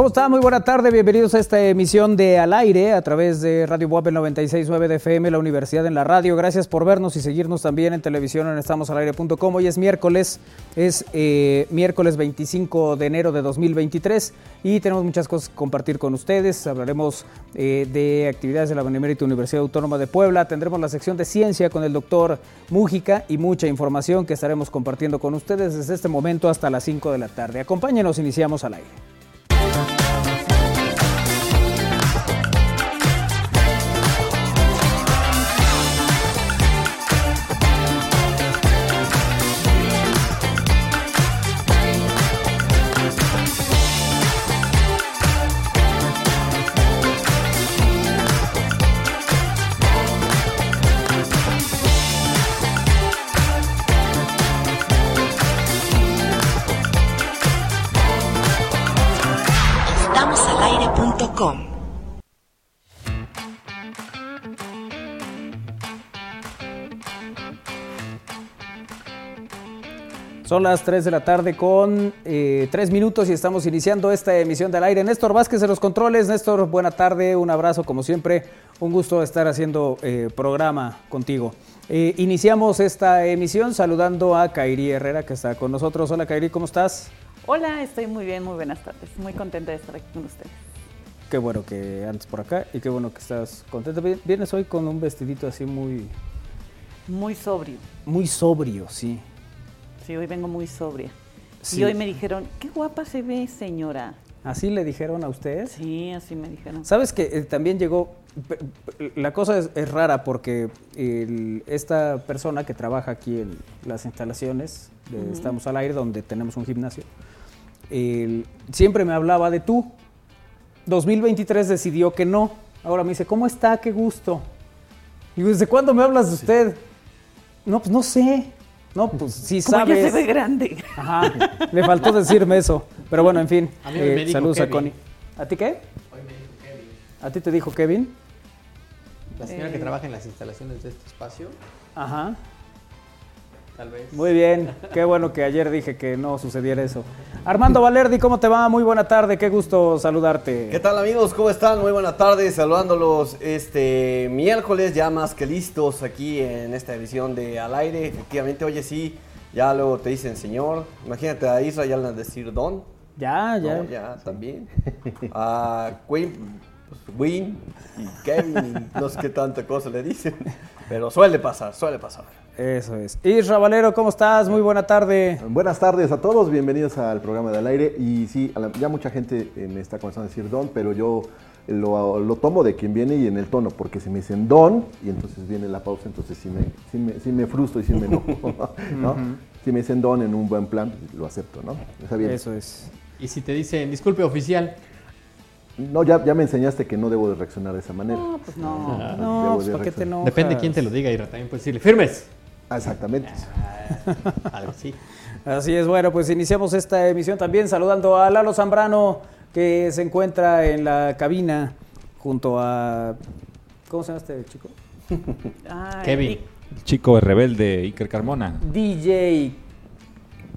¿Cómo está? Muy buena tarde, bienvenidos a esta emisión de Al Aire a través de Radio Buap 96.9 de FM, la Universidad en la Radio. Gracias por vernos y seguirnos también en televisión en estamosalaire.com. Hoy es miércoles, es eh, miércoles 25 de enero de 2023 y tenemos muchas cosas que compartir con ustedes. Hablaremos eh, de actividades de la Benemérita Universidad Autónoma de Puebla, tendremos la sección de ciencia con el doctor Mújica y mucha información que estaremos compartiendo con ustedes desde este momento hasta las 5 de la tarde. Acompáñenos, iniciamos al aire. Son las 3 de la tarde con eh, 3 minutos y estamos iniciando esta emisión del aire. Néstor Vázquez de los controles. Néstor, buena tarde, un abrazo como siempre. Un gusto estar haciendo eh, programa contigo. Eh, iniciamos esta emisión saludando a Kairi Herrera que está con nosotros. Hola Kairi, ¿cómo estás? Hola, estoy muy bien, muy buenas tardes. Muy contenta de estar aquí con ustedes. Qué bueno que andes por acá y qué bueno que estás contenta. Vienes hoy con un vestidito así muy, Muy sobrio. muy sobrio, sí. Sí, hoy vengo muy sobria. Sí. Y hoy me dijeron, qué guapa se ve, señora. ¿Así le dijeron a ustedes? Sí, así me dijeron. Sabes que eh, también llegó, la cosa es, es rara porque el- esta persona que trabaja aquí en las instalaciones de Estamos al Aire, donde tenemos un gimnasio, el- siempre me hablaba de tú. 2023 decidió que no. Ahora me dice, ¿cómo está? Qué gusto. Y ¿desde cuándo me hablas de usted? No, pues no sé. No, pues sí Como sabes. ya se ve grande. Ajá, le faltó decirme eso. Pero bueno, en fin. A mí me eh, dijo saludos a Kevin. Connie. ¿A ti qué? ¿A ti te dijo Kevin? La señora Eh. que trabaja en las instalaciones de este espacio, Ajá. Tal vez. Muy bien. Qué bueno que ayer dije que no sucediera eso. Armando Valerdi, ¿cómo te va? Muy buena tarde. Qué gusto saludarte. ¿Qué tal amigos? ¿Cómo están? Muy buena tarde, saludándolos este miércoles ya más que listos aquí en esta edición de Al Aire. Efectivamente, oye sí, ya luego te dicen señor. Imagínate a Israel ya le van a decir don. Ya, ya. No, ya también. A Queen, pues, Win y Kevin y no sé qué tanta cosa le dicen. Pero suele pasar, suele pasar. Eso es. Isra Valero, ¿cómo estás? Muy buena tarde. Buenas tardes a todos, bienvenidos al programa del aire. Y sí, ya mucha gente me está comenzando a decir don, pero yo lo, lo tomo de quien viene y en el tono, porque si me dicen don y entonces viene la pausa, entonces sí me, sí me, sí me frustro y sí me enojo. ¿no? Si me dicen don en un buen plan, pues, lo acepto, ¿no? Está bien. Eso es. Y si te dicen, disculpe oficial, No, ya, ya me enseñaste que no debo de reaccionar de esa manera. No, pues no. No, Debo pues de ¿para qué te enojas? depende quién te lo diga, y también puedes decirle, firmes. Ah, Exactamente. Algo así. Así es, bueno, pues iniciamos esta emisión también saludando a Lalo Zambrano, que se encuentra en la cabina junto a... ¿Cómo se llama este chico? Ay, Kevin. y- Chico rebelde Iker Carmona. DJ.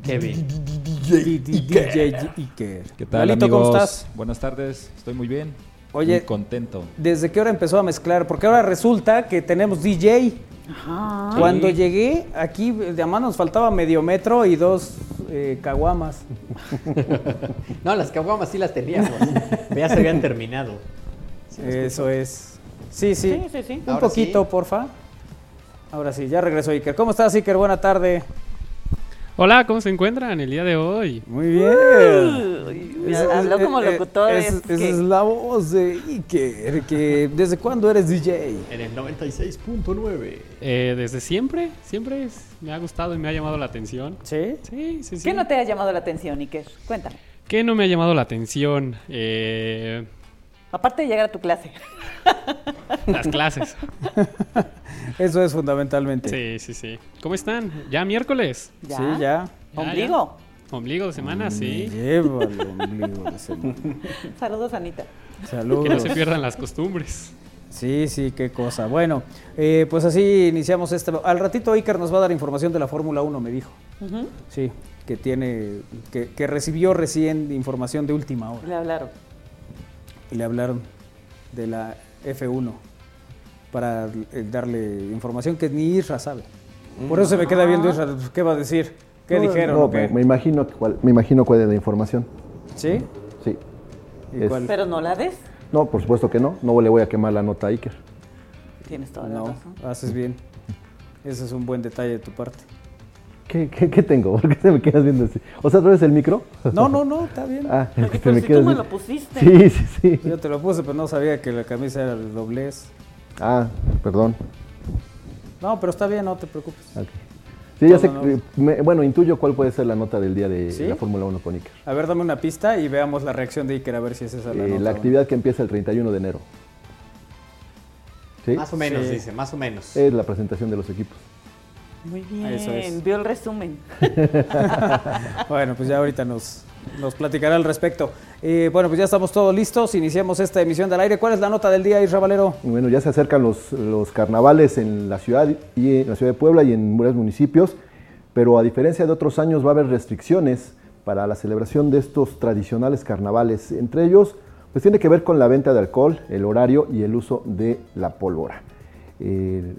Kevin. DJ, DJ Iker. ¿Qué tal, Lalito, amigos? ¿cómo estás? Buenas tardes, estoy muy bien. Oye. muy contento. ¿Desde qué hora empezó a mezclar? Porque ahora resulta que tenemos DJ. Ajá. Cuando llegué aquí, de a mano nos faltaba medio metro y dos eh, caguamas. No, las caguamas sí las teníamos. ya se habían terminado. Eso es. Sí, sí. Sí, sí, sí. Un Ahora poquito, sí. porfa. Ahora sí, ya regresó Iker. ¿Cómo estás, Iker? Buena tarde. Hola, ¿cómo se encuentran el día de hoy? Muy bien. Es- habló es- como eh, locutor. es- es Esa que- es la voz de Iker. Que, ¿Desde cuándo eres DJ? En el 96.9. Eh, desde siempre, siempre es- me ha gustado y me ha llamado la atención. ¿Sí? Sí, sí, sí. ¿Qué no te ha llamado la atención, Iker? Cuéntame. ¿Qué no me ha llamado la atención? Eh, Aparte de llegar a tu clase. las clases. Eso es fundamentalmente. Sí, sí, sí. ¿Cómo están? ¿Ya miércoles? ¿Ya? Sí, ya. Ya, ¿Ombligo? Ombligo de semana, sí. lleva el ombligo de semana. Saludos, Anita. Que no Saludos. se pierdan las costumbres. Sí, sí, qué cosa. Bueno, eh, pues así iniciamos este. Al ratito Iker nos va a dar información de la Fórmula 1, me dijo. Sí. que tiene, que, que recibió recién información de última hora. Le hablaron. Y le hablaron de la F1 para eh, darle información que ni Isra sabe. Por eso se me queda viendo Isra, ¿qué va a decir? ¿Qué No, dijeron? no, me, me imagino cuál, me imagino cuál es la información. ¿Sí? Sí. ¿Y Es- cuál? Pero no la des. No, por supuesto que no. No le voy a quemar la nota a Iker. Tienes toda la No, razón. haces bien. Ese es un buen detalle de tu parte. ¿Qué, qué, qué tengo? ¿Por qué te me quedas viendo así? O sea, ¿otra vez el micro? No, no, no, está bien. Ah, Oye, te pero me si quedas tú me lo pusiste. Sí, sí, sí. Yo te lo puse, pero no sabía que la camisa era de doblez. Ah, perdón. No, pero está bien, no te preocupes. Ok. Sí, ya sé. no, que- me- bueno, intuyo cuál puede ser la nota del día de ¿Sí? la Fórmula 1 con Iker. A ver, dame una pista y veamos la reacción de Iker a ver si es esa la Eh, nota. la actividad que empieza el 31 de enero. ¿Sí? Más o menos, Sí. dice, más o menos. Es la presentación de los equipos. Muy bien. Eso es. Vio el resumen. Bueno, pues ya ahorita nos, nos platicará al respecto. Eh, bueno, pues ya estamos todos listos. Iniciamos esta emisión del aire. ¿Cuál es la nota del día, Isra Valero? Bueno, ya se acercan los, los carnavales en la ciudad y en la ciudad de Puebla y en varios municipios, pero a diferencia de otros años va a haber restricciones para la celebración de estos tradicionales carnavales. Entre ellos, pues tiene que ver con la venta de alcohol, el horario y el uso de la pólvora. El,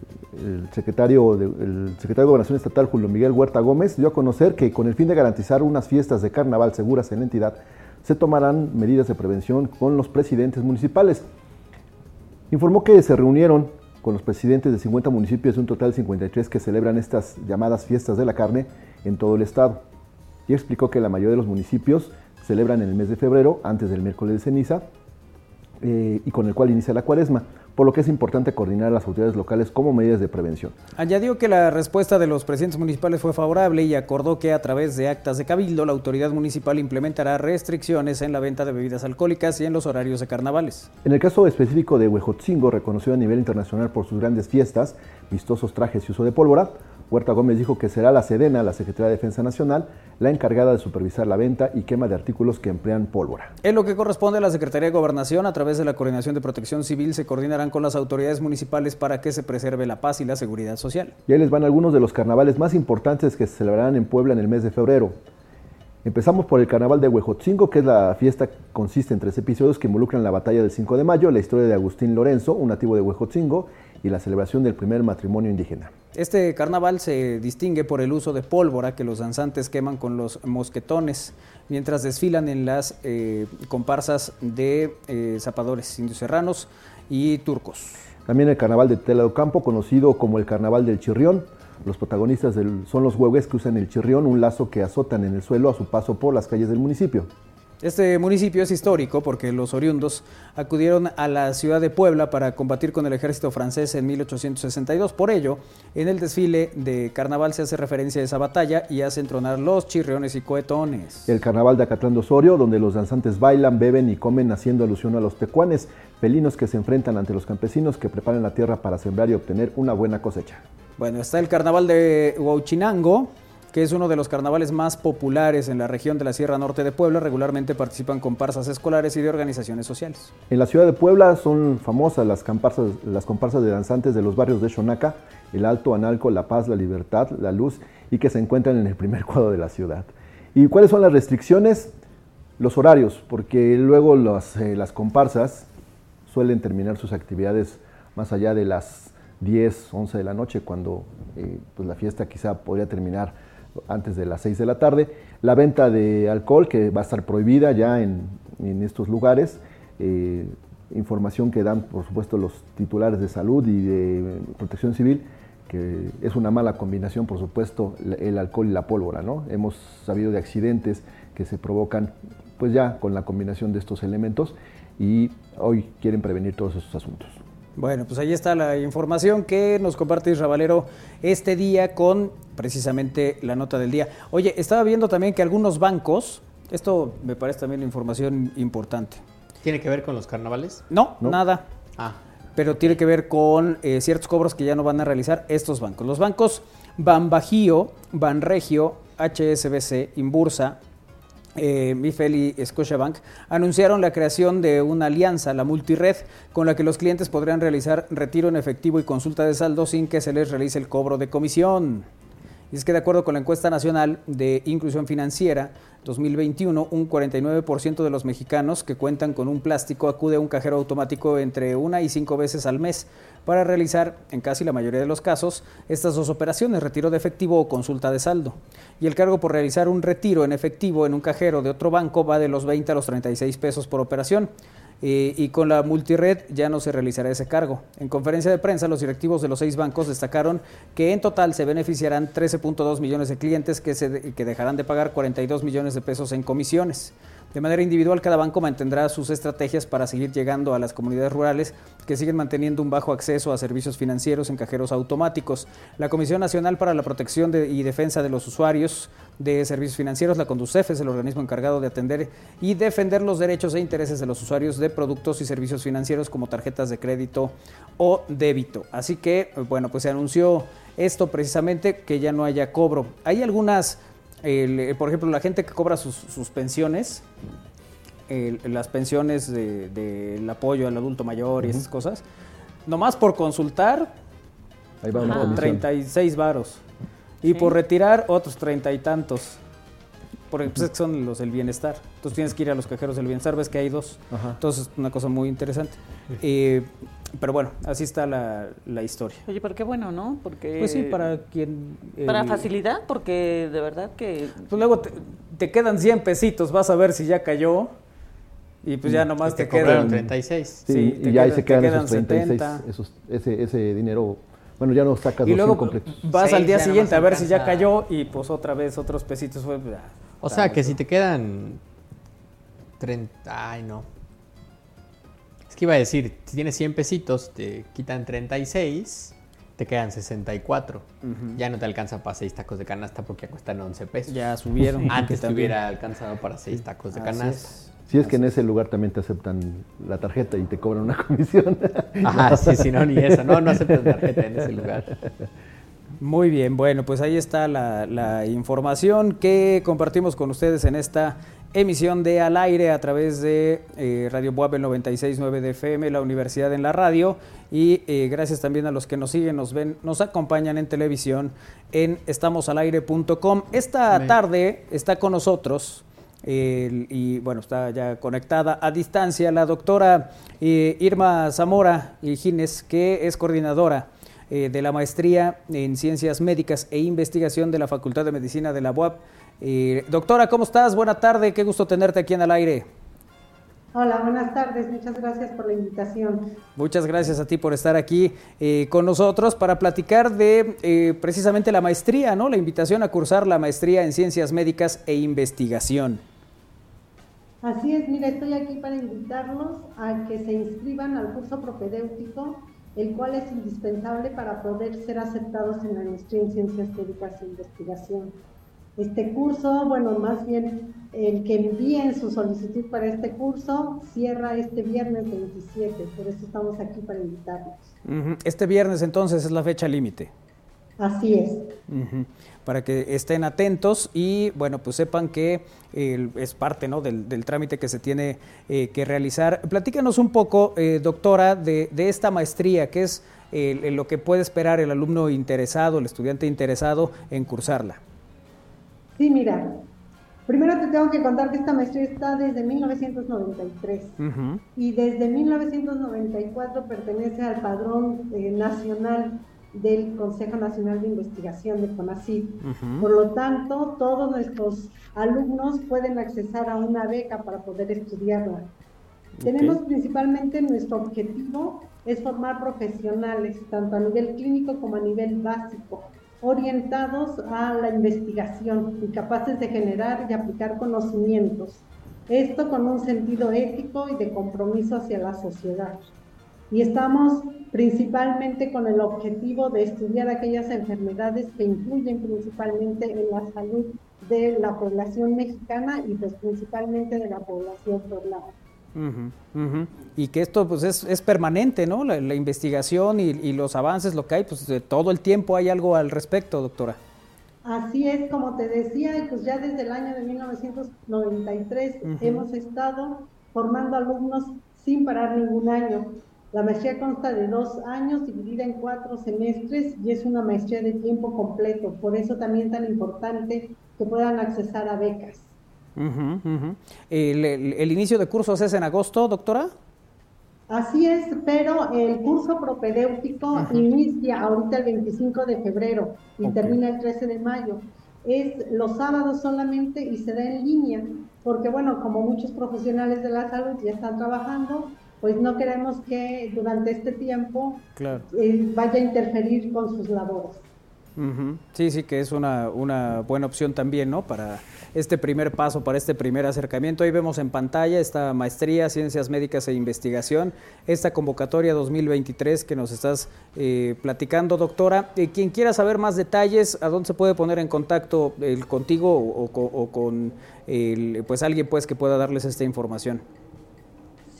secretario de, el secretario de Gobernación Estatal, Julio Miguel Huerta Gómez, dio a conocer que con el fin de garantizar unas fiestas de carnaval seguras en la entidad, se tomarán medidas de prevención con los presidentes municipales. Informó que se reunieron con los presidentes de 50 municipios un total de 53 que celebran estas llamadas fiestas de la carne en todo el estado. Y explicó que la mayoría de los municipios celebran en el mes de febrero, antes del miércoles de ceniza, eh, y con el cual inicia la cuaresma, por lo que es importante coordinar a las autoridades locales como medidas de prevención. Añadió que la respuesta de los presidentes municipales fue favorable y acordó que a través de actas de cabildo la autoridad municipal implementará restricciones en la venta de bebidas alcohólicas y en los horarios de carnavales. En el caso específico de Huejotzingo, reconocido a nivel internacional por sus grandes fiestas, vistosos trajes y uso de pólvora, Huerta Gómez dijo que será la Sedena, la Secretaría de Defensa Nacional, la encargada de supervisar la venta y quema de artículos que emplean pólvora. En lo que corresponde a la Secretaría de Gobernación, a través de la Coordinación de Protección Civil, se coordinarán con las autoridades municipales para que se preserve la paz y la seguridad social. Y ahí les van algunos de los carnavales más importantes que se celebrarán en Puebla en el mes de febrero. Empezamos por el carnaval de Huejotzingo, que es la fiesta que consiste en tres episodios que involucran la batalla del 5 de mayo, la historia de Agustín Lorenzo, un nativo de Huejotzingo, y la celebración del primer matrimonio indígena. Este carnaval se distingue por el uso de pólvora que los danzantes queman con los mosquetones mientras desfilan en las eh, comparsas de eh, zapadores indios serranos y turcos. También el carnaval de Tela de Campo, conocido como el carnaval del chirrión. Los protagonistas del- son los huehues que usan el chirrión, un lazo que azotan en el suelo a su paso por las calles del municipio. Este municipio es histórico porque los oriundos acudieron a la ciudad de Puebla para combatir con el ejército francés en 1862. Por ello, en el desfile de carnaval se hace referencia a esa batalla y hacen tronar los chirriones y cohetones. El carnaval de Acatlán de Osorio, donde los danzantes bailan, beben y comen haciendo alusión a los tecuanes, felinos que se enfrentan ante los campesinos que preparan la tierra para sembrar y obtener una buena cosecha. Bueno, está el carnaval de Huauchinango, que es uno de los carnavales más populares en la región de la Sierra Norte de Puebla. Regularmente participan comparsas escolares y de organizaciones sociales. En la ciudad de Puebla son famosas las comparsas, las comparsas de danzantes de los barrios de Xonaca, El Alto, Analco, La Paz, La Libertad, La Luz y que se encuentran en el primer cuadro de la ciudad. ¿Y cuáles son las restricciones? Los horarios, porque luego los, eh, las comparsas suelen terminar sus actividades más allá de las 10, 11 de la noche, cuando eh, pues la fiesta quizá podría terminar antes de las 6 de la tarde. La venta de alcohol, que va a estar prohibida ya en, en estos lugares. eh, información que dan, por supuesto, los titulares de salud y de protección civil, que es una mala combinación, por supuesto, el alcohol y la pólvora. ¿no? Hemos sabido de accidentes que se provocan pues ya con la combinación de estos elementos y hoy quieren prevenir todos esos asuntos. Bueno, pues ahí está la información que nos comparte Isra Valero este día con precisamente la nota del día. Oye, estaba viendo también que algunos bancos, esto me parece también información importante. ¿Tiene que ver con los carnavales? No, No. nada. Ah, pero tiene que ver con eh, ciertos cobros que ya no van a realizar estos bancos. Los bancos Banbajío, Banregio, HSBC, Inbursa, eh, y Scotiabank anunciaron la creación de una alianza, la multired, con la que los clientes podrán realizar retiro en efectivo y consulta de saldo sin que se les realice el cobro de comisión. Y es que de acuerdo con la encuesta nacional de inclusión financiera 2021, un 49% de los mexicanos que cuentan con un plástico acude a un cajero automático entre una y cinco veces al mes para realizar, en casi la mayoría de los casos, estas dos operaciones, retiro de efectivo o consulta de saldo. Y el cargo por realizar un retiro en efectivo en un cajero de otro banco va de los 20 a los 36 pesos por operación. Eh, y con la multired ya no se realizará ese cargo. En conferencia de prensa, los directivos de los seis bancos destacaron que en total se beneficiarán 13.2 millones de clientes que, se, que dejarán de pagar 42 millones de pesos en comisiones. De manera individual, cada banco mantendrá sus estrategias para seguir llegando a las comunidades rurales que siguen manteniendo un bajo acceso a servicios financieros en cajeros automáticos. La Comisión Nacional para la Protección y Defensa de los Usuarios de Servicios Financieros, la CONDUCEF, es el organismo encargado de atender y defender los derechos e intereses de los usuarios de productos y servicios financieros como tarjetas de crédito o débito. Así que, bueno, pues se anunció esto precisamente, que ya no haya cobro. Hay algunas eh, por ejemplo, la gente que cobra sus, pensiones, las pensiones del apoyo al adulto mayor y esas cosas, nomás por consultar, Ahí va una 36 varos. Y por retirar, otros treinta y tantos. Porque pues, son los del bienestar. Entonces tienes que ir a los cajeros del bienestar, ves que hay dos. Entonces, una cosa muy interesante. Eh, pero bueno, así está la, historia. Oye, pero qué bueno, ¿no? Porque pues sí, para quien... Para facilidad, porque de verdad que... Pues luego te, quedan 100 pesitos, vas a ver si ya cayó. Y pues ya nomás te, quedan... 36. Sí, y ya ahí se quedan, esos 36, esos, ese, ese dinero... Bueno, ya no sacas y luego vas al día siguiente a ver si ya cayó y pues otra vez otros pesitos. Fue, pues, o sea, que si te quedan 30... Ay, no. Es que iba a decir, si tienes 100 pesitos, te quitan 36, te quedan 64. Ya no te alcanza para 6 tacos de canasta porque ya cuestan 11 pesos. Ya subieron. Antes te hubiera alcanzado para 6 tacos de canasta. Si es que en ese lugar también te aceptan la tarjeta y te cobran una comisión. Ajá, sí, sí, no, ni eso. No, no aceptan tarjeta en ese lugar. Muy bien, bueno, pues ahí está la, la información que compartimos con ustedes en esta emisión de Al Aire a través de eh, Radio Buab 96.9 de FM, la Universidad en la Radio. Y eh, gracias también a los que nos siguen, nos ven, nos acompañan en televisión en estamosalaire.com. Esta tarde está con nosotros. y bueno, está ya conectada a distancia la doctora eh, Irma Zamora Gines, que es coordinadora de la maestría en Ciencias Médicas e Investigación de la Facultad de Medicina de la UAP doctora, ¿cómo estás? Buena tarde, qué gusto tenerte aquí en el aire. Hola, buenas tardes, muchas gracias por la invitación. Muchas gracias a ti por estar aquí eh, con nosotros para platicar de eh, precisamente la maestría, ¿no? La invitación a cursar la maestría en Ciencias Médicas e Investigación. Así es, mira, estoy aquí para invitarlos a que se inscriban al curso propedéutico, el cual es indispensable para poder ser aceptados en la maestría en Ciencias Médicas e Investigación. Este curso, bueno, más bien el que envíen su solicitud para este curso cierra este viernes 27, por eso estamos aquí para invitarlos. Este viernes entonces es la fecha límite. Así es. Para que estén atentos y bueno, pues sepan que es parte ¿no? del, trámite que se tiene eh, que realizar. Platícanos un poco, eh, doctora, de, esta maestría, que es lo que puede esperar el alumno interesado, el estudiante interesado en cursarla. Sí, mira, primero te tengo que contar que esta maestría está desde 1993 y desde 1994 pertenece al padrón eh, nacional del Consejo Nacional de Investigación de CONACYT. Por lo tanto, todos nuestros alumnos pueden accesar a una beca para poder estudiarla. Tenemos principalmente nuestro objetivo es formar profesionales, tanto a nivel clínico como a nivel básico, orientados a la investigación y capaces de generar y aplicar conocimientos. Esto con un sentido ético y de compromiso hacia la sociedad. Y estamos principalmente con el objetivo de estudiar aquellas enfermedades que influyen principalmente en la salud de la población mexicana y pues principalmente de la población poblada. Y que esto pues es, permanente, ¿no? La, investigación y, los avances, lo que hay, pues de todo el tiempo hay algo al respecto, doctora. Así es, como te decía, pues ya desde el año de 1993 hemos estado formando alumnos sin parar ningún año. La maestría consta de dos años, dividida en cuatro semestres, y es una maestría de tiempo completo. Por eso también tan importante que puedan accesar a becas. ¿El, inicio de cursos es en agosto, doctora? Así es, pero el curso propedéutico inicia ahorita el 25 de febrero y termina el 13 de mayo. Es los sábados solamente y se da en línea, porque bueno, como muchos profesionales de la salud ya están trabajando, pues no queremos que durante este tiempo eh, vaya a interferir con sus labores. Sí, sí, que es una, una buena opción también, ¿no? Para este primer paso, para este primer acercamiento. Ahí vemos en pantalla esta maestría, Ciencias Médicas e Investigación, esta convocatoria 2023 que nos estás eh, platicando, doctora. Eh, quien quiera saber más detalles, ¿a dónde se puede poner en contacto el, contigo o, o con el, pues alguien pues que pueda darles esta información?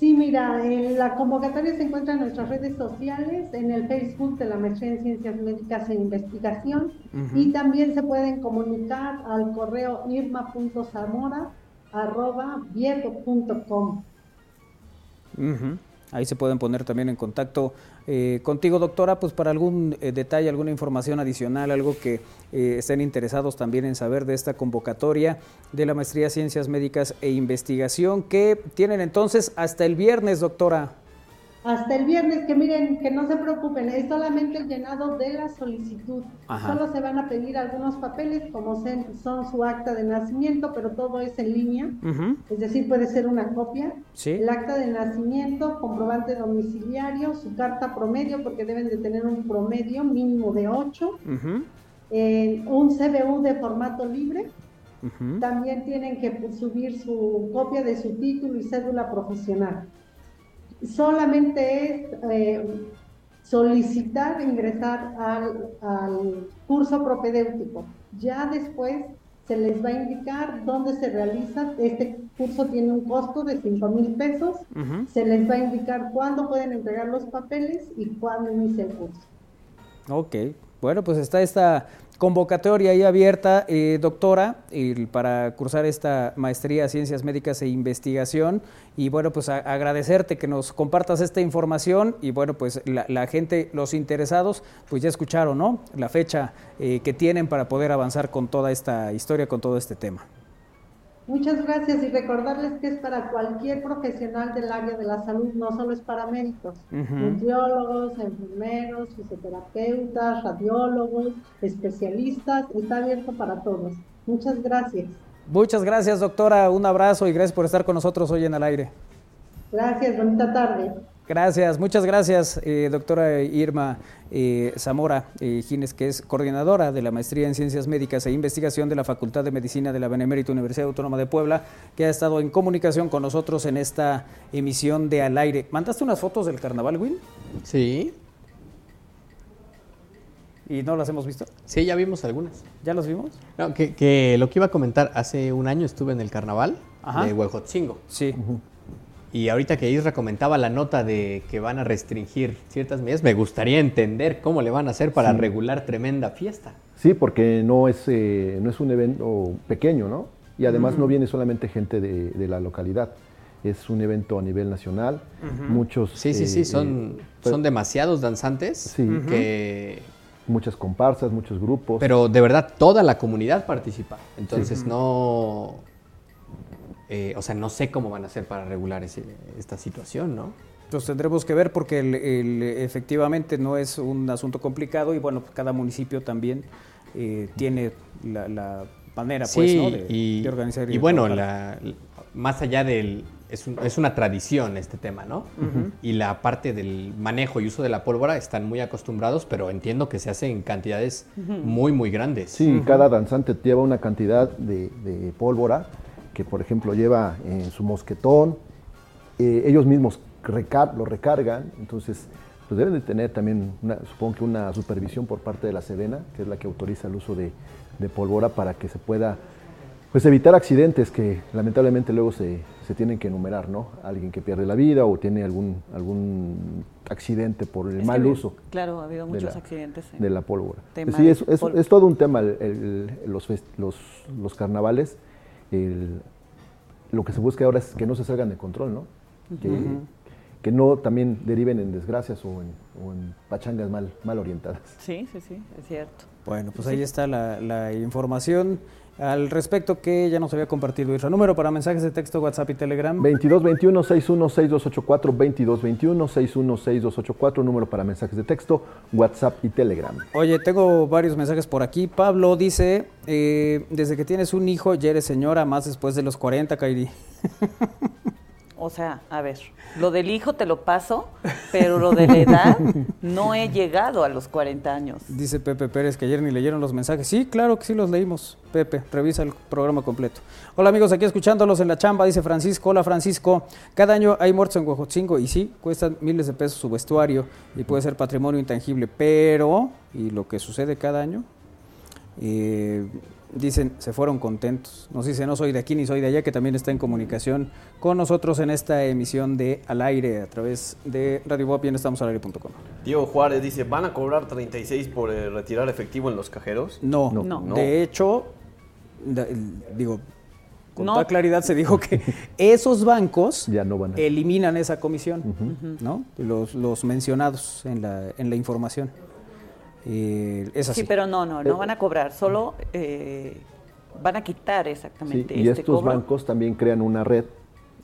Sí, mira, la convocatoria se encuentra en nuestras redes sociales, en el Facebook de la Maestría en Ciencias Médicas e Investigación, y también se pueden comunicar al correo irma.zamora.com. Ahí se pueden poner también en contacto eh, contigo, doctora, pues para algún eh, detalle, alguna información adicional, algo que eh, estén interesados también en saber de esta convocatoria de la Maestría Ciencias Médicas e Investigación, que tienen entonces hasta el viernes, doctora hasta el viernes, que miren, que no se preocupen, es solamente el llenado de la solicitud. Solo se van a pedir algunos papeles, como son su acta de nacimiento, pero todo es en línea, es decir, puede ser una copia. El acta de nacimiento, comprobante domiciliario, su carta promedio, porque deben de tener un promedio mínimo de 8, eh, un CBU de formato libre. También tienen que subir su copia de su título y cédula profesional solamente es eh, solicitar ingresar al, curso propedéutico. Ya después se les va a indicar dónde se realiza. Este curso tiene un costo de 5 mil pesos. Se les va a indicar cuándo pueden entregar los papeles y cuándo inicia el curso. Ok, bueno, pues está esta convocatoria ahí abierta, eh, doctora, para cursar esta maestría Ciencias Médicas e Investigación. Y bueno, pues agradecerte que nos compartas esta información y bueno, pues la, gente, los interesados, pues ya escucharon, ¿no? La fecha eh, que tienen para poder avanzar con toda esta historia, con todo este tema. Muchas gracias y recordarles que es para cualquier profesional del área de la salud, no solo es para médicos, nutriólogos, enfermeros, fisioterapeutas, radiólogos, especialistas, está abierto para todos. Muchas gracias. Muchas gracias, doctora. Un abrazo y gracias por estar con nosotros hoy en el aire. Gracias, bonita tarde. Gracias, muchas gracias, eh, doctora Irma eh, Zamora eh, Gines, que es coordinadora de la Maestría en Ciencias Médicas e Investigación de la Facultad de Medicina de la Benemérita Universidad Autónoma de Puebla, que ha estado en comunicación con nosotros en esta emisión de Al Aire. ¿Mandaste unas fotos del carnaval, Will? Sí. ¿Y no las hemos visto? Sí, ya vimos algunas. ¿Ya las vimos? No, que, lo que iba a comentar, hace un año estuve en el carnaval de Huejotzingo. Sí. Y ahorita que Isra comentaba la nota de que van a restringir ciertas medidas, me gustaría entender cómo le van a hacer para regular tremenda fiesta. Sí, porque no es, eh, no es un evento pequeño, ¿no? Y además no viene solamente gente de, la localidad. Es un evento a nivel nacional. Muchos. Sí, sí, sí, eh, son, eh, son demasiados danzantes sí. que muchas comparsas, muchos grupos. Pero de verdad toda la comunidad participa. Entonces no eh, o sea, no sé cómo van a hacer para regular esta situación, ¿no? Entonces tendremos que ver porque efectivamente no es un asunto complicado y bueno, cada municipio también eh, tiene la, manera pues, ¿no? de, organizar. Y, bueno, más allá del... Es, una tradición este tema, ¿no? Y la parte del manejo y uso de la pólvora están muy acostumbrados, pero entiendo que se hace en cantidades muy, muy grandes. Sí, cada danzante lleva una cantidad de, de pólvora que por ejemplo lleva en su mosquetón, eh, ellos mismos lo recargan, entonces pues deben de tener también, supongo que una supervisión por parte de la Sedena, que es la que autoriza el uso de, pólvora para que se pueda pues evitar accidentes que lamentablemente luego se, tienen que enumerar, ¿no? Alguien que pierde la vida o tiene algún, algún accidente por el mal uso. Claro, ha habido muchos accidentes. De la pólvora. sí, es, es, todo un tema los, los, los carnavales lo que se busca ahora es que no se salgan de control, ¿no? que no también deriven en desgracias o en, o en pachangas mal, mal orientadas. Sí, sí, sí, es cierto. Bueno, pues ahí está la, la información al respecto que ya nos había compartido Isra. Número para mensajes de texto, WhatsApp y Telegram. 2221-616284, 2221-616284, número para mensajes de texto, WhatsApp y Telegram. Oye, tengo varios mensajes por aquí. Pablo dice, eh, desde que tienes un hijo ya eres señora, más después de los 40, Kairi. O sea, a ver, lo del hijo te lo paso, pero lo de la edad no he llegado a los 40 años. Dice Pepe Pérez que ayer ni leyeron los mensajes. Sí, claro que sí los leímos. Pepe, revisa el programa completo. Hola amigos, aquí escuchándolos en la chamba, dice Francisco. Hola Francisco. Cada año hay muertos en Huejotzingo y sí, cuestan miles de pesos su vestuario y puede ser patrimonio intangible, pero, y lo que sucede cada año, eh, dicen, se fueron contentos. Nos dice, no soy de aquí ni soy de allá, que también está en comunicación con nosotros en esta emisión de Al Aire a través de Radio Bob y en estamosalaire.com. Diego Juárez dice, ¿van a cobrar 36 por eh, retirar efectivo en los cajeros? No, No. No. de hecho, da- digo, con No. toda claridad se dijo que esos bancos Ya no van a- eliminan esa comisión, ¿no? Los, los mencionados en la, en la información. Eh, es así. Sí, pero no, no, no van a cobrar, solo eh, van a quitar Sí, exactamente y este estos cobro. bancos también crean una red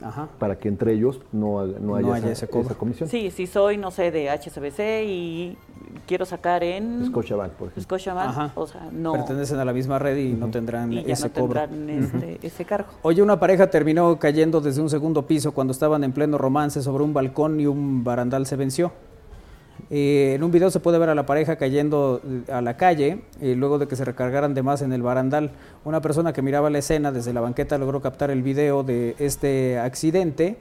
Ajá. para que entre ellos no, haya, No haya esa, esa comisión. Sí, si soy, no sé, de HSBC y quiero sacar en Scotiabank, por ejemplo. Scotiabank, Ajá. o sea, no. Pertenecen a la misma red y no tendrán y ya ese no cobro. tendrán este, ese cargo. Oye, una pareja terminó cayendo desde un segundo piso cuando estaban en pleno romance sobre un balcón y un barandal se venció. Eh, en un video se puede ver a la pareja cayendo a la calle eh, luego de que se recargaran de más en el barandal. Una persona que miraba la escena desde la banqueta logró captar el video de este accidente.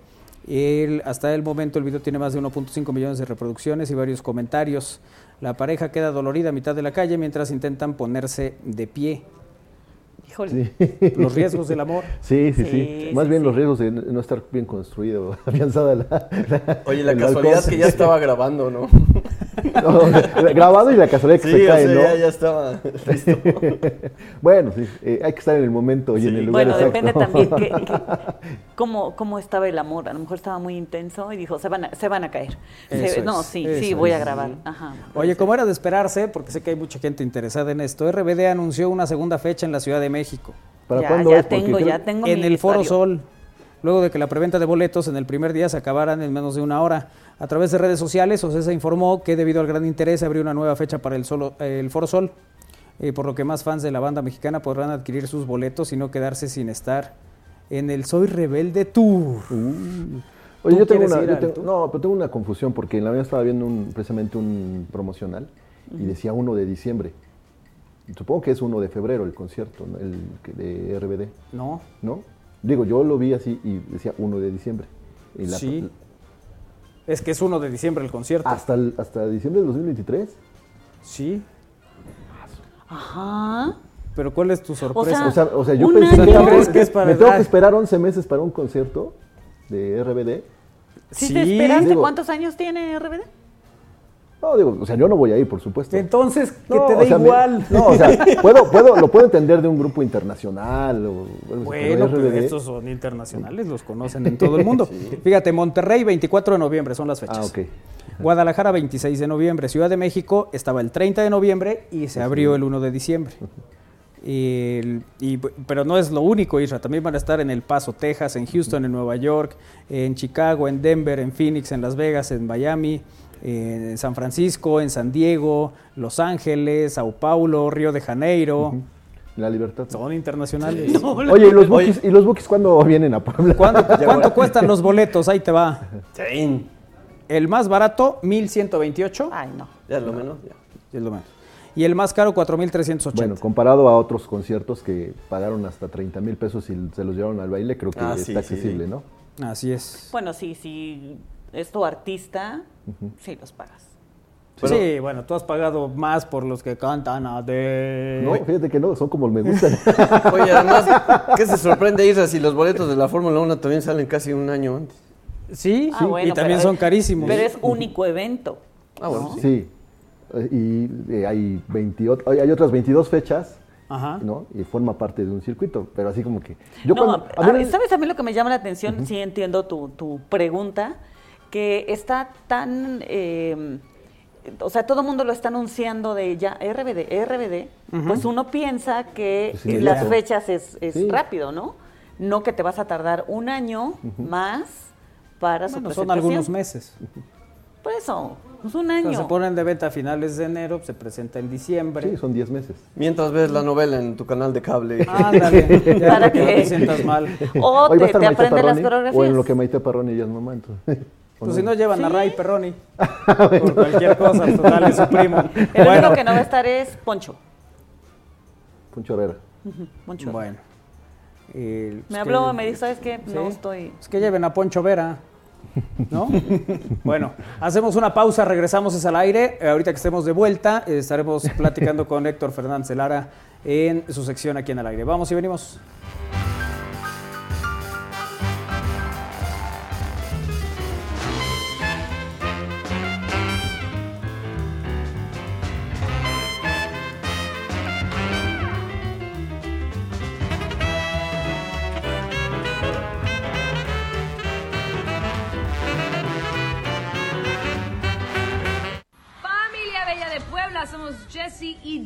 El- hasta el momento el video tiene más de 1.5 millones de reproducciones y varios comentarios. La pareja queda dolorida a mitad de la calle mientras intentan ponerse de pie. Híjole. Los riesgos del amor. Sí, sí, sí. Sí, Más sí, bien sí. los riesgos de no estar bien construido, afianzada la, la- Oye, la casualidad balcón. que ya estaba grabando, ¿no? No, grabado y la casualidad que Sí, se o cae, sea, ¿no? ya, ya estaba listo. bueno, sí, eh, hay que estar en el momento y en el lugar Bueno, exacto. depende también que, que- cómo, cómo estaba el amor. A lo mejor estaba muy intenso y dijo, se van a, se van a caer. Se- no, es, sí, eso sí, voy a es. grabar. Ajá, Oye, como era de esperarse, porque sé que hay mucha gente interesada en esto, RBD anunció una segunda fecha en la Ciudad de México, ¿Para ya, cuándo ya es? Tengo, creo- ya tengo en mi el Foro. Sol, luego de que la preventa de boletos en el primer día se acabaran en menos de una hora. A través de redes sociales, OCESA informó que debido al gran interés se abrió una nueva fecha para el, solo, eh, el Foro Sol, eh, por lo que más fans de la banda mexicana podrán adquirir sus boletos y no quedarse sin estar en el Soy Rebelde Tour. Uh. Oye, ¿Tú yo tengo una, yo tengo- no, pero tengo una confusión porque en la mañana estaba viendo un, precisamente un promocional y decía 1 de diciembre. Supongo que es 1 de febrero el concierto, ¿no? el de RBD, No, ¿no? Digo, yo lo vi así y decía 1 de diciembre. Y la- sí. Es que es 1 de diciembre el concierto. Hasta, el- hasta diciembre del 2023. Sí, Ajá. pero ¿cuál es tu sorpresa? O sea, o sea yo pensé año. que, ¿Tú crees que es para me tengo que esperar 11 meses para un concierto de RBD. ¿Sí, te esperaste? Digo- ¿Cuántos años tiene RBD? No, digo, o sea, yo no voy a ir, por supuesto. Entonces, que No, te o dé me- igual. no, o sea, puedo, puedo, lo puedo entender de un grupo internacional. O, bueno, Bueno, pero estos son internacionales, los conocen en todo el mundo. Fíjate, Monterrey 24 de noviembre son las fechas. Ah, ok. Guadalajara 26 de noviembre, Ciudad de México estaba el 30 de noviembre y se abrió el 1 de diciembre. Y pero no es lo único, Isra. También van a estar en El Paso, Texas, en Houston, en Nueva York, en Chicago, en Denver, en Phoenix, en Las Vegas, en Miami, en San Francisco, en San Diego, Los Ángeles, Sao Paulo, Río de Janeiro. La libertad. Son internacionales. Oye, ¿y los bookies, ¿y los bookies cuándo vienen a Puebla? ¿Cuánto, cuánto cuestan los boletos? Ahí te va. Chin. El más barato, 1128. Ay, no. Ya lo menos, ya. Es lo menos. Y el más caro, 4380. Bueno, comparado a otros conciertos que pagaron hasta 30 mil pesos y se los llevaron al baile, creo que Ah, está sí, sí. accesible, ¿no? Así es. Bueno, sí, sí. Es tu artista, sí los pagas. Sí, bueno, tú has pagado más por los que cantan a de. No, fíjate que no, son como me gustan. Oye, además, ¿qué se sorprende Isra si los boletos de la Fórmula 1 también salen casi un año antes? Sí, Ah, bueno, y también pero- son carísimos. Pero es único evento. Ah, bueno, sí. sí. Eh, Y eh, hay, 28, hay otras 22 fechas, Ajá. ¿no? Y forma parte de un circuito, pero así como que... Yo No, cuando- a mí ¿Sabes a mí lo que me llama la atención? Sí entiendo tu, tu pregunta. Que está tan... Eh, o sea, todo el mundo lo está anunciando de ya RBD, RBD, pues uno piensa que Pues las fechas es, es Sí. rápido, ¿no? No que te vas a tardar un año más para su Bueno, son presentación. algunos meses. Por eso, pues un O sea, año. se ponen de venta a finales de enero, se presenta en diciembre. Sí, son 10 meses. Mientras ves la novela en tu canal de cable. Ándale, ¿Para no te sientas mal. O Hoy te, estar te Maite aprendes las coreografías. O en lo que Maite Parroni ya es mamá, entonces. ¿O Pues no? si no llevan a Ray Perroni. Por cualquier cosa, pues, dale su primo. El Bueno, único que no va a estar es Poncho. Poncho Herrera. Poncho. bueno. Eh, Me pues habló, que- me dijo, ¿sabes qué? No estoy... Es que lleven a Poncho Vera. ¿No? bueno, hacemos una pausa, regresamos es al aire. Ahorita que estemos de vuelta, estaremos platicando con Héctor Fernández Lara en su sección aquí en el aire. Vamos y venimos.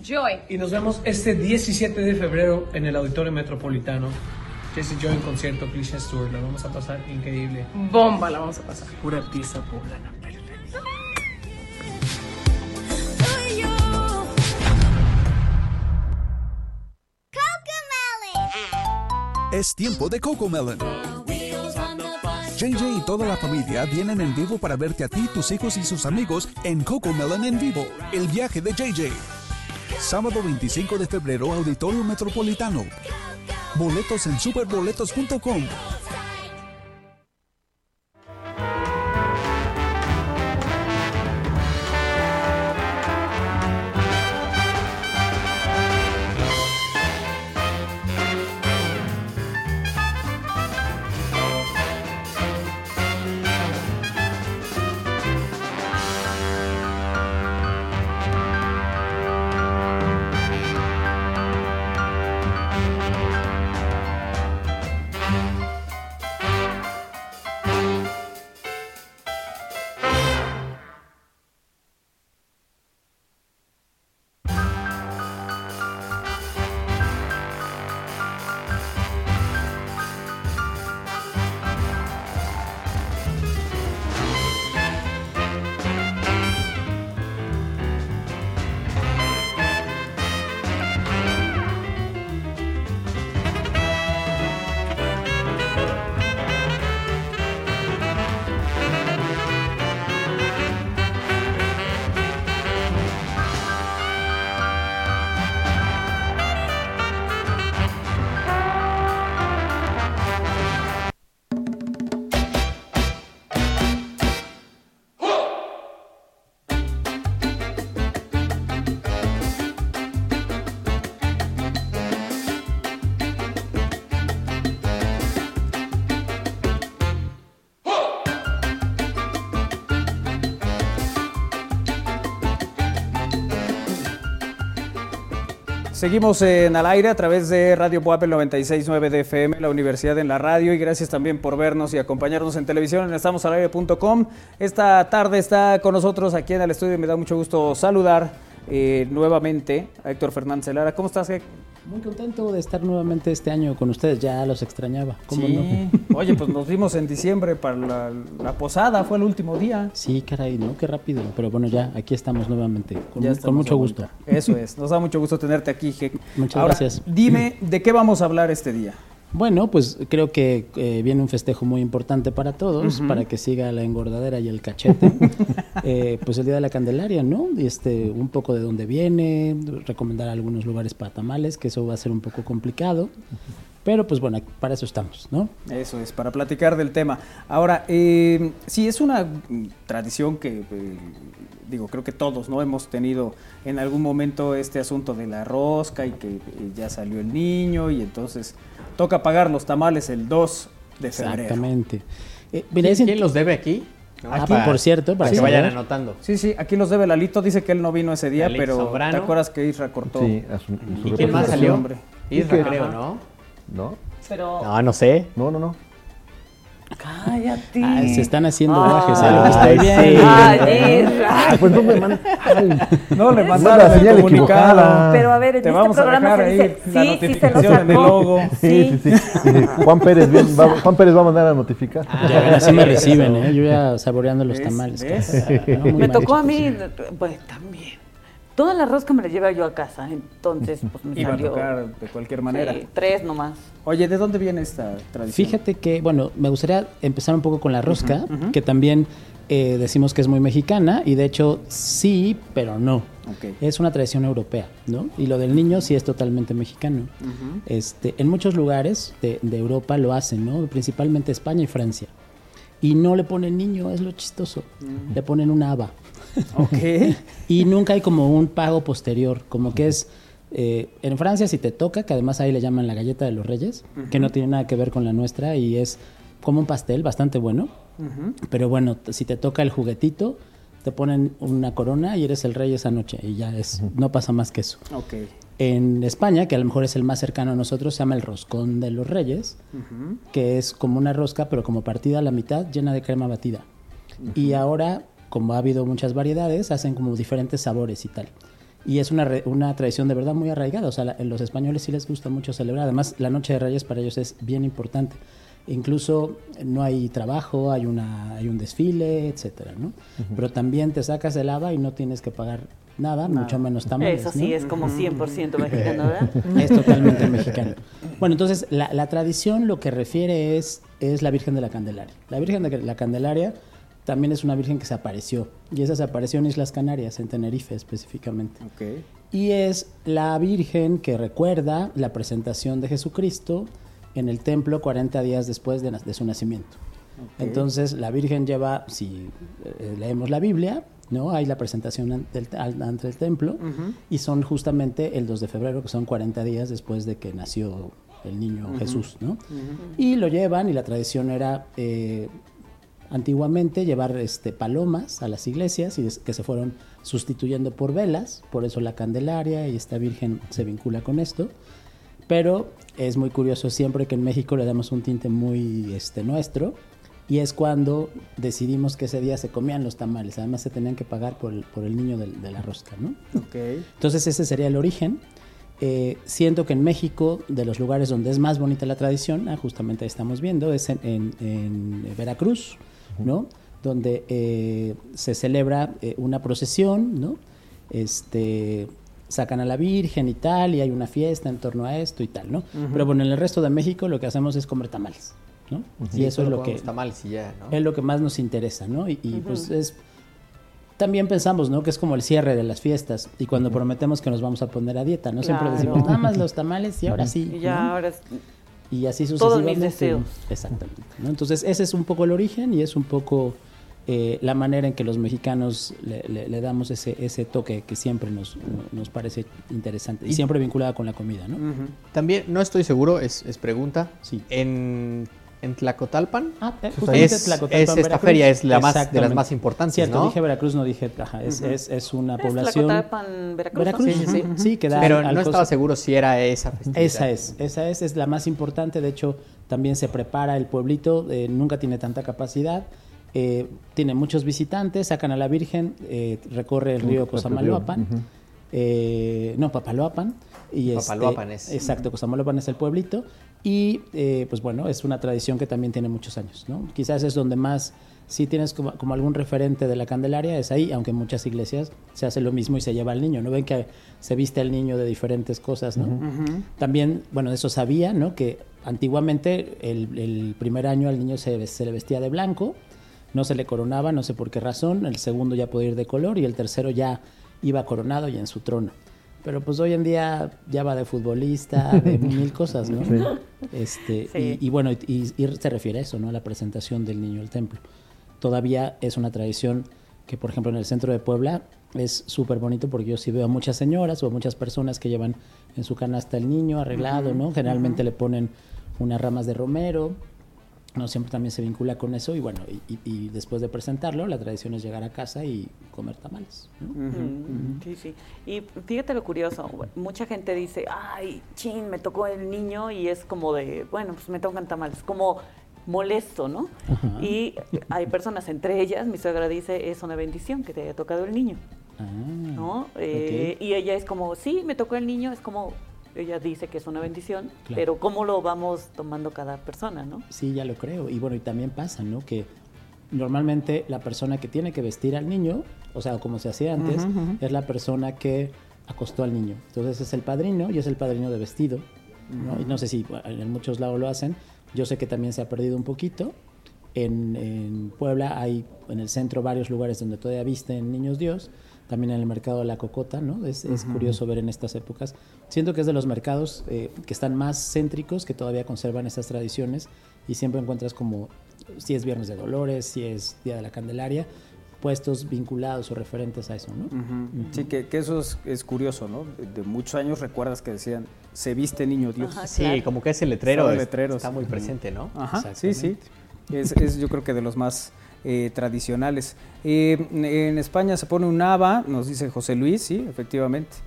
Joy. Y nos vemos este 17 de febrero en el Auditorio Metropolitano. Jesse Joy en concierto, Clichés Tour. La vamos a pasar increíble. Bomba la vamos a pasar. Pura pieza poblana. Es tiempo de Coco Melon. JJ y toda la familia vienen en vivo para verte a ti, tus hijos y sus amigos en Coco Melon en vivo, el viaje de JJ. Sábado 25 de febrero, Auditorio Metropolitano. Boletos en superboletos.com. Seguimos en al aire a través de Radio Puapel 96.9 de FM, la Universidad en la Radio, y gracias también por vernos y acompañarnos en televisión en estamosalaire.com. Esta tarde está con nosotros aquí en el estudio y me da mucho gusto saludar eh, nuevamente a Héctor Fernández Lara. ¿Cómo estás, Héctor? Muy contento de estar nuevamente este año con ustedes, ya los extrañaba. ¿Cómo Sí. no? Oye, pues nos vimos en diciembre para la, la posada, fue el último día. Sí, caray, ¿no? Qué rápido. Pero bueno, ya, aquí estamos nuevamente, con, Ya con estamos mucho gusto. Eso es, nos da mucho gusto tenerte aquí. Muchas Ahora, gracias. Dime, ¿de qué vamos a hablar este día? Bueno, pues creo que eh, viene un festejo muy importante para todos, para que siga la engordadera y el cachete. Eh, pues el Día de la Candelaria, ¿no? Y este, un poco de dónde viene, recomendar algunos lugares para tamales, que eso va a ser un poco complicado. Pero pues bueno, para eso estamos, ¿no? Eso es, para platicar del tema. Ahora, eh, sí, es una tradición que, eh, digo, creo que todos, ¿no? Hemos tenido en algún momento este asunto de la rosca y que eh, ya salió el niño y entonces toca pagar los tamales el 2 de febrero. Exactamente. Eh, mira, ¿Quién, los debe aquí? Ah, por cierto, para que saber. vayan anotando. Sí, sí, aquí los debe Lalito, dice que él no vino ese día, Lalito pero. ¿te acuerdas que Isra cortó? Sí, a su- su ¿Y quién más salió? Hombre. Isra, creo. ¿no? ¿No? Pero No, no sé. No, no, no. Ay, a ti. Ah, se están haciendo Ay, viajes, ¿eh? Lo que sí. viendo. Ay. Ah, pues no me mandan. No le Manda mandaron la señal equivocada. Pero a ver, en Te este vamos a programa dejar se ahí dice, la sí, sí se lo notificación en el sacó. logo. Sí, sí, sí. Juan Pérez, bien, va, Juan Pérez va a mandar a notificar. Ya ven, así me reciben, ¿eh? Yo ya saboreando los tamales. No, Me mal tocó a mí, pues también. Toda la rosca me la lleva yo a casa, entonces pues me Iba a salió tocar de cualquier manera. sí, tres nomás. Oye, ¿de dónde viene esta tradición? Fíjate que, bueno, me gustaría empezar un poco con la rosca, que también eh, decimos que es muy mexicana, y de hecho sí, pero no. Ok. Es una tradición europea, ¿no? Y lo del niño sí es totalmente mexicano. este, en muchos lugares de, de Europa lo hacen, ¿no? Principalmente España y Francia. Y no le ponen niño, es lo chistoso. Le ponen una haba. Ok. Y nunca hay como un pago posterior, como que es... eh, en Francia si te toca, que además ahí le llaman la galleta de los reyes, que no tiene nada que ver con la nuestra y es como un pastel bastante bueno. Pero bueno, si te toca el juguetito, te ponen una corona y eres el rey esa noche y ya es, no pasa más que eso. Ok. En España, que a lo mejor es el más cercano a nosotros, se llama el roscón de los reyes, que es como una rosca, pero como partida a la mitad, llena de crema batida. Y ahora, como ha habido muchas variedades, hacen como diferentes sabores y tal. Y es una, una tradición de verdad muy arraigada. O sea, la- los españoles sí les gusta mucho celebrar. Además, la Noche de Reyes para ellos es bien importante. Incluso no hay trabajo, hay, una, hay un desfile, etcétera, ¿no? Pero también te sacas el lava y no tienes que pagar nada, mucho menos tamales. Eso sí ¿no? es como 100% mexicano, ¿verdad? Es totalmente mexicano. Bueno, entonces la, la tradición lo que refiere es, es la Virgen de la Candelaria. La Virgen de la Candelaria también es una virgen que se apareció. Y esa se apareció en Islas Canarias, en Tenerife específicamente. Ok. Y es la Virgen que recuerda la presentación de Jesucristo en el templo 40 días después de, su nacimiento. Entonces la Virgen lleva, si eh, leemos la Biblia, ¿no? Hay la presentación ante el, al- ante el templo y son justamente el 2 de febrero, que son 40 días después de que nació el niño. Jesús, ¿no? Y lo llevan y la tradición era eh, antiguamente llevar este, palomas a las iglesias y que se fueron sustituyendo por velas, por eso la Candelaria y esta Virgen se vincula con esto. Pero es muy curioso siempre que en México le damos un tinte muy este, nuestro y es cuando decidimos que ese día se comían los tamales. Además se tenían que pagar por el, por el niño del- de, la rosca, ¿no? Ok. Entonces ese sería el origen. Eh, siento que en México, de los lugares donde es más bonita la tradición, ah, justamente ahí estamos viendo, es en, en- en Veracruz, ¿no? Donde eh, se celebra eh, una procesión, ¿no? Este, sacan a la Virgen y tal, y hay una fiesta en torno a esto y tal, ¿no? Pero bueno, en el resto de México lo que hacemos es comer tamales, ¿no? Y eso es lo que... tamales y ya, ¿no? Es lo que más nos interesa, ¿no? Y, pues es... También pensamos, ¿no? Que es como el cierre de las fiestas y cuando prometemos que nos vamos a poner a dieta, ¿no? Siempre decimos, nada más los tamales y ahora sí. Y ya ¿no? ahora es- Y así Todos mis sucesivamente. deseos. Exactamente. ¿no? Entonces, ese es un poco el origen y es un poco eh, la manera en que los mexicanos le, le- le damos ese, ese toque que siempre nos, nos parece interesante y Y- siempre vinculada con la comida, ¿no? También, no estoy seguro, es, es pregunta. En, en Tlacotalpan Ah, eh, justamente es, Tlacotalpan, es esta Veracruz. feria, es la más, de las más importantes, Cierto, ¿no? dije Veracruz, no dije, ajá, es, es, es una Es población... Tlacotalpan, Veracruz, ¿no? Sí, sí, sí. Ujú. Sí, que da Pero al- no estaba seguro si era esa festividad. Esa es, esa es, es la más importante. De hecho, también se prepara el pueblito, eh, nunca tiene tanta capacidad. eh, tiene muchos visitantes, sacan a la Virgen, eh, recorre el río Cosamaloapan. eh, no, Papaloapan. Y este, Papaloapan es. Exacto, Cosamaloapan es el pueblito. Y eh, pues bueno, es una tradición que también tiene muchos años, ¿no? Quizás es donde más, si tienes como, como algún referente de la Candelaria, es ahí, aunque en muchas iglesias se hace lo mismo y se lleva al niño, ¿no? Ven que se viste al niño de diferentes cosas, ¿no? También, bueno, de eso sabía, ¿no? Que antiguamente el, el primer año al niño se, se le vestía de blanco, no se le coronaba, no sé por qué razón, el segundo ya podía ir de color y el tercero ya iba coronado y en su trono. Pero pues hoy en día ya va de futbolista, de mil cosas, ¿no? Sí. Este, Sí. y, y bueno, y, y se refiere a eso, ¿no? A la presentación del niño al templo. Todavía es una tradición que, por ejemplo, en el centro de Puebla es súper bonito porque yo sí veo a muchas señoras o a muchas personas que llevan en su canasta el niño arreglado, ¿no? Generalmente le ponen unas ramas de romero, no siempre también se vincula con eso y bueno, y, y- y después de presentarlo, la tradición es llegar a casa y comer tamales. ¿no? Sí, sí. Y fíjate lo curioso, mucha gente dice, ay, chin, me tocó el niño y es como de, bueno, pues me tocan tamales. Como molesto, ¿no? Y hay personas, entre ellas, mi suegra dice, es una bendición que te haya tocado el niño, Ah, ¿no? Eh, Y ella es como, sí, me tocó el niño, es como, ella dice que es una bendición, Claro. pero ¿cómo lo vamos tomando cada persona, no? Sí, ya lo creo. Y bueno, y también pasa, ¿no? Que normalmente la persona que tiene que vestir al niño, o sea, como se hacía antes, Ujú, ujú. es la persona que acostó al niño. Entonces es el padrino y es el padrino de vestido. ¿no? Y no sé si en muchos lados lo hacen. Yo sé que también se ha perdido un poquito. En, en Puebla hay en el centro varios lugares donde todavía visten niños Dios. También en el mercado de la cocota, ¿no? Es, es Ujú. curioso ver en estas épocas. Siento que es de los mercados eh, que están más céntricos, que todavía conservan estas tradiciones y siempre encuentras como, si es Viernes de Dolores, si es Día de la Candelaria, puestos vinculados o referentes a eso, ¿no? Ujú. Sí, que, que eso es, es curioso, ¿no? De, de muchos años recuerdas que decían, se viste niño Dios. Ajá, Sí, claro. como que ese letrero es- letreros. está muy presente, ¿no? Ajá, sí, sí. Es, es yo creo que de los más eh, tradicionales. Eh, en España se pone un ABA, nos dice José Luis, sí, efectivamente.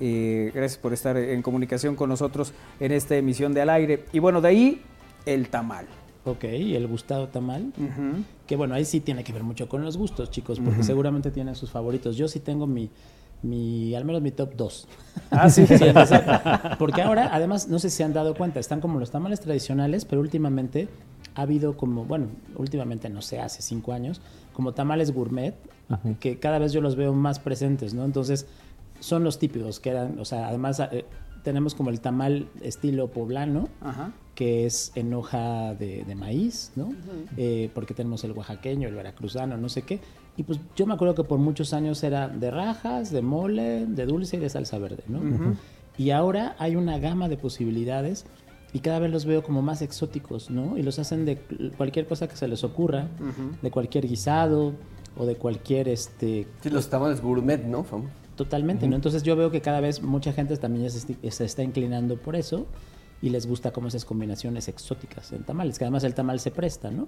Eh, gracias por estar en comunicación con nosotros en esta emisión de Al Aire. Y bueno, de ahí el tamal. Ok, el gustado tamal, que bueno, ahí sí tiene que ver mucho con los gustos, chicos, porque seguramente tienen sus favoritos. Yo sí tengo mi, mi al menos mi top 2. Ah, sí. porque ahora, además, no sé si se han dado cuenta, están como los tamales tradicionales, pero últimamente ha habido como, bueno, últimamente no sé, hace cinco años, como tamales gourmet, que cada vez yo los veo más presentes, ¿no? Entonces, son los típicos que eran, o sea, además eh, tenemos como el tamal estilo poblano, Ajá. que es en hoja de, de maíz, ¿no? Eh, porque tenemos el oaxaqueño, el veracruzano, no sé qué. Y pues yo me acuerdo que por muchos años era de rajas, de mole, de dulce y de salsa verde, ¿no? Ujú. Y ahora hay una gama de posibilidades y cada vez los veo como más exóticos, ¿no? Y los hacen de cualquier cosa que se les ocurra, de cualquier guisado o de cualquier, este... Sí, los tamales gourmet, ¿no? Fam? Totalmente. ¿no? Entonces yo veo que cada vez mucha gente también ya se, está inclinando por eso y les gusta como esas combinaciones exóticas en tamales, que además el tamal se presta, ¿no?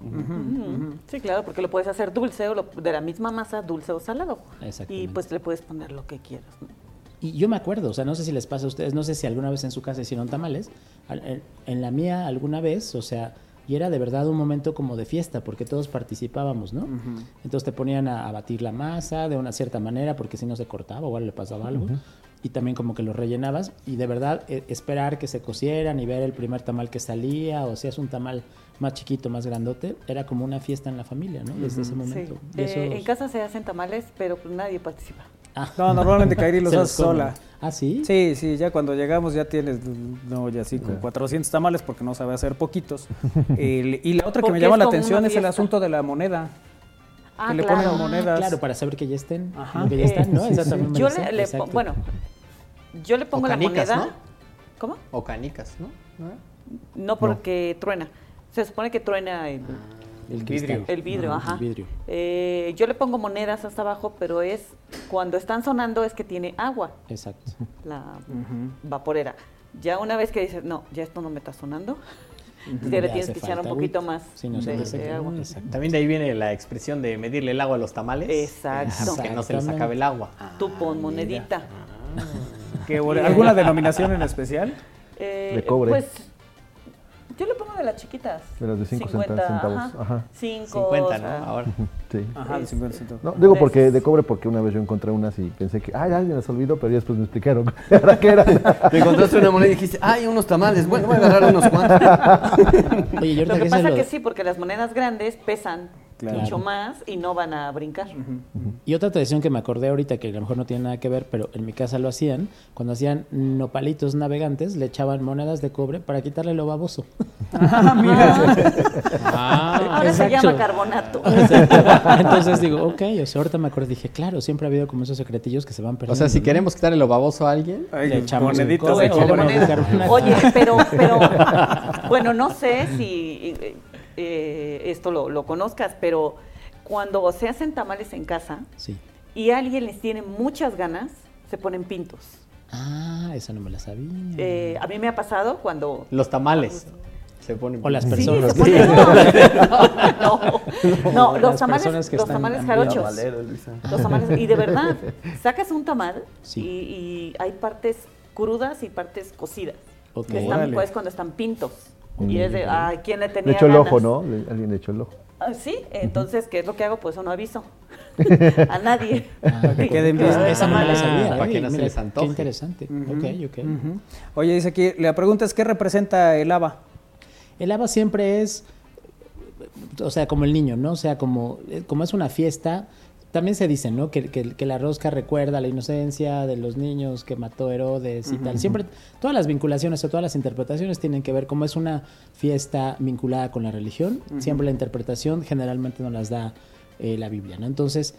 Sí, claro, porque lo puedes hacer dulce o lo- de la misma masa, dulce o salado. Y Exactamente. pues le puedes poner lo que quieras. ¿no? Y yo me acuerdo, o sea, no sé si les pasa a ustedes, no sé si alguna vez en su casa hicieron tamales, al- en, en la mía alguna vez, o sea, y era de verdad un momento como de fiesta, porque todos participábamos, ¿no? Entonces te ponían a, a batir la masa de una cierta manera, porque si no se cortaba o algo le pasaba algo, y también como que lo rellenabas, y de verdad eh, esperar que se cocieran y ver el primer tamal que salía, o si es un tamal más chiquito, más grandote, era como una fiesta en la familia, ¿no? Desde ese momento. Sí. Y Eh, en casa se hacen tamales, pero pues nadie participa. Ah. No, normalmente Kairi los hace sola. ¿Ah, sí? Sí, sí, ya cuando llegamos ya tienes, no, ya sí, con 400 tamales porque no sabe hacer poquitos. El- y la otra que me llama la atención es el asunto de la moneda. Ah, que le claro. ponen monedas. Claro, para saber que ya estén, Ajá. que ya están, ¿no? Eh, me yo le, le bueno, yo le pongo O la moneda. ¿no? ¿Cómo? O canicas, ¿no? No porque truena. Se supone que truena el, El cristal. el vidrio, Ajá, ajá. el vidrio. Eh, yo le pongo monedas hasta abajo, pero es cuando están sonando es que tiene agua, Exacto. la vaporera. Ya una vez que dices, no, ya esto no me está sonando, ya le tienes que echar un poquito más Sí, no de, te agua. Exacto. También de ahí viene la expresión de medirle el agua a los tamales. Exacto. Que no se les acabe el agua. Tú pon monedita. Qué bueno. ¿Alguna denominación en especial? Eh, De cobre. Pues yo le pongo de las chiquitas. De las de cinco 50, centavos, Ajá. ajá. Cinco, 50, o ¿no? Ahora. Sí. Ajá, de 50 centavos. No, digo De porque de cobre porque una vez yo encontré unas y pensé que, ay, alguien las olvidó, pero ya después me explicaron ¿Ahora qué eran. Te encontraste una moneda y dijiste, ay, unos tamales, bueno, voy a agarrar unos cuantos. Oye, Lo que pasa es lo- que sí, porque las monedas grandes pesan Claro. mucho más y no van a brincar. Y otra tradición que me acordé ahorita, que a lo mejor no tiene nada que ver, pero en mi casa lo hacían, cuando hacían nopalitos navegantes, le echaban monedas de cobre para quitarle lo baboso. Ah, Ahora se llama carbonato. Entonces digo, ok, o sea, ahorita me acuerdo, dije, claro, siempre ha habido como esos secretillos que se van perdiendo. O sea, si ¿no? queremos quitarle lo baboso a alguien, Ay, Le echamos un moneditas de cobre. Oye, pero, pero, bueno, no sé si eh, esto lo, lo conozcas, pero cuando se hacen tamales en casa Sí. y alguien les tiene muchas ganas, se ponen pintos. Ah, esa no me la sabía. Eh, a mí me ha pasado cuando... los tamales se ponen. O las Sí, personas. se ponen- no, no, no, los tamales, los tamales jarochos. Los tamales, y de verdad, sacas un tamal Sí. y, y hay partes crudas y partes cocidas. Ok. Que están, pues cuando están pintos. Y es de, ay, ¿quién le tenía Le echó el ojo? ¿no? Le- alguien le echó el ojo. Ah, sí, entonces, ¿qué es lo que hago? Pues eso no aviso a nadie. Para que queden bien. Ah, Esa no la sabía. Para que no se les antoje. Qué interesante. Ok, ok. Ujú. Oye, dice aquí, la pregunta es, ¿qué representa el haba? El haba siempre es, o sea, como el niño, ¿no? O sea, como, eh, como es una fiesta, también se dice, ¿no? Que, que- que la rosca recuerda la inocencia de los niños que mató Herodes y tal. Siempre, todas las vinculaciones o todas las interpretaciones tienen que ver, como es una fiesta vinculada con la religión, siempre la interpretación generalmente nos las da eh, la Biblia, ¿no? Entonces,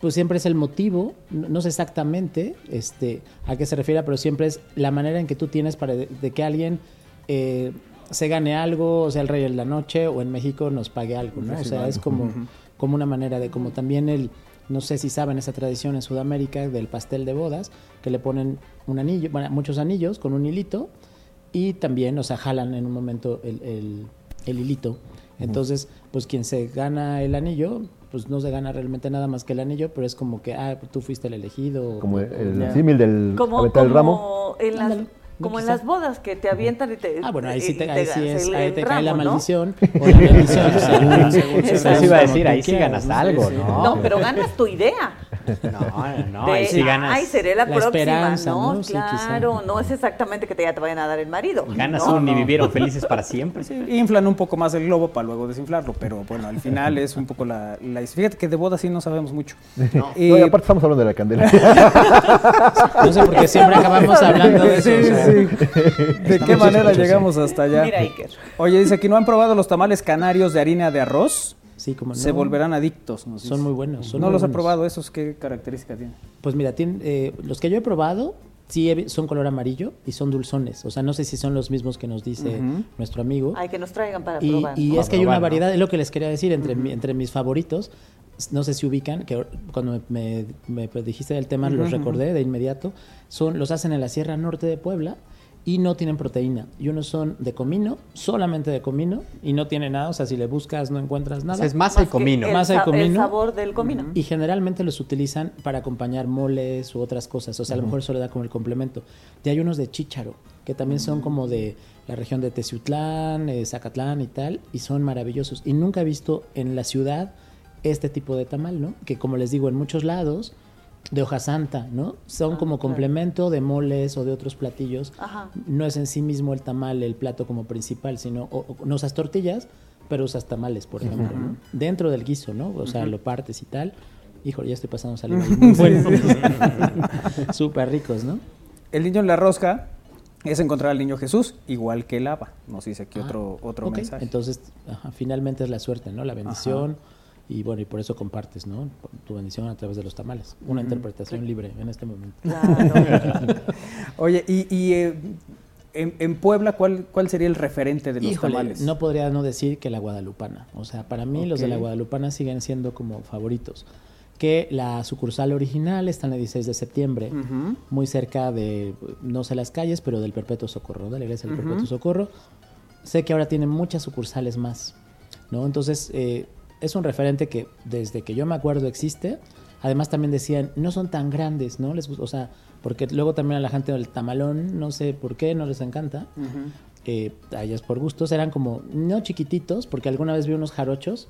pues siempre es el motivo, no, no sé exactamente este, a qué se refiere, pero siempre es la manera en que tú tienes para de, de que alguien eh, se gane algo, o sea, el rey de la noche, o en México nos pague algo, ¿no? O sea, es como, como una manera de, como también el, no sé si saben esa tradición en Sudamérica del pastel de bodas, que le ponen un anillo, bueno, muchos anillos con un hilito, y también, o sea, jalan en un momento el, el- el hilito. Entonces, pues quien se gana el anillo, pues no se gana realmente nada más que el anillo, pero es como que, ah, tú fuiste el elegido. Como o- el o- símil del Como, el ramo. como en las, Como en quizá. las bodas que te avientan y te. Ah, bueno, ahí sí, te, te ahí sí es, ahí te cae la ramo, ¿no? maldición o la bendición, según, según, Eso según iba a decir, ahí sí ganas algo, ¿no? No, pero ganas tu idea. No, no, de, ahí sí ganas. Ay, seré la, la próxima, esperanza, ¿no? ¿no? Sí, quizá. claro, no es exactamente que te, ya te vayan a dar el marido. Ganas ¿no? un y vivieron felices para siempre. Sí, inflan un poco más el globo para luego desinflarlo, pero bueno, al final es un poco la, la... Fíjate que de boda sí no sabemos mucho. No, Eh, y aparte estamos hablando de la candela. No sé por qué siempre acabamos hablando de eso. Sí, o sea, sí. ¿De qué manera llegamos hasta allá? Mira, Iker. Oye, dice que no han probado los tamales canarios de harina de arroz. Sí, como Se volverán adictos. nos Son muy buenos, son no muy los he buenos. probado, esos qué características tienen. Pues mira, tienen, eh, los que yo he probado sí son color amarillo y son dulzones. O sea, no sé si son los mismos que nos dice nuestro amigo. Ay, que nos traigan para Y, probar. y es que hay una variedad, es lo que les quería decir, entre, mi- entre mis favoritos, no sé si ubican, que cuando me, me- me dijiste del tema los recordé de inmediato, son los hacen en la Sierra Norte de Puebla y no tienen proteína. Y unos son de comino, solamente de comino, y no tiene nada, o sea, si le buscas no encuentras nada. es masa y comino. El, Masa y sa- el comino. sabor del comino. Y generalmente los utilizan para acompañar moles u otras cosas. O sea, a lo mejor eso le da como el complemento. Y hay unos de chícharo, que también son como de la región de Teciutlán, eh, Zacatlán y tal, y son maravillosos. Y nunca he visto en la ciudad este tipo de tamal, ¿no? Que como les digo, en muchos lados, de hoja santa, ¿no? Son Ah, como claro. complemento de moles o de otros platillos. Ajá. No es en sí mismo el tamal el plato como principal, sino o- o- no usas tortillas, pero usas tamales, por ejemplo, ¿no? Dentro del guiso, ¿no? O sea, lo partes y tal. Híjole, ya estoy pasando saliva. bueno. Súper ricos, ¿no? El niño en la rosca es encontrar al niño Jesús, igual que el Abba. Nos dice aquí Ah, otro, otro mensaje. Entonces, ajá, finalmente es la suerte, ¿no? La bendición. Y bueno, y por eso compartes, ¿no? Tu bendición a través de los tamales. Una interpretación libre en este momento. Claro. Oye, y, y, eh, en, en Puebla, ¿cuál, ¿cuál sería el referente de los Híjole, tamales? no podría no decir que la guadalupana. O sea, para mí los de la guadalupana siguen siendo como favoritos. Que la sucursal original está en el 16 de septiembre, Ujú. muy cerca de, no sé las calles, pero del Perpetuo Socorro, de la iglesia del Perpetuo Socorro. Sé que ahora tienen muchas sucursales más, ¿no? Entonces, eh, es un referente que desde que yo me acuerdo existe. Además también decían, no son tan grandes, ¿no? Les, gust- o sea, porque luego también a la gente del tamalón, no sé por qué, no les encanta. Ujú. Eh, a ellas por gustos eran como, no chiquititos, porque alguna vez vi unos jarochos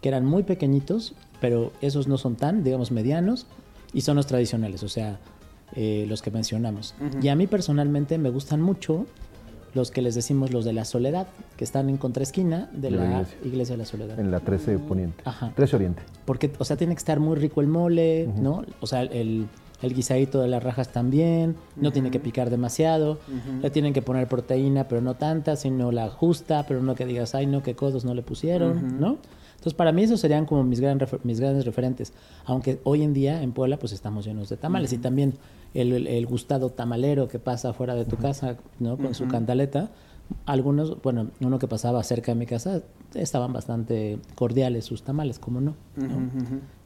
que eran muy pequeñitos, pero esos no son tan, digamos, medianos, y son los tradicionales, o sea, eh, los que mencionamos. Y a mí personalmente me gustan mucho los que les decimos los de la soledad, que están en contraesquina de, De la la, iglesia. iglesia. de la soledad. En la 13 Poniente. Ajá. 13 Oriente. Porque, o sea, tiene que estar muy rico el mole, ¿no? O sea, el, el guisadito de las rajas también, no tiene que picar demasiado, le tienen que poner proteína, pero no tanta, sino la justa, pero no que digas, ay, no, qué codos no le pusieron, ¿no? Entonces, para mí esos serían como mis, gran refer- mis grandes referentes. Aunque hoy en día en Puebla, pues estamos llenos de tamales. Y también el, el- el gustado tamalero que pasa fuera de tu casa, ¿no? Con su cantaleta. Algunos, bueno, uno que pasaba cerca de mi casa, estaban bastante cordiales sus tamales, como no. ¿no?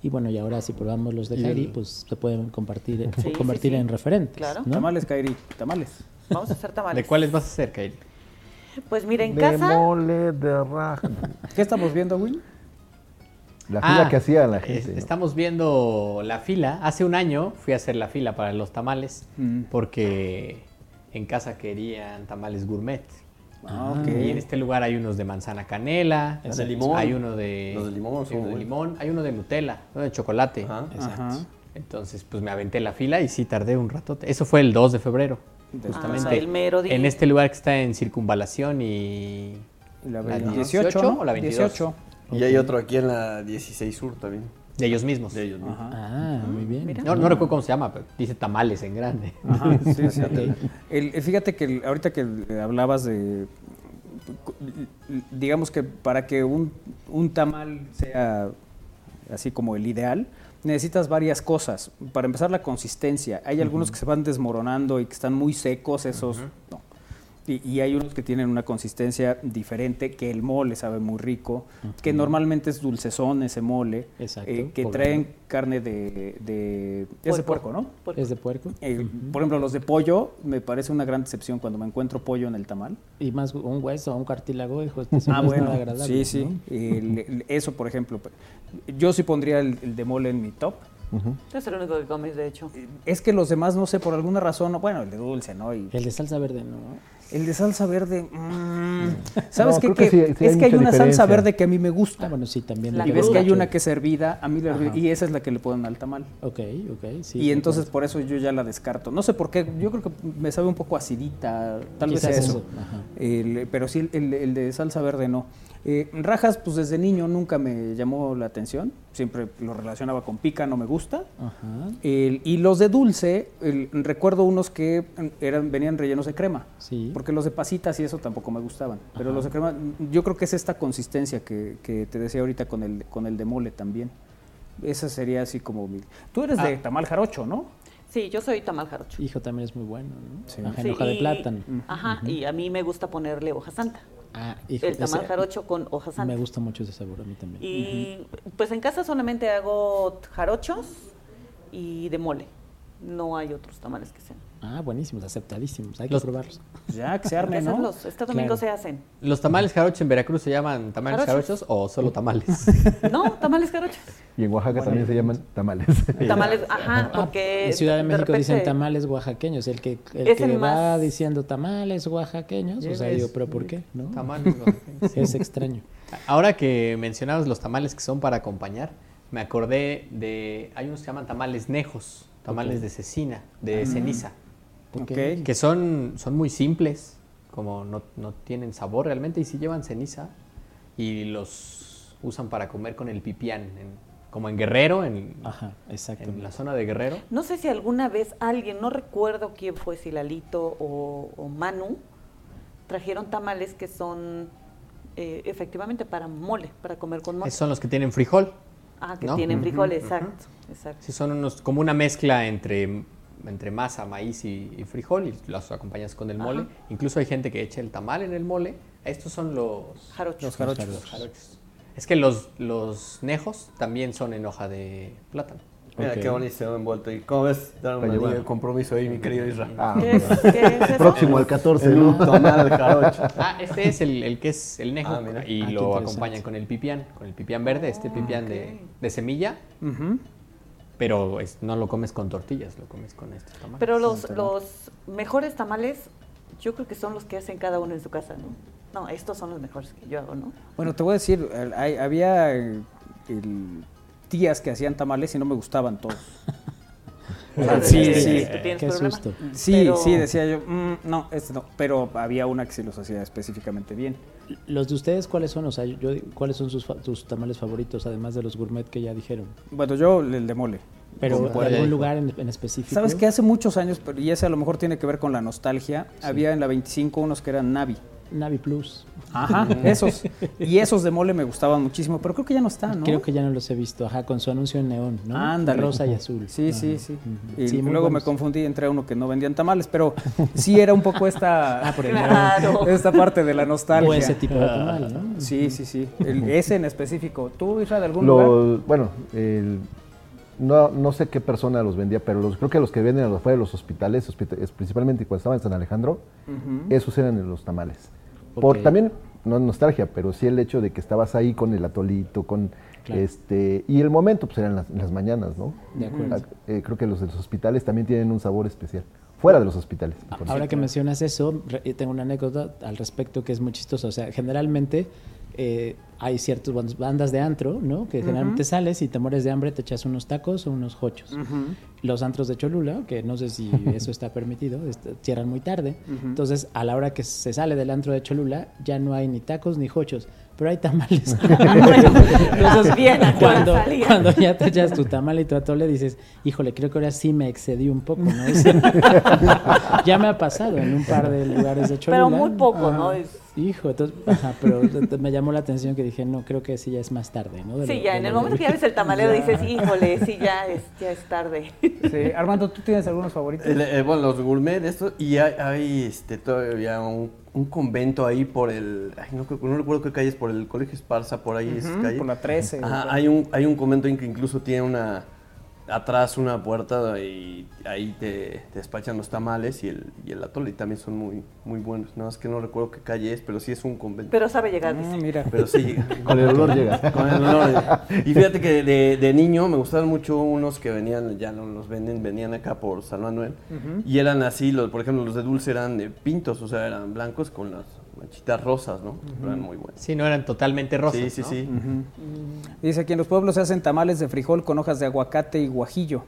Y bueno, y ahora si probamos los de el- pues se pueden compartir, Sí, sí, convertir sí. en referentes. Claro. ¿no? Tamales, Kairi, tamales. Vamos a hacer tamales. ¿De cuáles vas a hacer, Kairi? Pues mira, en de casa. mole de raja. ¿Qué estamos viendo, Will? La fila Ah, que hacía la es- gente. ¿no? Estamos viendo la fila. Hace un año fui a hacer la fila para los tamales Mm. porque en casa querían tamales gourmet. Ah, Y en este lugar hay unos de manzana canela, de limón. hay uno de, Los de limón son uno de limón, hay uno de Nutella, uno de chocolate. Exacto. Entonces, pues me aventé la fila y sí tardé un rato. Eso fue el 2 de febrero, justamente. Ah, el mero día. En este lugar que está en circunvalación y La la 18, ¿no? o la 22. 18. Y hay otro aquí en la 16 Sur también. De ellos mismos. De ellos mismos. Ah, muy bien. No, no recuerdo cómo se llama, pero dice tamales en grande. Ajá, sí, sí. El- el- fíjate que el- ahorita que eh, hablabas de, digamos que para que un, un tamal sea así como el ideal, necesitas varias cosas. Para empezar, la consistencia. Hay algunos que se van desmoronando y que están muy secos, esos no. Y, y hay unos que tienen una consistencia diferente, que el mole sabe muy rico, que normalmente es dulcezón ese mole, Exacto, eh, que poblano. traen carne de, de, es de puerco, ¿no? Es de puerco. Eh, Por ejemplo, los de pollo, me parece una gran decepción cuando me encuentro pollo en el tamal. Y más un hueso, un cartílago, hijo, eso ah, no es bueno, nada agradable. sí, sí. ¿no? El- el- eso, por ejemplo. Yo sí pondría el, el de mole en mi top. Es el único que comes, de hecho. Es que los demás, no sé, por alguna razón, bueno, el de dulce, ¿no? Y El de salsa verde, ¿no? el de salsa verde, mm, ¿sabes No, qué? creo que Que- sí- sí es que hay una salsa verde que a mí me gusta. Ah, bueno, sí, también. La y ves que hay una que es hervida, a mí la hervida- y esa es la que le ponen al tamal. Ok, ok, sí. y entonces por eso yo ya la descarto. No sé por qué, yo creo que me sabe un poco acidita, tal vez sea eso. eso, ajá. El- pero sí, el, el de salsa verde no. Eh, rajas, pues desde niño nunca me llamó la atención. Siempre lo relacionaba con pica, no me gusta. Ajá. El- y los de dulce, el- recuerdo unos que eran, venían rellenos de crema. Sí. Porque los de pasitas y eso tampoco me gustaban. Pero los de crema, yo creo que es esta consistencia que, que te decía ahorita con el, con el de mole también. Esa sería así como mi... Tú eres de Ah. tamal jarocho, ¿no? Sí, yo soy tamal jarocho. Hijo también es muy bueno, ¿no? Sí. Ajá, en Sí, hoja de plátano. Ajá, y a mí me gusta ponerle hoja santa. Ah, hijo, el tamal ese- jarocho con hoja santa. Me gusta mucho ese sabor a mí también. Y pues en casa solamente hago jarochos y de mole. No hay otros tamales que sean. Ah, buenísimos, aceptadísimos. Hay Los- que probarlos. Ya, que se Hay arme, que ¿no? hacerlos. Este domingo Claro. se hacen. ¿Los tamales jarochos en Veracruz se llaman tamales Jarochos. o solo tamales? No, tamales jarochos. Y en Oaxaca también se llaman tamales. Tamales, ajá, porque... En Ciudad de México repente- dicen tamales oaxaqueños. El que, el que el va más- diciendo tamales oaxaqueños, o sea, digo, ¿pero por qué? ¿No? Tamales oaxaqueños. Es extraño. Ahora que mencionabas los tamales que son para acompañar, me acordé de. Hay unos que se llaman tamales nejos, tamales de cecina, de ceniza, Ok. Ok. que son, son muy simples, como no, no tienen sabor realmente, y sí llevan ceniza, y los usan para comer con el pipián, en- como en Guerrero, en, Ajá, exacto. en la zona de Guerrero. No sé si alguna vez alguien, no recuerdo quién fue, si Lalito o, o Manu, trajeron tamales que son eh, efectivamente para mole, para comer con mole. Esos son los que tienen frijol. Ah, que ¿no? tienen ujú. exacto, exacto. Sí, son unos, como una mezcla entre, entre masa, maíz y, y frijol y los acompañas con el mole. Ajá. Incluso hay gente que echa el tamal en el mole. Estos son los Jarochos. Los jarochos. Los jarochos. Es que los, los nejos también son en hoja de plátano. Mira Ok. qué bonito se envuelto. ¿Y cómo ves? Dar un anillo de compromiso ahí, mi querido Isra. Ah, ¿Qué es, qué es eso? Próximo al 14, En un ¿no? tamal jarocho. Ah, este es el, el que es el nejo Ah, y Ah, lo acompañan con el pipián, con el pipián verde, este pipián de, de semilla, Ujú. Pero es- no lo comes con tortillas, lo comes con estos tamales. Pero los, los mejores tamales, yo creo que son los que hacen cada uno en su casa, ¿no? No, estos son los mejores que yo hago, ¿no? Bueno, te voy a decir, hay- había eh, el- tías que hacían tamales y no me gustaban todos. Sí, Sí, sí. ¿Tú tienes Qué susto. Sí, Pero- sí, decía yo, "Mm, no, este no. Pero había una que sí los hacía específicamente bien. ¿Los de ustedes cuáles son? O sea, yo, ¿cuáles son sus, tamales favoritos, además de los gourmet que ya dijeron? Bueno, yo el de mole. Pero ahí algún lugar en, en específico. ¿Sabes que Hace muchos años, pero- y ese a lo mejor tiene que ver con la nostalgia, había en la 25 unos que eran Navi. Navi Plus. Ajá, esos. Y esos de mole me gustaban muchísimo, pero creo que ya no están, ¿no? Creo que ya no los he visto, ajá, con su anuncio en neón, ¿no? Ándale. Rosa y azul. Sí, sí, Ajá. sí. Y Sí, luego me confundí entre uno que no vendían tamales, pero sí era un poco esta, Ah, por el Claro. esta parte de la nostalgia. O ese tipo de tamal, ¿no? Sí, sí, sí. El- ese en específico. ¿Tú, Isra, de algún lugar? Los, bueno, el- no, no sé qué persona los vendía, pero los, creo que los que venden afuera de los hospitales, hospita- es principalmente cuando estaba en San Alejandro, esos eran los tamales. Por también, no nostalgia, pero sí el hecho de que estabas ahí con el atolito, con Claro. este y el momento pues eran las, las mañanas, ¿no? De acuerdo. Ah, eh, creo que los de los hospitales también tienen un sabor especial. fuera de los hospitales. Ahora que mencionas eso, tengo una anécdota al respecto que es muy chistosa. O sea, generalmente eh, hay ciertas bandas de antro, ¿no? Que generalmente sales y te mueres de hambre, te echas unos tacos o unos hochos. Los antros de Cholula, que no sé si eso está permitido, cierran muy tarde. Entonces, a la hora que se sale del antro de Cholula, ya no hay ni tacos ni hochos pero hay tamales. Entonces, bien, cuando, cuando ya te echas tu tamal y tu atole, dices, híjole, creo que ahora sí me excedí un poco, ¿no? ya me ha pasado en un par de lugares de Cholula. Pero muy poco, ¿no? Hijo, entonces, ajá, pero me llamó la atención que dije, no, creo que sí ya es más tarde, ¿no? sí, ya, en el momento que ya ves el tamalero dices, híjole, sí, ya es, ya es tarde. Sí, Armando, ¿tú tienes algunos favoritos? Eh, bueno, los gourmet, esto, y hay, hay este, todavía un un convento ahí por el. Ay, no, no recuerdo qué calle es, por el Colegio Esparza, por ahí es calle. Por la 13. hay, un, hay un convento que incluso tiene una atrás una puerta y ahí te, despachan los tamales y el, y el atole y también son muy, muy buenos. Nada más que no recuerdo qué calle es, pero sí es un convento. Pero sabe llegar, ah, mira. Pero sí llega. Con el olor llega. Con el olor Y fíjate que de, de, niño me gustaban mucho unos que venían, ya no los venden, venían acá por San Manuel. Y eran así, los, por ejemplo, los de dulce eran de pintos, o sea, eran blancos con las manchitas rosas, ¿no? Eran muy buenas. Sí, no eran totalmente rosas. Sí, sí, sí. Dice aquí en los pueblos se hacen tamales de frijol con hojas de aguacate y guajillo,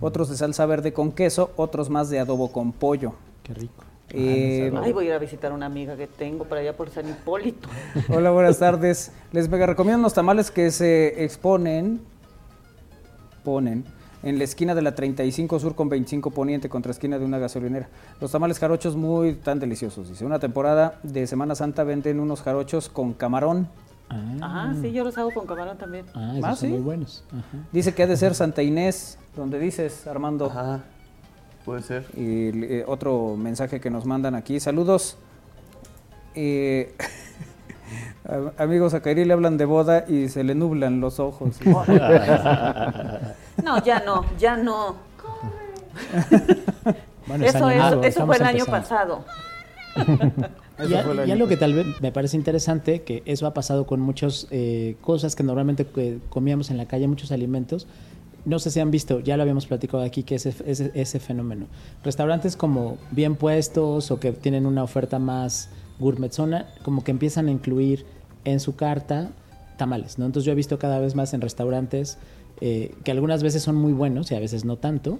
otros de salsa verde con queso, otros más de adobo con pollo. Qué rico. Eh, Ay, voy a ir a visitar una amiga que tengo por allá por San Hipólito. Hola, buenas tardes. Les mega recomiendo unos tamales que se exponen, ponen en la esquina de la 35 Sur con 25 Poniente, contra esquina de una gasolinera. Los tamales jarochos muy tan deliciosos. Dice, una temporada de Semana Santa venden unos jarochos con camarón. Ah, sí, yo los hago con camarón también. Ah, esos ¿Ah, son muy buenos. Dice que ha de ser Santa Inés, donde dices, Armando. Ajá, puede ser. Y eh, otro mensaje que nos mandan aquí. Saludos. Eh, Amigos, a Kairi le hablan de boda y se le nublan los ojos. no, ya no, ya no. eso, eso fue el año pasado. y, algo que tal vez me parece interesante, que eso ha pasado con muchas eh, cosas que normalmente eh, comíamos en la calle, muchos alimentos. No sé si han visto, ya lo habíamos platicado aquí, que es ese, ese fenómeno. Restaurantes como bien puestos o que tienen una oferta más gourmet zona, como que empiezan a incluir en su carta tamales, ¿no? Entonces yo he visto cada vez más en restaurantes eh, que algunas veces son muy buenos y a veces no tanto.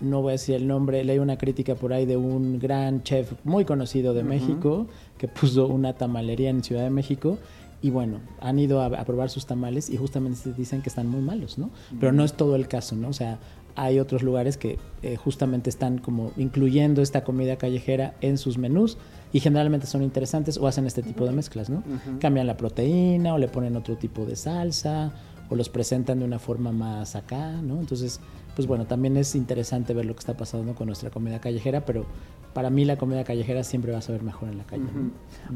No voy a decir el nombre, leí una crítica por ahí de un gran chef muy conocido de México que puso una tamalería en Ciudad de México y bueno, han ido a, probar sus tamales y justamente dicen que están muy malos, ¿no? Pero no es todo el caso, ¿no? O sea, hay otros lugares que eh, justamente están como incluyendo esta comida callejera en sus menús y generalmente son interesantes o hacen este tipo de mezclas, ¿no? Cambian la proteína o le ponen otro tipo de salsa o los presentan de una forma más acá, ¿no? Entonces, pues bueno, también es interesante ver lo que está pasando con nuestra comida callejera, pero para mí la comida callejera siempre va a saber mejor en la calle.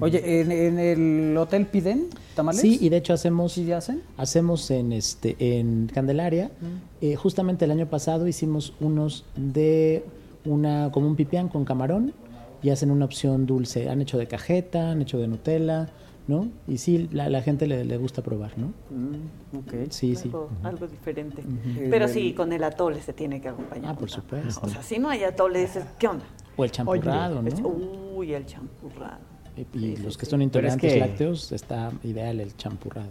Oye, ¿en, el hotel piden tamales? Sí, y de hecho hacemos... ¿Sí hacen? Hacemos en, este, en Candelaria. Eh, justamente el año pasado hicimos unos de una como un pipián con camarón y hacen una opción dulce. Han hecho de cajeta, han hecho de Nutella, ¿no? Y sí, la, la gente le, le, gusta probar, ¿no? Mm, okay. Sí, algo, sí. Algo diferente. Pero sí, con el atole se tiene que acompañar. Ah, por supuesto. O sea, si no hay atole, dices, ¿qué onda? O el champurrado, ¿no? Uy, el champurrado. Y, los que son intolerantes lácteos, está ideal el champurrado.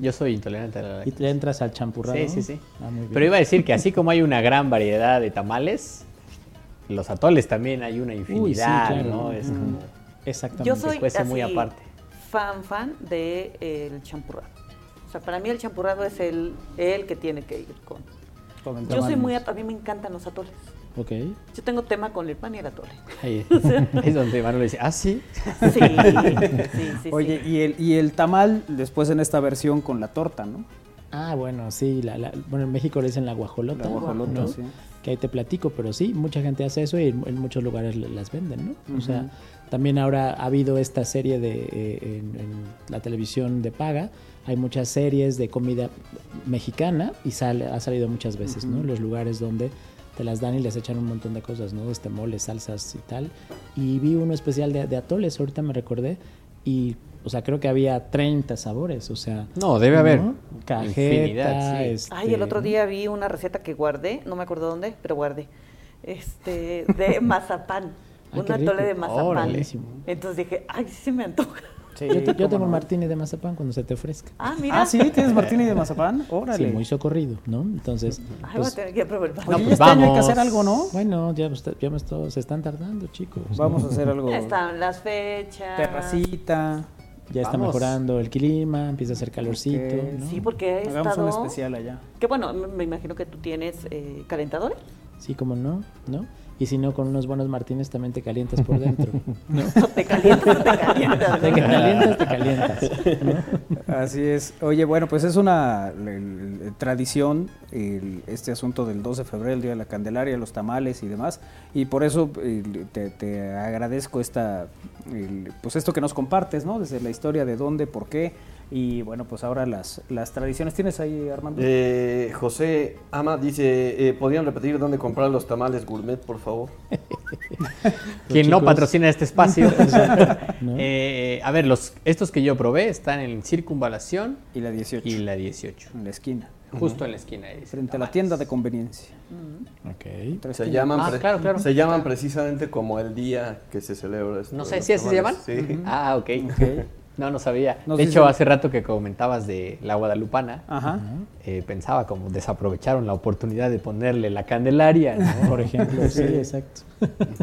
Yo soy intolerante a la lácteos. ¿Y te entras al champurrado? Sí, sí, sí. Ah, Pero iba a decir que así como hay una gran variedad de tamales, los atoles también hay una infinidad, ¿no? Es Exactamente. Yo soy así, muy aparte. fan, fan del de, el champurrado. O sea, para mí el champurrado es el, el que tiene que ir con... con Yo soy muy... A mí me encantan los atoles. Ok. Yo tengo tema con el pan y el atole. Ahí es donde Manuel dice, ah, sí. Sí, sí, Oye, Y, el, y el tamal después en esta versión con la torta, ¿no? Ah, bueno, sí. La, bueno, en México le dicen la guajolota. La guajolota, sí que ahí te platico, pero sí, mucha gente hace eso y en, muchos lugares las venden, ¿no? O sea, también ahora ha habido esta serie de eh, en, la televisión de paga, hay muchas series de comida mexicana y sale, ha salido muchas veces, ¿no? Los lugares donde te las dan y les echan un montón de cosas, ¿no? Este moles, salsas y tal. Y vi uno especial de, de atoles, ahorita me recordé, y o sea, creo que había 30 sabores, o sea... No, debe haber. Cajeta, Ay, el otro día vi una receta que guardé, no me acuerdo dónde, pero guardé. este, de mazapán. Ay, un atole de mazapán. Órale. Entonces dije, ay, sí se me antoja. Sí, yo, te- yo cómo tengo no. martini de mazapán cuando se te ofrezca. Ah, mira. Ah, sí, tienes martini de mazapán. Órale. Sí, muy socorrido, ¿no? Entonces, Ay, voy pues, a tener que probar. No, pues este año hay que vamos. hacer algo, ¿no? bueno, ya, ya me estoy- se están tardando, chicos. Vamos a hacer algo. Ya están las fechas. Terracita. Ya está Vamos. mejorando el clima, empieza a hacer calorcito, Ok. ¿no? Sí, porque he Hagamos un especial allá. Que bueno, me me imagino que tú tienes eh, calentadores. Sí, como no, ¿no? Y si no, con unos buenos martines también te calientas por dentro. ¿no? Te calientas, te calientas. Te calientas, te calientas. ¿no? Así es. Oye, bueno, pues es una el- tradición el- este asunto del 2 de febrero, el Día de la Candelaria, los tamales y demás. Y por eso el, te, te agradezco esta, el, pues esto que nos compartes, ¿no? Desde la historia de dónde, por qué. Y bueno, pues ahora las, las tradiciones. ¿Tienes ahí, Armando? Eh, José Ama dice, eh, ¿podrían repetir dónde comprar los tamales gourmet, por favor? Quien no patrocina este espacio. ¿No? Eh, a ver, los, estos que yo probé están en Circunvalación y la 18. y la 18. En la esquina. Justo en la esquina. ahí, Frente a la tienda de conveniencia. Ok. Entre Se llaman, Ah, claro, claro. se llaman precisamente como el día que se celebra esto No sé si así se llaman. Sí. Ah, ok. Ok. No, no sabía. Nos de hecho, hace rato que comentabas de la guadalupana, Ajá. eh, pensaba como desaprovecharon la oportunidad de ponerle la candelaria, ¿no? Por ejemplo, sí, exacto.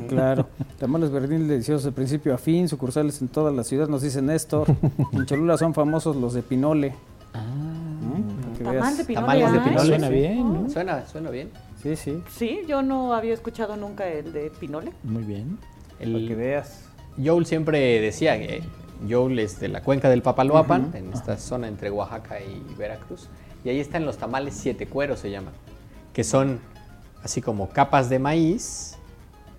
Claro. Tamales verdiles deliciosos de principio a fin, sucursales en toda la ciudad, nos dice Néstor. En Cholula son famosos los de Pinole. Ah, ¿Mm? Para que Tamal veas. de pinole. Tamales de ay. pinole. Suena bien, ¿no? Suena, suena bien. Sí, sí. Sí, yo no había escuchado nunca el de pinole. Muy bien. Para que El, veas. Joel siempre decía que Joel es de la cuenca del Papaloapan, en esta zona entre Oaxaca y Veracruz. Y ahí están los tamales siete cueros, se llaman. Que son así como capas de maíz,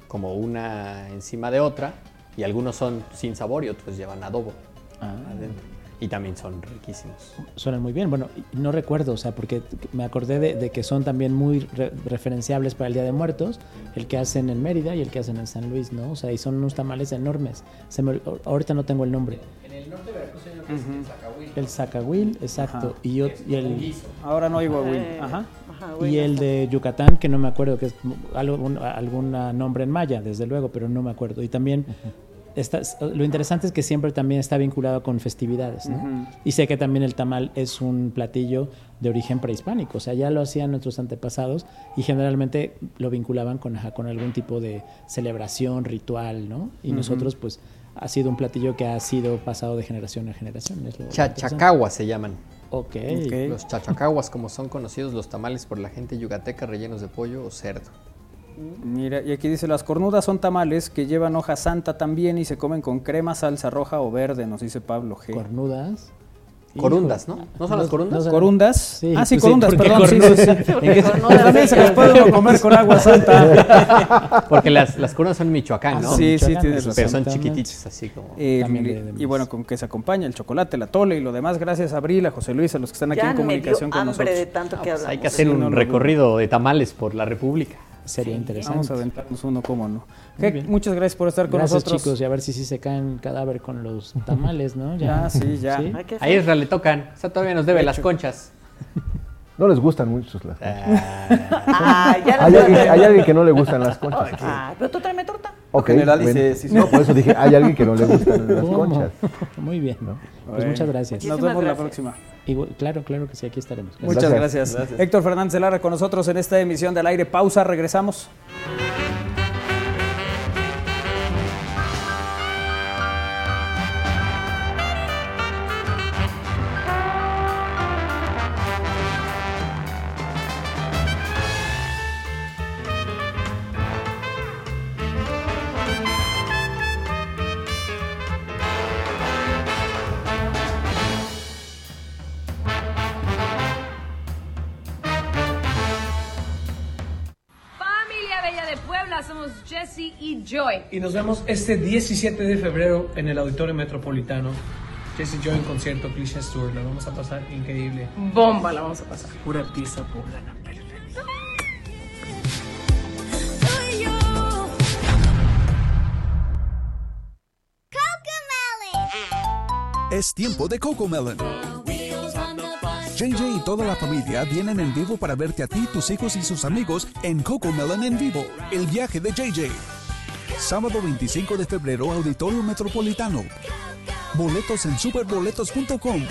como una encima de otra. Y algunos son sin sabor y otros llevan adobo Ah. adentro. Y también son riquísimos. Suenan muy bien. Bueno, no recuerdo, o sea, porque me acordé de, de que son también muy re- referenciables para el Día de Muertos, el que hacen en Mérida y el que hacen en San Luis, ¿no? O sea, y son unos tamales enormes. Se me- ahorita no tengo el nombre. En el norte de Veracruz hay uno que es el zacahuil. El zacahuil, exacto. Ajá. Y, ot- y el, Ahora no hay Huawei. Eh, Ajá. ajá, y el de Yucatán, que no me acuerdo, que es algún, algún nombre en maya, desde luego, pero no me acuerdo. Y también... está- lo interesante es que siempre también está vinculado con festividades, ¿no? Y sé que también el tamal es un platillo de origen prehispánico, o sea, ya lo hacían nuestros antepasados y generalmente lo vinculaban con, algún tipo de celebración, ritual, ¿no? Y nosotros, pues, ha sido un platillo que ha sido pasado de generación en generación. Chachacahuas se llaman. Ok. Ok. Los chachacahuas, como son conocidos los tamales por la gente yucateca rellenos de pollo o cerdo. Mira, y aquí dice, las cornudas son tamales que llevan hoja santa también y se comen con crema, salsa roja o verde, nos dice Pablo G. Cornudas. Corundas, ¿no? ¿No son las corundas? ¿Corundas? Sí, ah, sí, pues sí, corundas, ¿por qué perdón, sí, sí, cornudas? sí. También se las puede uno comer con agua santa. Porque las, las corundas son Michoacán, Ah, ¿no? Sí, sí, Michoacán, tienes Pero son chiquititos, así como. Eh, También de- de y bueno, con que se acompaña el chocolate, la tole y lo demás. Gracias a Abril, a José Luis, a los que están aquí ya en me dio comunicación con nosotros. de tanto que Pues hablamos. hay que hacer Sí, un recorrido de tamales por la República. Sería interesante. Vamos a aventarnos uno, cómo no. Heck, muchas gracias por estar con Gracias, nosotros. chicos, y a ver si sí se caen cadáver con los tamales, ¿no? Ya, sí, ya. Que A hacer- Isra le tocan. O sea, todavía nos debe De las conchas. No les gustan mucho las conchas. Ah, Ah, ya Hay alguien, hay alguien que no le gustan las conchas. aquí. Ah, pero tú tráeme torta. Ok, generalices, bueno. sí, sí. No, por eso dije, hay alguien que no le gustan las ¿Cómo? conchas. Muy bien. ¿no? Pues Bueno. muchas gracias. Nos vemos la próxima. Igual- claro, claro que sí, aquí estaremos. Muchas Gracias. gracias. Héctor Fernández Lara con nosotros en esta emisión del aire. Pausa, regresamos. Joy. Y nos vemos este 17 de febrero en el Auditorio Metropolitano. Jesse Joy en concierto, Cliché Tour. La vamos a pasar increíble. Bomba la vamos a pasar. Pura pieza poblana. Es tiempo de Coco Melon. JJ y toda la familia vienen en vivo para verte a ti, tus hijos y sus amigos en Coco Melon en vivo, el viaje de JJ. Sábado 25 de febrero, Auditorio Metropolitano. Boletos en superboletos.com.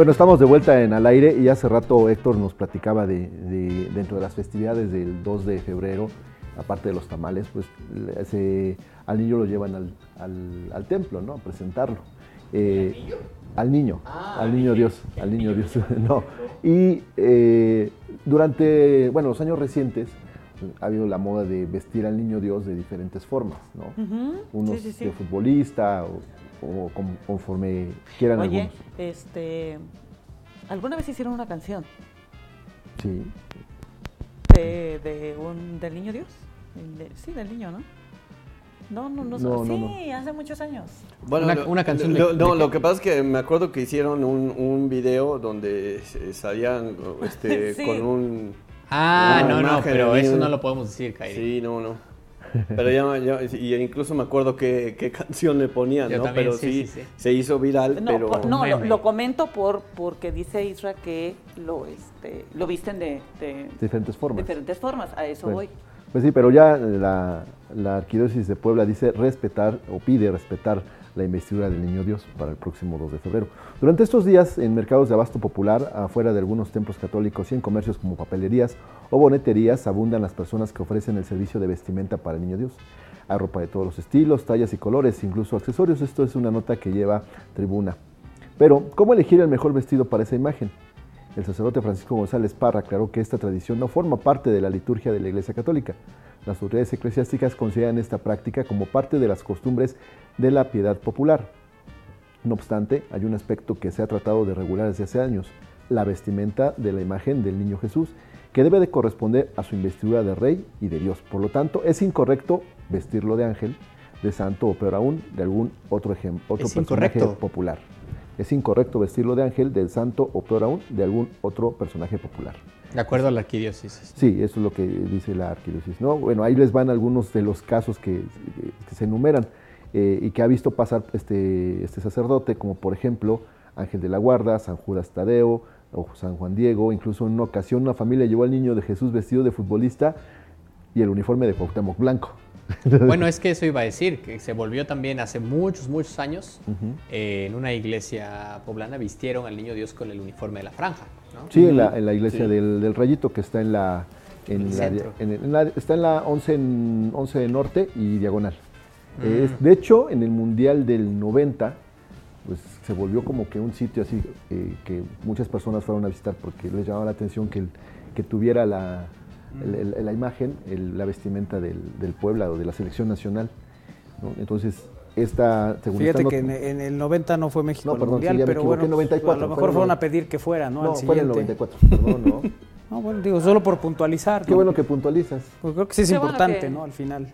Bueno, estamos de vuelta en al aire y hace rato Héctor nos platicaba de, dentro de las festividades del 2 de febrero, aparte de los tamales, pues al niño lo llevan al, templo, ¿no? A presentarlo. Eh, ¿Al niño? al niño Dios, al niño Dios, no. Y eh, durante, bueno, los años recientes ha habido la moda de vestir al niño Dios de diferentes formas, ¿no? Unos de futbolista o o conforme quieran Oye, este, ¿alguna vez hicieron una canción? Sí. De, un, del niño Dios. sí, del niño, ¿no? No, no, no, no sí, hace muchos años. Bueno, una, canción de, No, lo que pasa es que me acuerdo que hicieron un, un video donde salían este, con un... Ah, no, no, pero eso no lo podemos decir, Kairi. Sí, no, no. Pero ya, y incluso me acuerdo qué, qué canción le ponían, ¿no? pero sí, se hizo viral, no, pero... no, lo, comento por porque dice Isra que lo, este, lo visten de, diferentes formas. Diferentes formas, a eso voy. Pues sí, pero ya la, la Arquidiócesis de Puebla dice respetar o pide respetar la investidura del Niño Dios para el próximo 2 de febrero. Durante estos días, en mercados de abasto popular, afuera de algunos templos católicos y en comercios como papelerías o boneterías, abundan las personas que ofrecen el servicio de vestimenta para el Niño Dios. Hay ropa de todos los estilos, tallas y colores, incluso accesorios. Esto es una nota que lleva tribuna. Pero, ¿cómo elegir el mejor vestido para esa imagen? El sacerdote Francisco González Parra aclaró que esta tradición no forma parte de la liturgia de la Iglesia Católica. Las autoridades eclesiásticas consideran esta práctica como parte de las costumbres de la piedad popular. No obstante, hay un aspecto que se ha tratado de regular desde hace años, la vestimenta de la imagen del niño Jesús, que debe de corresponder a su investidura de rey y de Dios. Por lo tanto, es incorrecto vestirlo de ángel, de santo o peor aún, de algún otro, ejemplo, otro Es personaje incorrecto. popular. Es incorrecto vestirlo de ángel, del santo o peor aún, de algún otro personaje popular. De acuerdo a la arquidiócesis. Sí, eso es lo que dice la arquidiócesis. ¿no? Bueno, ahí les van algunos de los casos que, que se enumeran eh, y que ha visto pasar este, este sacerdote, como por ejemplo Ángel de la Guarda, San Judas Tadeo o San Juan Diego. Incluso en una ocasión una familia llevó al niño de Jesús vestido de futbolista y el uniforme de Cuauhtémoc Blanco. Bueno, es que eso iba a decir, que se volvió también hace muchos, muchos años, eh, en una iglesia poblana vistieron al niño Dios con el uniforme de la franja. ¿No? Sí, en la, en la iglesia Sí. del, del Rayito que está en la... En El la, en- en la- está en la 11, en 11 Norte y Diagonal. Mm. De hecho, en el Mundial del 90, pues se volvió como que un sitio así eh, que muchas personas fueron a visitar porque les llamaba la atención que, el- que tuviera la, el- el- la imagen, la vestimenta del, del Puebla o de la selección nacional. ¿no? Entonces, esta, según Fíjate esta que en, en el 90 no fue México No, perdón, mundial, sí, ya me pero bueno, 94, a lo mejor fueron el- a pedir que fuera, ¿no? No, Al fue en el siguiente. 94, perdón, ¿no? No, bueno, digo, solo por puntualizar. Qué ¿no? bueno que puntualizas. Pues creo que sí es Qué bueno importante, que- ¿no? Al final.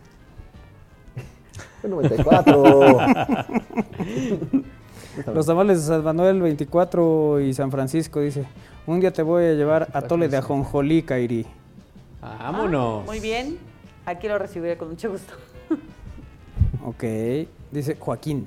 Fue 94. Los tamales de San Manuel 24 y San Francisco dice, un día te voy a llevar a tole de ajonjolí, Kairi. Vámonos. Muy bien. Aquí lo recibiré con mucho gusto. Ok, dice Joaquín.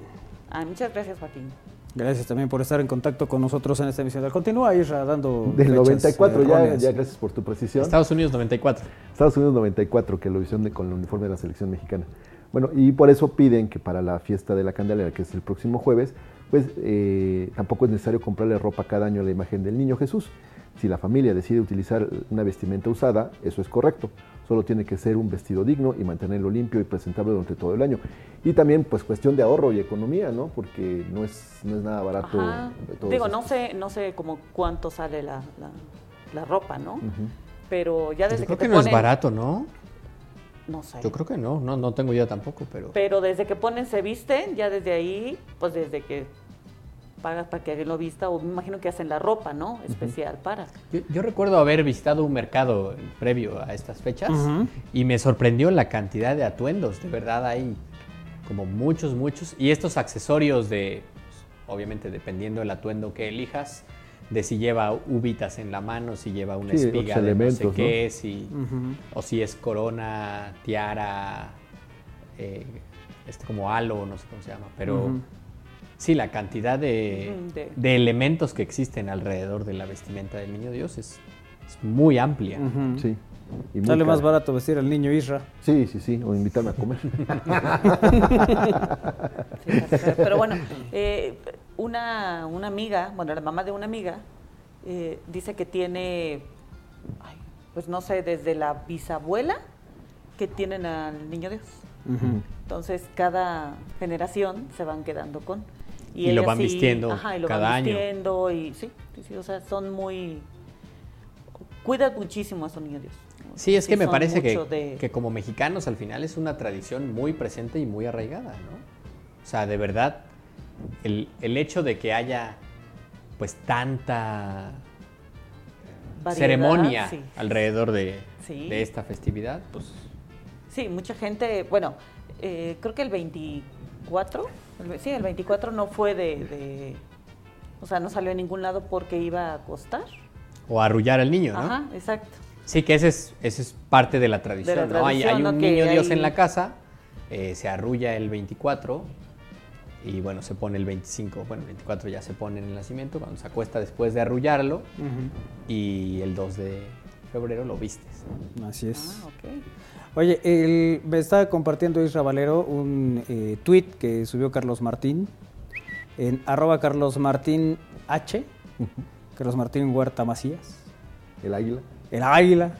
Ah, muchas gracias, Joaquín. Gracias también por estar en contacto con nosotros en esta emisión. Continúa Isra dando Del fechas, 94, eh, ya, ya gracias por tu precisión. Estados Unidos 94. Estados Unidos 94, que lo hicieron con el uniforme de la selección mexicana. Bueno, y por eso piden que para la fiesta de la Candelaria, que es el próximo jueves, pues eh, tampoco es necesario comprarle ropa cada año a la imagen del niño Jesús. Si la familia decide utilizar una vestimenta usada, eso es correcto. Solo tiene que ser un vestido digno y mantenerlo limpio y presentable durante todo el año. Y también, pues, cuestión de ahorro y economía, ¿no? Porque no es, no es nada barato. Digo, no sé, no sé como cuánto sale la, la, la ropa, ¿no? Pero ya desde Yo creo que que te no es barato, ¿no? No sé. Yo creo que no, no, no tengo idea tampoco, pero... Pero desde que ponen se visten, ya desde ahí, pues desde que pagas para que alguien lo vista, o me imagino que hacen la ropa, ¿no? Especial para. Yo, yo recuerdo haber visitado un mercado previo a estas fechas y me sorprendió la cantidad de atuendos. De verdad hay como muchos, muchos. Y estos accesorios de, pues, obviamente dependiendo del atuendo que elijas, de si lleva uvitas en la mano, si lleva una Sí, espiga de no sé qué, ¿no? si, o si es corona, tiara, eh, este como halo, no sé cómo se llama, pero... Sí, la cantidad de, de- de elementos que existen alrededor de la vestimenta del niño Dios es, es muy amplia. Sí. y Sale más barato vestir al niño Isra. Sí, sí, sí, o invitarme a comer. Sí, pero- bueno, eh, una, una amiga, bueno, la mamá de una amiga, eh, dice que tiene, ay, pues no sé, desde la bisabuela que tienen al niño Dios. Entonces, cada generación se van quedando con. Y lo van vistiendo ajá, y lo cada van año. vistiendo y sí, sí, sí, o sea, son muy. Cuidan muchísimo a su niño Dios. Sí, es que me parece que, de- que como mexicanos al final es una tradición muy presente y muy arraigada, ¿no? O sea, de verdad, el, el hecho de que haya pues tanta Variedad, ceremonia sí. alrededor de, Sí. de esta festividad, pues Sí, mucha gente, bueno, eh, creo que el 24, el sí, el 24 no fue de, de- o sea, no salió a ningún lado porque iba a costar. o arrullar al niño, ¿no? Ajá, exacto. Sí, que ese es, ese es parte de la tradición, De la ¿no? Hay, un niño Dios en la casa, eh, se arrulla el 24 y bueno, se pone el 25, bueno, el 24 ya se pone en el nacimiento, cuando se acuesta después de arrullarlo y el 2 de febrero lo Así es. Ah. Oye, el- me está compartiendo Isra Valero un eh, tweet que subió Carlos Martín en arroba Carlos Martín H, Carlos Martín Huerta Macías, El águila. el águila,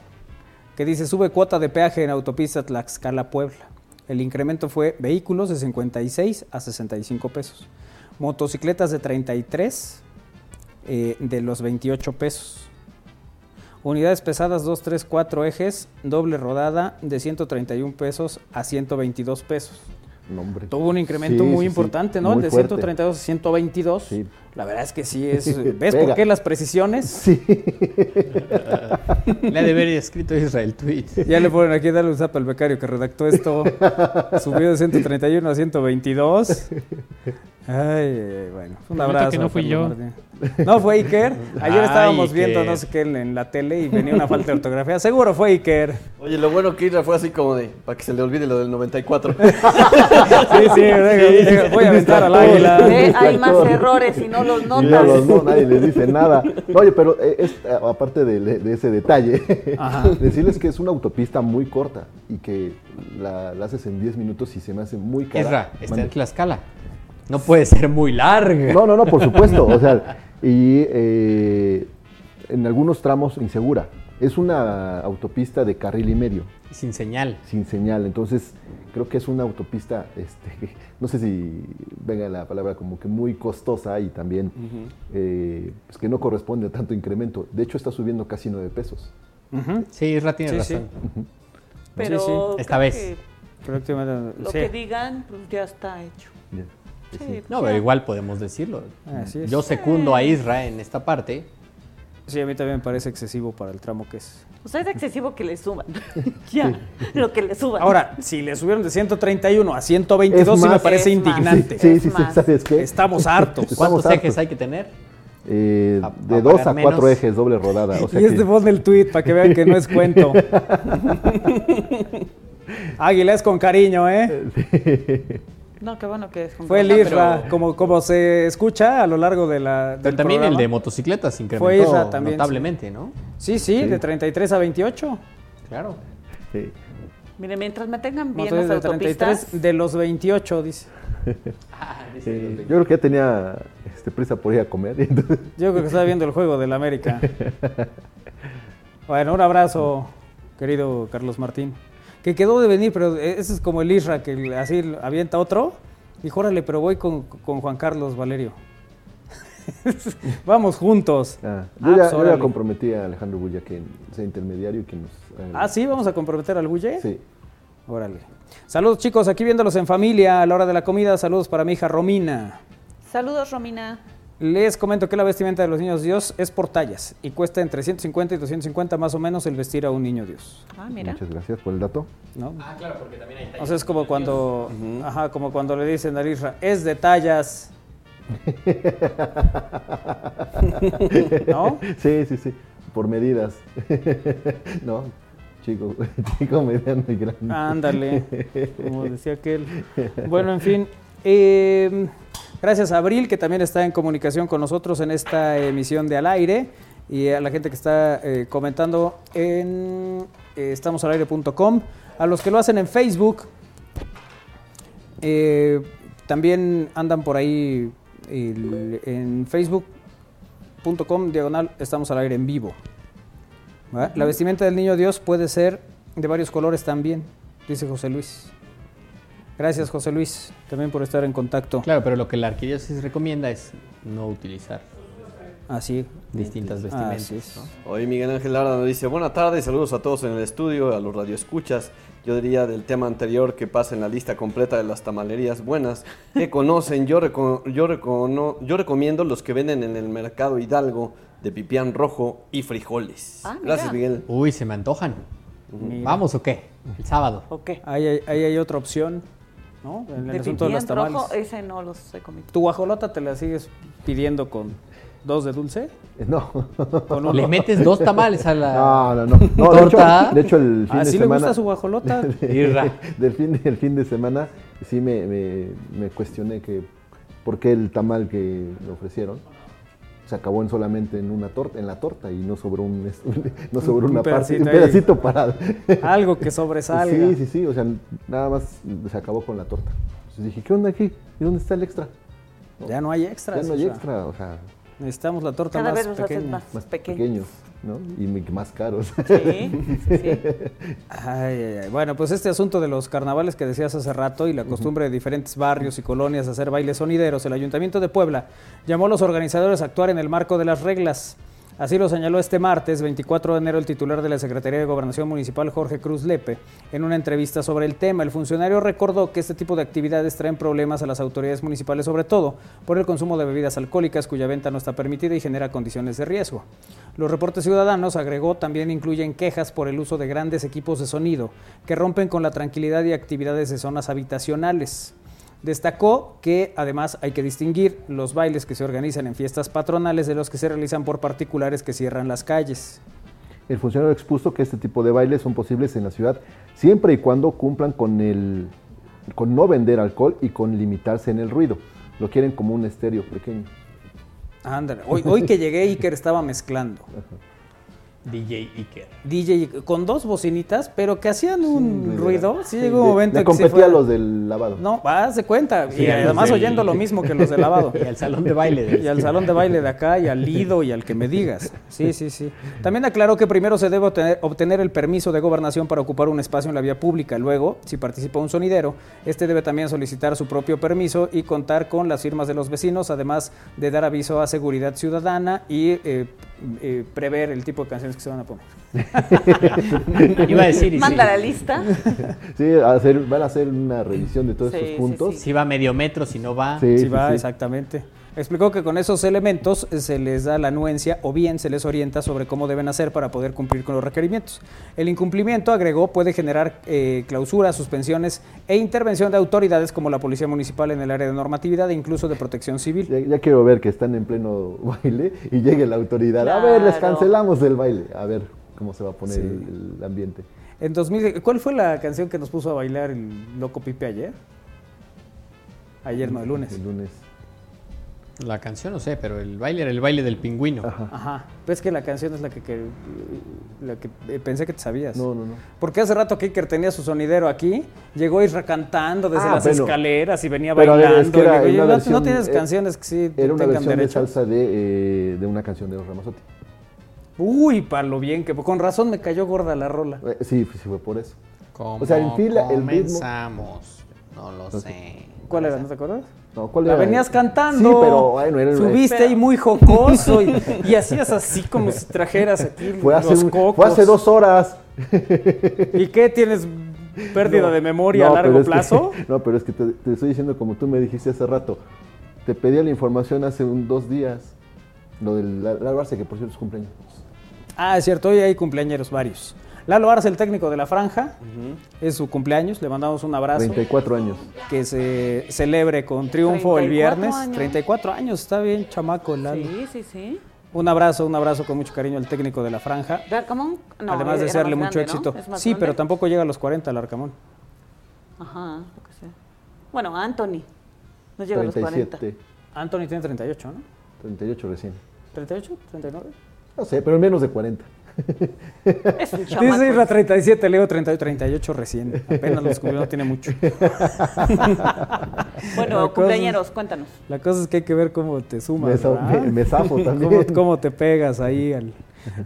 que dice sube cuota de peaje en autopista Tlaxcala Puebla. El incremento fue vehículos de 56 a 65 pesos, motocicletas de 33 eh, de los 28 pesos. Unidades pesadas 2, 3, 4 ejes, doble rodada de 131 pesos a 122 pesos. Nombre. Tuvo un incremento muy importante, ¿no? El de 132 a 122. Sí. La verdad es que sí es. ¿Ves por qué las precisiones? Sí. le ha de haber escrito Israel tweet. Ya le ponen aquí, dale un zap al becario que redactó esto. Subió de 131 a 122. Ay, bueno, un abrazo. que no fui yo. No fue Iker. Ayer estábamos viendo no sé qué en la tele y venía una falta de ortografía. Seguro fue Iker. Oye, lo bueno que Ira fue así como de, para que se le olvide lo del 94. sí, sí, venga, voy a aventar al águila. hay más errores y no los notas. No, no, nadie les dice nada. oye, pero eh, es, eh, aparte de, ese detalle, decirles que es una autopista muy corta y que la, haces en 10 minutos y se me hace muy cara. Erra, está en Tlaxcala. No puede ser muy larga. No, no, no, por supuesto. O sea, y eh, en algunos tramos insegura. Es una autopista de carril y medio. Sin señal. Sin señal. Entonces, creo que es una autopista, este, no sé si venga la palabra como que muy costosa y también eh, pues que no corresponde a tanto incremento. De hecho, está subiendo casi nueve pesos. Sí, Isra tiene razón. Pero esta vez. lo que digan, pues ya está hecho. no, pero igual podemos decirlo. Yo secundo a Isra en esta parte. Sí, a mí también me parece excesivo para el tramo que es. O sea, es excesivo que le suban. ya, lo que le suban. Ahora, si le subieron de 131 a 122, sí me parece indignante. Sí, sí, sí, ¿sabes qué? Estamos hartos. ¿Cuántos ejes hay que tener? Eh, de dos a cuatro ejes, doble rodada. y es de voz del tweet, para que vean que no es cuento. Águila es con cariño, ¿eh? No, qué bueno que es. Fue el IRA, como, como se escucha a lo largo de la. Pero también el de motocicletas incrementó también, notablemente, ¿no? Sí, sí, de 33 a 28. Claro. Sí. Mire, mientras me tengan bien las de autopistas... 33 de los 28, dice. Ah, Yo creo que ya tenía este, prisa por ir a comer. Yo creo que estaba viendo el juego del América. bueno, un abrazo, querido Carlos Martín que quedó de venir, pero ese es como el Isra, que así avienta otro. Dijo, órale, pero voy con, Juan Carlos Valerio. Vamos juntos. Ah, yo, ya, pues, comprometí a Alejandro Bulla que sea intermediario y que nos... ah, sí, vamos a comprometer al Bulle. Sí. Órale. Saludos chicos, aquí viéndolos en familia a la hora de la comida. Saludos para mi hija Romina. Saludos Romina. Les comento que la vestimenta de los niños Dios es por tallas y cuesta entre 150 y 250 más o menos el vestir a un niño Dios. Ah, mira. Muchas gracias por el dato. ¿No? Ah, claro, porque también hay tallas. O sea, es como cuando, ajá, como cuando le dicen a Isra, es de tallas. ¿No? Sí, sí, sí, por medidas. ¿No? Chico, chico, mediano y grande. Ándale, como decía aquel. Bueno, en fin. Eh, Gracias a Abril, que también está en comunicación con nosotros en esta emisión de Al Aire, y a la gente que está eh, comentando en eh, estamosalaire.com, a los que lo hacen en Facebook, eh, también andan por ahí en facebook.com diagonal estamos al aire en vivo. La vestimenta del niño Dios puede ser de varios colores también, dice José Luis. Gracias, José Luis, también por estar en contacto. Claro, pero lo que la arquidiócesis recomienda es no utilizar Así. distintas vestimentas. Hoy Miguel Ángel Lara nos dice, buenas tardes, saludos a todos en el estudio, a los radioescuchas. Yo diría del tema anterior que pasen la lista completa de las tamalerías buenas que conocen. Yo, yo, yo recomiendo los que venden en el mercado Hidalgo de pipián rojo y frijoles. Ah, Gracias, Miguel. Uy, se me antojan. ¿Vamos o qué? El sábado. Ok. Ahí hay, ahí hay otra opción. ¿No? En el asunto de las tamales. rojo, ese no los he comido. ¿Tu guajolota te la sigues pidiendo con dos de dulce? Eh, no. ¿Con Le metes dos tamales a la no, no, no. no torta. De hecho, de hecho el fin ¿Así de le semana... gusta su guajolota? del fin, el fin de semana sí me, me, me cuestioné que por qué el tamal que me ofrecieron se acabó en solamente en una torta, en la torta y no sobró un, no sobró una parte, un pedacito para algo que sobresalga. Sí, sí, sí, o sea, nada más se acabó con la torta. Entonces dije, ¿qué onda aquí? ¿Y dónde está el extra? Ya no hay extra. Ya no hay extra, o sea, necesitamos la torta Cada más vez pequeña. más, más pequeños. pequeños. ¿No? Y más caros. Sí, sí. Ay, ay, ay. Bueno, pues este asunto de los carnavales que decías hace rato y la costumbre de diferentes barrios y colonias hacer bailes sonideros, el Ayuntamiento de Puebla llamó a los organizadores a actuar en el marco de las reglas. Así lo señaló este martes, 24 de enero, el titular de la Secretaría de Gobernación Municipal, Jorge Cruz Lepe, en una entrevista sobre el tema. El funcionario recordó que este tipo de actividades traen problemas a las autoridades municipales, sobre todo por el consumo de bebidas alcohólicas cuya venta no está permitida y genera condiciones de riesgo. Los reportes ciudadanos, agregó, también incluyen quejas por el uso de grandes equipos de sonido que rompen con la tranquilidad y actividades de zonas habitacionales. Destacó que además hay que distinguir los bailes que se organizan en fiestas patronales de los que se realizan por particulares que cierran las calles. El funcionario expuso que este tipo de bailes son posibles en la ciudad siempre y cuando cumplan con el con no vender alcohol y con limitarse en el ruido. Lo quieren como un estéreo pequeño. Ándale, hoy, hoy que llegué Iker estaba mezclando. DJ Iker. DJ con dos bocinitas, pero que hacían un Sí, ruido. Sí, sí, llegó un momento le que se competía fue- a los del lavado. No, haz de cuenta. Sí, y además del- oyendo lo mismo que los de lavado. Y al salón de baile de Y al salón de baile de acá, y al Lido, y al que me digas. Sí, sí, sí. También aclaró que primero se debe obtener, obtener el permiso de gobernación para ocupar un espacio en la vía pública. Luego, si participa un sonidero, este debe también solicitar su propio permiso y contar con las firmas de los vecinos, además de dar aviso a seguridad ciudadana y eh, eh, prever el tipo de canciones que se van a poner. Iba a decir, y sí. Manda la lista. Sí, a hacer- van a hacer una revisión de todos Sí, estos sí, puntos. Si va medio metro, si no va. Sí, va, sí. exactamente. Explicó que con esos elementos se les da la anuencia o bien se les orienta sobre cómo deben hacer para poder cumplir con los requerimientos. El incumplimiento, agregó, puede generar eh, clausuras, suspensiones e intervención de autoridades como la Policía Municipal en el área de normatividad e incluso de protección civil. Ya, ya quiero ver que están en pleno baile y llegue la autoridad. A ver, les cancelamos el baile. A ver cómo se va a poner Sí. el, el ambiente. En 2000, ¿Cuál fue la canción que nos puso a bailar el Loco Pipe ayer? Ayer, no, el lunes. El lunes. La canción no sé, pero el baile era el baile del pingüino. Ajá. Pues que la canción es la que, que- la que eh, pensé que te sabías. No, no, no. Porque hace rato que Iker tenía su sonidero aquí, llegó Isra cantando desde Ah, las bueno. escaleras y venía Pero a ver, bailando. es que y le era digo, una "Oye, no- versión, no tienes eh, canciones que sí Era una versión de salsa de, eh, de una canción de los Ramazotti. Uy, para lo bien que con razón me cayó gorda la rola. Eh, sí, sí fue por eso. ¿Cómo O sea, en fila, el ritmo- comenzamos? No lo sé. ¿Cuál era? ¿No te acuerdas? No, ¿cuál La era? venías cantando. Sí, pero bueno, era Subiste Pero- ahí muy jocoso y, y hacías así como si trajeras aquí fue los cocos. fue hace dos horas. ¿Y qué? ¿Tienes pérdida No, de memoria no, a largo que- plazo? no, pero es que te, te estoy diciendo como tú me dijiste hace rato. Te pedía la información hace un, dos días. Lo del Lalo Arce, que por cierto es cumpleaños. Ah, es cierto, hoy hay cumpleañeros varios. Lalo Arce, el técnico de la franja, es su cumpleaños, le mandamos un abrazo. 34 años. Que se celebre con triunfo el 34 viernes. años. 34 años, está bien, chamaco el Lalo. Sí, sí, sí. Un abrazo, un abrazo con mucho cariño al técnico de la franja. ¿De Arcamón? No, Además de desearle mucho grande, ¿no? éxito. ¿Es más Sí, grande? pero tampoco llega a los 40 el Arcamón. Ajá, lo que sea. Bueno, Anthony. No llega a los 40. 37. Anthony tiene 38, ¿no? 38 recién. ¿38? ¿39? No sé, pero menos de 40. Es un chamaco. Dice Isra 37, Leo 38, 38 recién. Apenas los cumplió, no tiene mucho. La Bueno, cosa- cumpleañeros, cuéntanos. La cosa es que hay que ver cómo te sumas. Me me- me zafo también. Cómo, cómo te pegas ahí. al-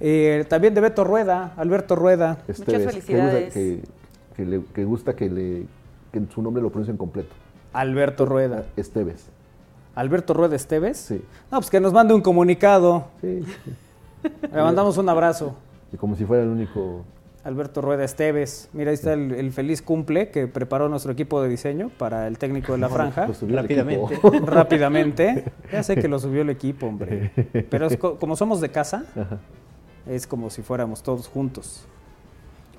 Eh, también de Beto Rueda, Alberto Rueda. Esteves, felicidades. Que gusta que, que le, que gusta que, le, que su nombre lo pronuncien completo. Alberto Rueda. Esteves. Alberto Rueda Esteves. Sí. No, pues que nos mande un comunicado. Sí. Le mandamos un abrazo. Y como si fuera el único. Alberto Rueda Esteves. Mira, ahí está el, el feliz cumple que preparó nuestro equipo de diseño para el técnico de la franja. Lo subió Rápidamente. Rápidamente. Ya sé que lo subió el equipo, hombre. Pero es co- como somos de casa, Ajá. es como si fuéramos todos juntos.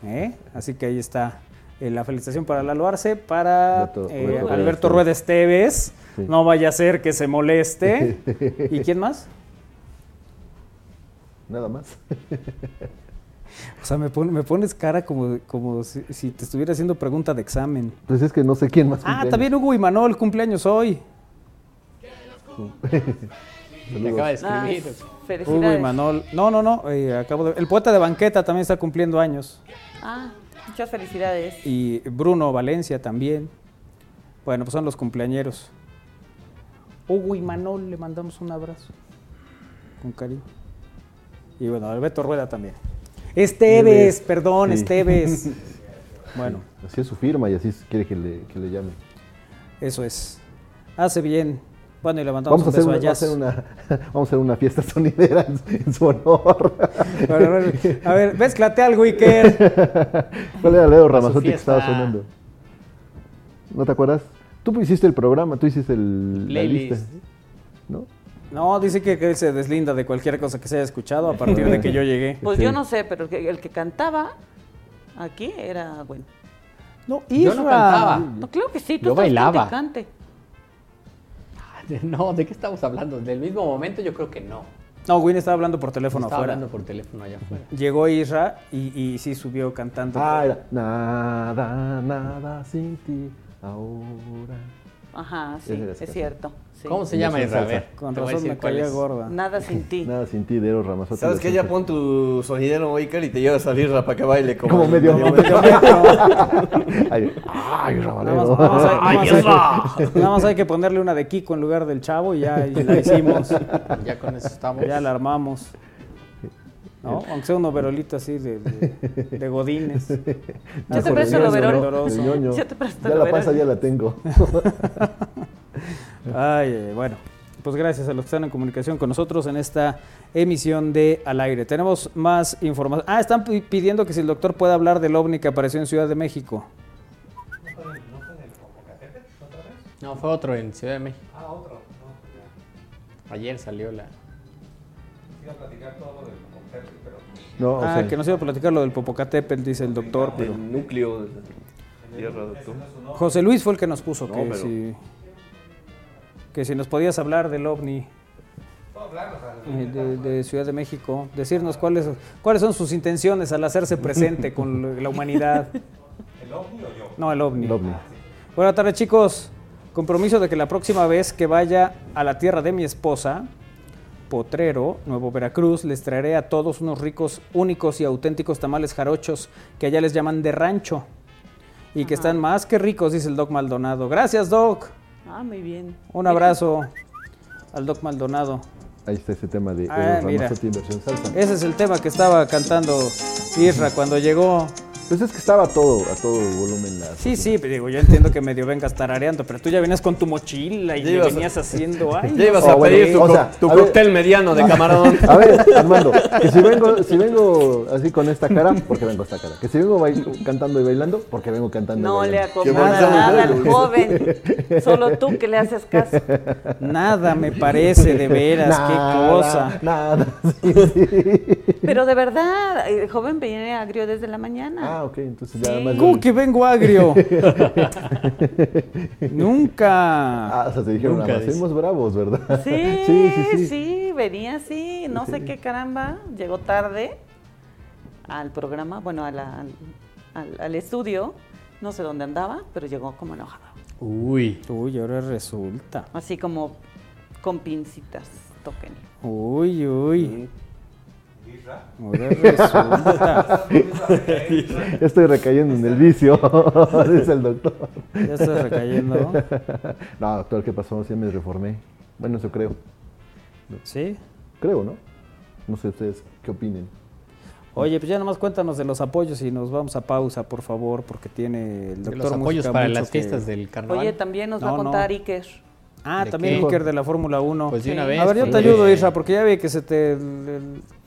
¿Eh? Así que ahí está eh, la felicitación para Lalo Arce, para Alberto- eh, Alberto Rueda Alberto Esteves. Rueda Esteves. Sí. No vaya a ser que se moleste. ¿Y quién más? Nada más. O sea, me, pon- me pones cara como, como si, si te estuviera haciendo pregunta de examen. Pues es que no sé quién más. Ah, cumpleaños. también Hugo y Manuel, cumpleaños hoy. Me acaba de Ah, escribir. Hugo y. Manuel. No, no, no. eh, acabo de... El poeta de banqueta también está cumpliendo años. Ah, muchas felicidades. Y Bruno Valencia también. Bueno, pues son los cumpleañeros. Hugo y Manol le mandamos un abrazo. Con cariño. Y bueno, Alberto Rueda también. Esteves, Esteves, perdón, sí. Esteves. Bueno, Así es su firma y así quiere que le, que le llame. eso es. Hace bien. Bueno, y le mandamos Vamos a, un hacer beso una, a vamos, a Jazz. hacer una, vamos a hacer una fiesta sonidera en, en su honor. A ver, a ver, a ver, mezclate algo, Iker. ¿Cuál era Leo Ramazotti que estaba sonando? ¿No te acuerdas? Tú hiciste el programa, tú hiciste el, la Playlist. lista. ¿No? No, dice que, que él se deslinda de cualquier cosa que se haya escuchado a partir de que yo llegué. Pues Sí. yo no sé, pero el que, el que cantaba aquí era bueno. No, Yo no Isra. cantaba. No, claro que sí, tú Yo estás bailaba. cante. No, ¿de qué estamos hablando? ¿Del mismo momento? Yo creo que no. No, Win estaba hablando por teléfono Estaba afuera. hablando por teléfono allá afuera. Llegó Isra y, y sí subió cantando. Ah, era nada, nada sin ti ahora. Ajá, sí, es cierto. Sí. ¿Cómo se llama Versión Isra? A ver, Con te voy a razón decir me cuál caía es. gorda. Nada sin ti. Nada sin ti, de Eros Ramazotti. ¿Sabes qué? Ya pon tu sonidero, Iker, y te llevas a Lirra para que baile como, Como medio- medio- Medio metro. Ay, ay, Nada más, nada más hay, nada más hay- nada más hay que ponerle una de Kiko en lugar del chavo y ya y la hicimos. Ya con eso estamos. Ya la armamos. ¿No? Aunque sea un overolito así de, de, de godines. Yo te presto el overol. el ñoño. Yo te presto Ya el la panza overol. ya la tengo. Ay, bueno, pues gracias a los que están en comunicación con nosotros en esta emisión de Al Aire. Tenemos más información. Ah, están pi- pidiendo que si el doctor puede hablar del ovni que apareció en Ciudad de México. No, fue otro en Ciudad de México. Ah, otro. Ayer salió la. No, o ah, sea, que nos iba a platicar lo del Popocatépetl, dice el doctor, pero del núcleo de Tierra de tú. José Luis fue el que nos puso No, que, pero- si, que si nos podías hablar del ovni eh, de, de Ciudad de México, decirnos cuáles, cuáles son sus intenciones al hacerse presente con la humanidad. ¿El ovni o yo? No, el ovni. el ovni. Buenas tardes, chicos. Compromiso de que la próxima vez que vaya a la tierra de mi esposa, Potrero, Nuevo Veracruz, les traeré a todos unos ricos, únicos y auténticos tamales jarochos que allá les llaman de rancho y que están más que ricos, dice el Doc Maldonado. Gracias, Doc. Ah, muy bien. Un abrazo al Doc Maldonado. Ahí está ese tema de Ah, Eros versión salsa. Ese es el tema que estaba cantando Isra cuando llegó. Pues es que estaba a todo, a todo volumen. La Sí, sí, pero digo, yo entiendo que medio vengas tarareando, pero tú ya venías con tu mochila y Ya le a- venías haciendo. Ay, Ya ibas no a Oh, bueno, pedir tu, o sea, tu ver. cóctel mediano de camarón. A ver, Armando, que si vengo, si vengo así con esta cara, porque vengo esta cara. Que si vengo bail- cantando y bailando, porque vengo cantando No y le bailando. acomoda bonito. nada al joven. Solo tú que le haces caso. Nada me parece, de veras, qué cosa. Nada, sí, sí. Pero de verdad, el joven viene agrio desde la mañana. Ah, ok, entonces ya más ¿Cómo bien- que vengo agrio? Nunca. Ah, o sea, se dijeron, Nunca hacemos bravos, ¿verdad? Sí, sí, sí, sí, sí. venía así, no sé qué caramba, llegó tarde al programa, bueno, a la- al, al- al estudio, no sé dónde andaba, pero llegó como enojado, Uy. Uy, ahora resulta. así como con pincitas, toquen. Uy, uy. Ahora resulta. Ya estoy recayendo en el vicio, dice el doctor. Ya estás recayendo. No, doctor, ¿qué pasó? Sí me reformé. Bueno, eso creo. ¿Sí? Creo, ¿no? No sé ustedes qué opinen. Oye, pues ya nomás cuéntanos de los apoyos y nos vamos a pausa, por favor, porque tiene el De doctor los apoyos para las que- fiestas del carnaval. Oye, también nos va a no. contar Iker. Ah, ¿De también qué? Iker de la Fórmula 1. Pues de una vez. a ver, yo te porque- ayudo, Isra, porque ya vi que se te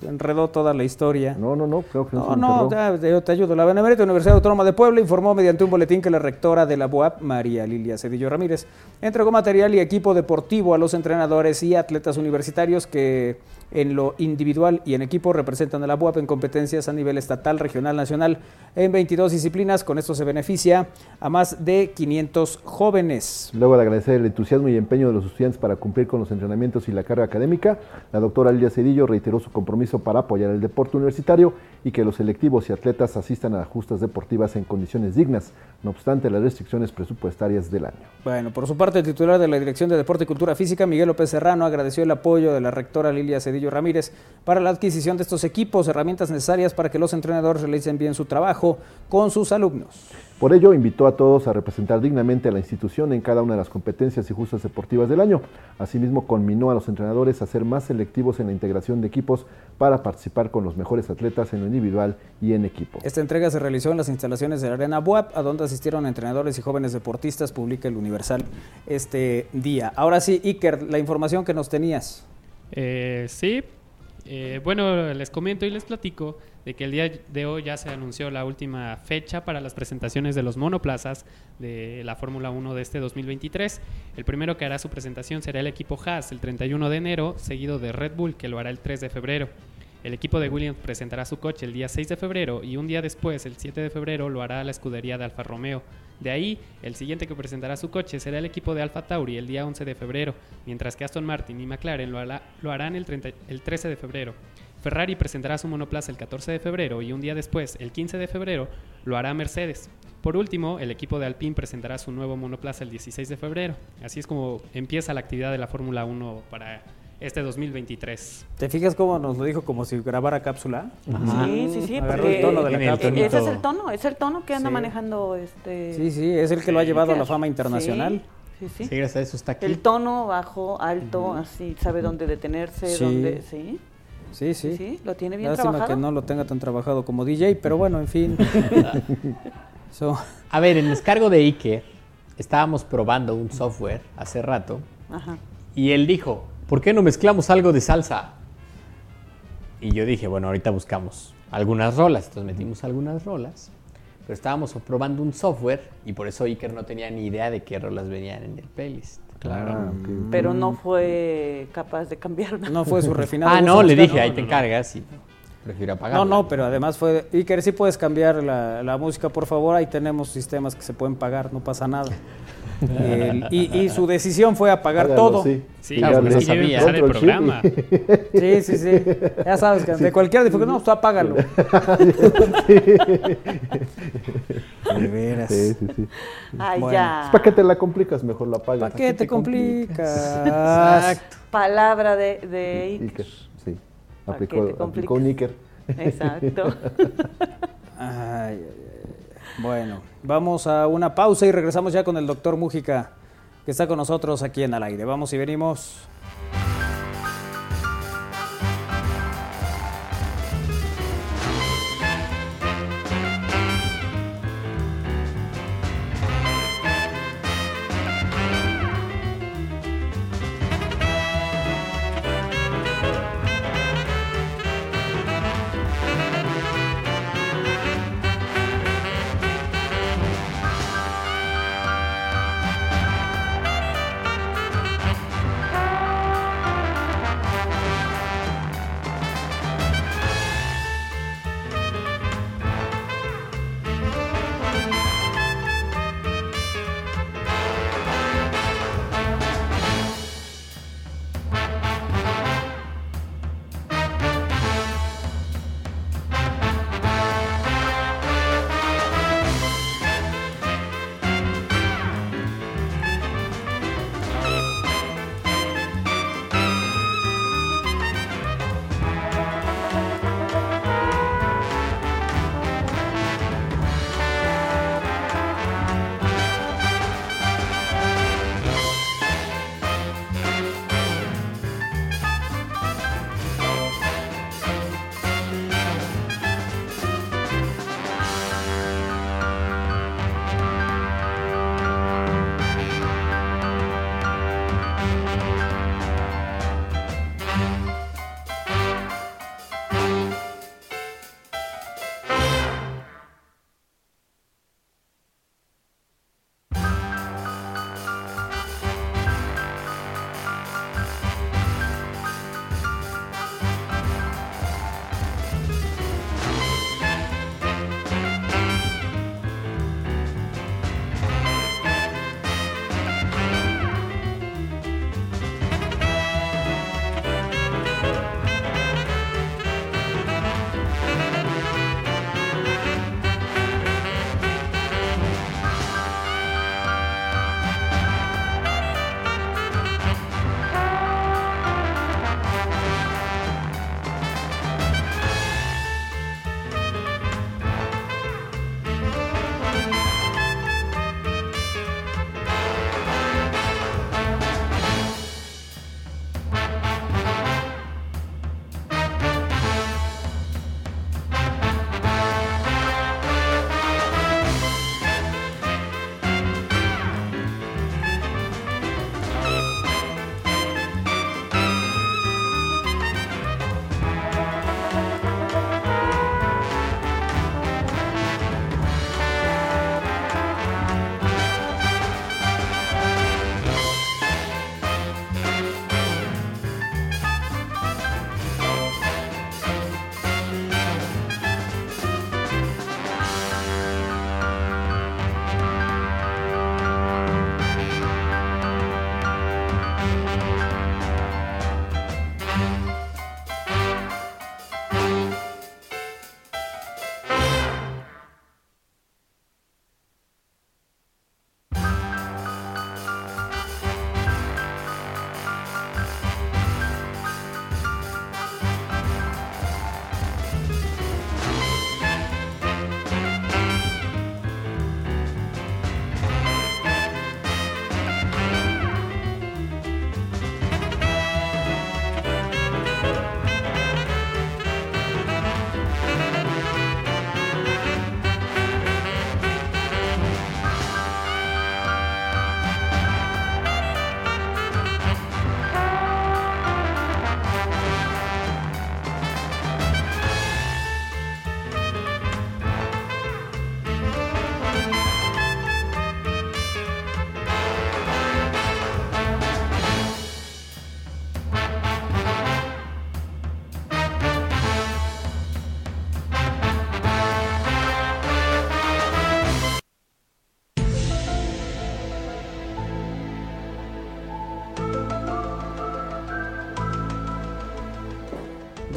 enredó toda la historia. No, no, no, creo que no, No, se no, yo te ayudo. La Benemérita Universidad Autónoma de Puebla informó mediante un boletín que la rectora de la BUAP, María Lilia Cedillo Ramírez, entregó material y equipo deportivo a los entrenadores y atletas universitarios que en lo individual y en equipo representan a la BUAP en competencias a nivel estatal, regional, nacional en 22 disciplinas. Con esto se beneficia a más de 500 jóvenes. Luego de agradecer el entusiasmo y empeño de los estudiantes para cumplir con los entrenamientos y la carga académica, la doctora Lilia Cedillo reiteró su compromiso para apoyar el deporte universitario y que los selectivos y atletas asistan a justas deportivas en condiciones dignas, no obstante las restricciones presupuestarias del año. Bueno, por su parte, el titular de la Dirección de Deporte y Cultura Física, Miguel López Serrano, agradeció el apoyo de la rectora Lilia Cedillo Ramírez para la adquisición de estos equipos, herramientas necesarias para que los entrenadores realicen bien su trabajo con sus alumnos. Por ello, invitó a todos a representar dignamente a la institución en cada una de las competencias y justas deportivas del año. Asimismo, conminó a los entrenadores a ser más selectivos en la integración de equipos para participar con los mejores atletas en lo individual y en equipo. Esta entrega se realizó en las instalaciones de la Arena Buap, a donde asistieron entrenadores y jóvenes deportistas, publica el Universal este día. Ahora sí, Iker, la información que nos tenías. Eh, sí, eh, bueno, les comento y les platico de que el día de hoy ya se anunció la última fecha para las presentaciones de los monoplazas de la Fórmula 1 de este 2023. El primero que hará su presentación será el equipo Haas el 31 de enero, seguido de Red Bull que lo hará el 3 de febrero. El equipo de Williams presentará su coche el día 6 de febrero y un día después, el 7 de febrero, lo hará la escudería de Alfa Romeo. De ahí, el siguiente que presentará su coche será el equipo de Alfa Tauri el día 11 de febrero, mientras que Aston Martin y McLaren lo, hará, lo harán el, 30, el 13 de febrero. Ferrari presentará su monoplaza el 14 de febrero y un día después, el 15 de febrero, lo hará Mercedes. Por último, el equipo de Alpine presentará su nuevo monoplaza el 16 de febrero. Así es como empieza la actividad de la Fórmula 1 para este 2023. ¿Te fijas cómo nos lo dijo como si grabara cápsula? Sí, sí, sí, Agarró porque el tono de la cápsula. ese es el tono, es el tono que anda Sí. manejando este Sí, sí, es el que lo ha llevado a la fama Sí, internacional. Sí, sí. Sí, gracias a eso está aquí. El tono bajo, alto, así, sabe dónde detenerse, Sí. dónde, sí. Sí, sí. Sí, lo tiene bien Lástima trabajado. que no lo tenga tan trabajado como DJ, pero bueno, en fin. So, A ver, en el descargo de Iker estábamos probando un software hace rato Ajá. y él dijo, ¿por qué no mezclamos algo de salsa? Y yo dije, bueno, ahorita buscamos algunas rolas, entonces metimos algunas rolas, pero estábamos probando un software y por eso Iker no tenía ni idea de qué rolas venían en el playlist. Claro. Pero no fue capaz de cambiarlo. no fue su refinado. Ah, no, le dije, ahí te encargas y prefiero apagarlo. No, no, pero además fue. Iker, sí puedes cambiar la, la música, por favor. Ahí tenemos sistemas que se pueden pagar, no pasa nada. El- y, y su decisión fue apagar todo. sí. Sí, claro, darle es que ya iba a empezar el programa. Sí, sí, sí. Ya sabes que de cualquier dificultad, no, tú apágalo. De veras. Sí, sí, sí. Ay, Bueno. ya. ¿Para qué te la complicas? Mejor la apagas. ¿Para qué te complicas? Exacto. Palabra de, de Iker. Iker, sí. ¿Para qué Aplicó, te aplicó un Iker. Exacto. Ay, ay, ay. Bueno, vamos a una pausa y regresamos ya con el doctor Mújica, que está con nosotros aquí en Al Aire. Vamos y venimos.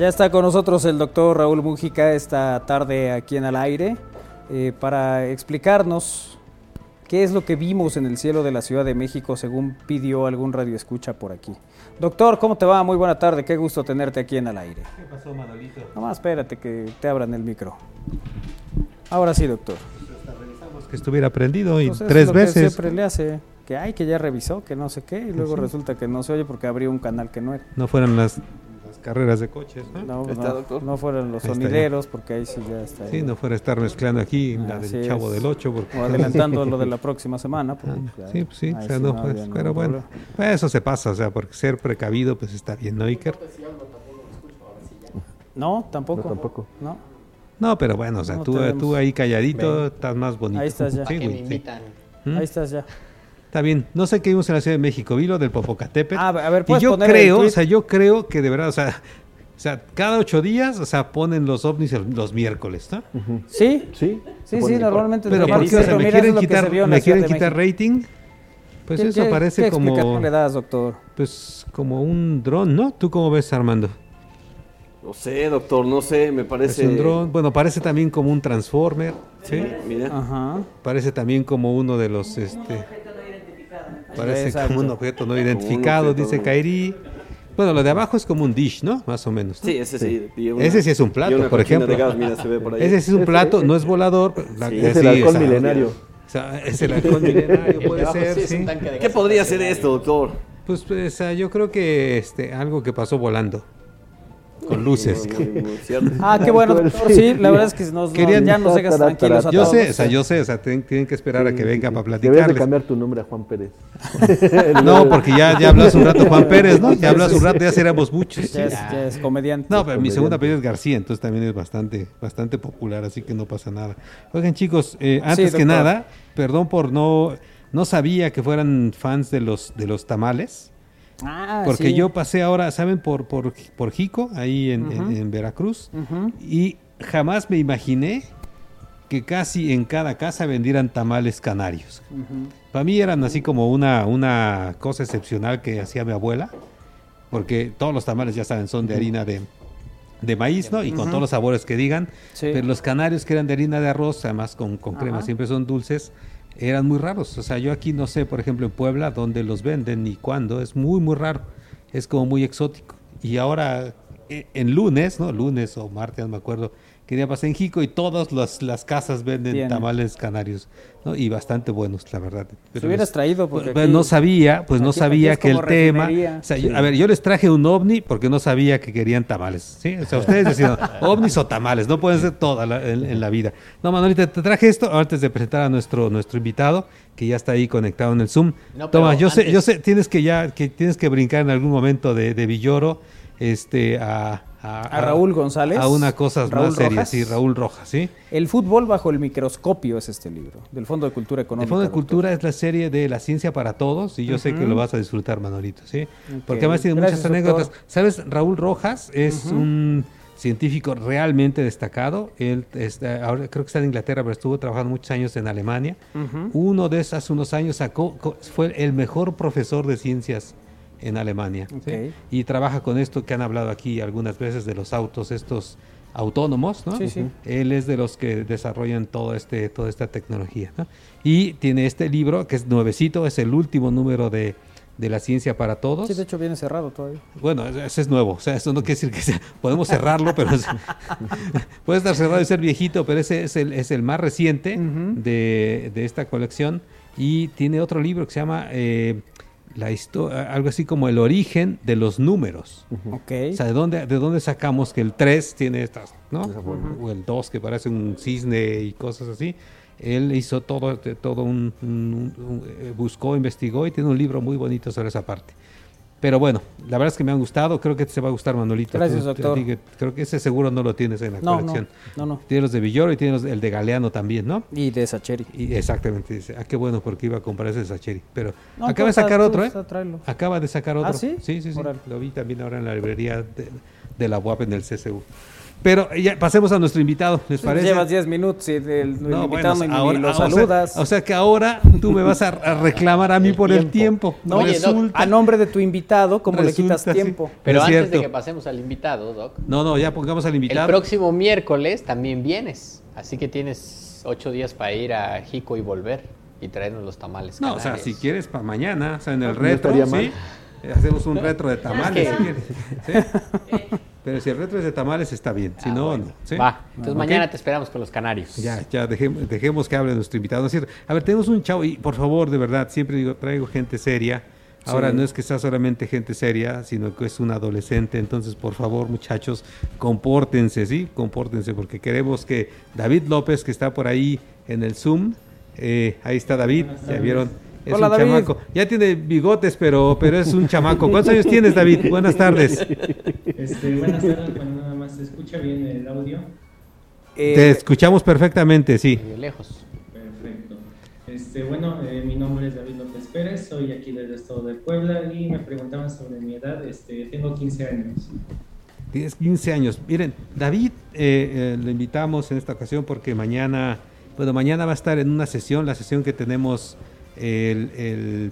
Ya está con nosotros el doctor Raúl Mújica esta tarde aquí en Al Aire eh, para explicarnos qué es lo que vimos en el cielo de la Ciudad de México según pidió algún radio escucha por aquí. Doctor, ¿cómo te va? Muy buena tarde, qué gusto tenerte aquí en Al Aire. ¿Qué pasó, Manolito? Nomás espérate que te abran el micro. Ahora sí, doctor. Que estuviera prendido y Pues eso es tres lo que veces. siempre le hace que ay que ya revisó, que no sé qué, y luego resulta que no se oye porque abrió un canal que no era. No fueran las, las carreras de coches, ¿no? No, ¿Está, no, no fueron los Ahí sonideros, porque ahí sí ya está. Sí, no fuera a estar mezclando aquí la Así del Chavo es. del 8. Porque, O adelantando lo de la próxima semana. porque Ah, ya- sí, pues sí, ahí o sea, sí no, no pues, pero bueno, pues eso se pasa, o sea, porque ser precavido, pues está bien, ¿no, Iker? No, tampoco. No, tampoco. No. No, pero bueno, o sea, No tú, tú ahí calladito Ven. estás más bonito. Ahí estás ya. Sí, ¿Para qué me invitan? ¿Mm? Ahí estás ya. Está bien, no sé qué vimos en la Ciudad de México, vi lo del Popocatépetl. Ah, a ver, y ¿puedes yo creo, o sea, yo creo que de verdad, o sea, o sea, cada ocho días, o sea, ponen los ovnis el- los miércoles, ¿no? Sí, Sí. sí, sí, normalmente. Pero ¿por qué? O sea, me quieren es quitar, me quieren quitar rating. Pues ¿Qué- eso qué- parece qué como le das, doctor? pues como un dron, ¿no? ¿Tú cómo ves, Armando? No sé, doctor, no sé, me Es parece. un dron, bueno, parece también como un transformer, ¿sí? Mira. Ajá. Parece también como uno de los este parece Exacto. como un objeto no identificado, objeto dice Kairi. Bueno, lo de abajo es como un dish, ¿no? Más o menos. ¿no? Sí, ese sí. una- Ese sí es un plato, por ejemplo. gas, mira, se ve por ahí. Ese sí es un plato, no es volador. la- Sí, Es sí, el halcón esa- milenario. o sea, es el halcón milenario, puede ser, sí ¿Qué podría ser esto, doctor? Pues, pues, ah, yo creo que este algo que pasó volando con luces. Ah, qué bueno, doctor. Sí, la verdad es que nos, Querían- ya nos dejas tranquilos a Yo todos. sé, o sea, yo sé, o sea, tienen, tienen que esperar a que venga para de platicarles. cambiar tu nombre a Juan Pérez. No, porque ya, ya hablas un rato Juan Pérez, ¿no? Ya hablas un rato, ya seremos muchos. Ya es, ya es comediante. No, pero mi segunda apellido es García, entonces también es bastante, bastante popular, así que no pasa nada. Oigan, chicos, eh, antes que nada, perdón por no, no sabía que fueran fans de los, de los tamales. Ah, Porque sí. yo pasé ahora, ¿saben? Por, por, por Jico, ahí en, en- Veracruz. Ujú. Y jamás me imaginé que casi en cada casa vendieran tamales canarios. Para mí eran así como una, una cosa excepcional que hacía mi abuela, porque todos los tamales, ya saben, son de harina de, de maíz, ¿no? Y con todos los sabores que digan. Sí. Pero los canarios que eran de harina de arroz, además con, con crema, siempre son dulces, eran muy raros. O sea, yo aquí no sé, por ejemplo, en Puebla, dónde los venden ni cuándo. Es muy, muy raro. Es como muy exótico. Y ahora, eh, en lunes, ¿no? Lunes o martes, no me acuerdo, que día pasé en Jico y todas las, las casas venden tamales canarios, ¿no? Y bastante buenos, la verdad. Si hubieras les- traído, porque pues, aquí- no sabía, pues no sabía que el tema... refinería. o sea, yo- a ver, yo les traje un ovni porque no sabía que querían tamales, ¿sí? O sea, ustedes decían ovnis o tamales, no pueden ser toda la- en, en la vida. No, Manolita, te traje esto antes de presentar a nuestro, nuestro invitado, que ya está ahí conectado en el Zoom. No, Toma, pero yo sé, yo sé, tienes que ya, que tienes que brincar en algún momento de, de Villoro, este, a... A Raúl González. A una cosa Raúl más seria, Rojas. sí, Raúl Rojas, ¿sí? El fútbol bajo el microscopio es este libro, del Fondo de Cultura El Económica. Fondo de doctor. Cultura es la serie de la ciencia para todos y yo sé que lo vas a disfrutar, Manolito, ¿sí? Porque además tiene Gracias, muchas anécdotas. doctor. ¿Sabes? Raúl Rojas es un científico realmente destacado. Él está, ahora creo que está en Inglaterra, pero estuvo trabajando muchos años en Alemania. Uno de esos hace unos años sacó, fue el mejor profesor de ciencias en Alemania. ¿sí? Ok. Y trabaja con esto que han hablado aquí algunas veces de los autos estos autónomos, ¿no? Sí, sí. Él es de los que desarrollan todo este, toda esta tecnología. ¿no? Y tiene este libro que es nuevecito, es el último número de, de la ciencia para todos. Sí, de hecho viene cerrado todavía. Bueno, ese es nuevo, o sea, eso no quiere decir que sea- podemos cerrarlo, pero es- puede estar cerrado y ser viejito, pero ese es el, es el más reciente Ujú. de, de esta colección y tiene otro libro que se llama eh, la histo- algo así como el origen de los números. Ok. O sea, ¿de dónde, ¿de dónde sacamos que el 3 tiene estas, ¿no? O el 2 que parece un cisne y cosas así. Él hizo todo, de- todo un, un- un- eh, buscó, investigó y tiene un libro muy bonito sobre esa parte. Pero bueno, la verdad es que me han gustado, creo que te va a gustar Manolito. Gracias, doctor. digo, creo que ese seguro no lo tienes en la No, no, colección. no, no. Tiene los de Villoro y tiene los, el de Galeano también, ¿no? Y de Sacheri. Y exactamente, dice, ah, qué bueno, porque iba a comprar ese de Sacheri. Pero No, acaba de sacar otro, ¿eh? Acaba de sacar otro. ¿Ah, sí? Sí, sí, sí. Lo vi también ahora en la librería de, de la UAP en el CCU. Pero ya pasemos a nuestro invitado, ¿les parece? Llevas 10 minutos y el, No, invitado bueno, ahora- lo o sea- saludas. O sea, que ahora tú me vas a, a reclamar a mí por el tiempo. No, Resulta- a nombre de tu invitado, ¿cómo le quitas Resulta, sí. tiempo? Pero Es antes de cierto. que pasemos al invitado, Doc, No, no, ya pongamos al invitado. el próximo miércoles también vienes. Así que tienes ocho días para ir a Jico y volver y traernos los tamales. No, o sea, canarios. si quieres para mañana, o sea, en el No estaría ¿sí? mal. Eh, Hacemos un retro de tamales. Si quieres, ¿sí? Pero si el retro es de tamales está bien, si no, no. ¿sí? Ah, Va, entonces Ok. mañana te esperamos con los canarios. Ya, ya, dejemos, dejemos que hable nuestro invitado. ¿no es cierto? A ver, tenemos un chavo, y por favor, de verdad, siempre digo, traigo gente seria. Ahora Sí. no es que sea solamente gente seria, sino que es un adolescente. Entonces, por favor, muchachos, compórtense, ¿sí? Compórtense, porque queremos que David López, que está por ahí en el Zoom, eh, ahí está David, ya vieron. Es Hola, un David. chamaco. Ya tiene bigotes, pero, pero es un chamaco. ¿Cuántos años tienes, David? Buenas tardes. Este, buenas tardes, bueno, nada más se escucha bien el audio. Eh, Te escuchamos perfectamente, sí. De lejos. Perfecto. Este, bueno, eh, mi nombre es David López Pérez, soy aquí del estado de Puebla y me preguntaban sobre mi edad. Este, tengo 15 años. Tienes 15 años. Miren, David eh, eh, lo invitamos en esta ocasión porque mañana, bueno, mañana va a estar en una sesión, la sesión que tenemos el, el,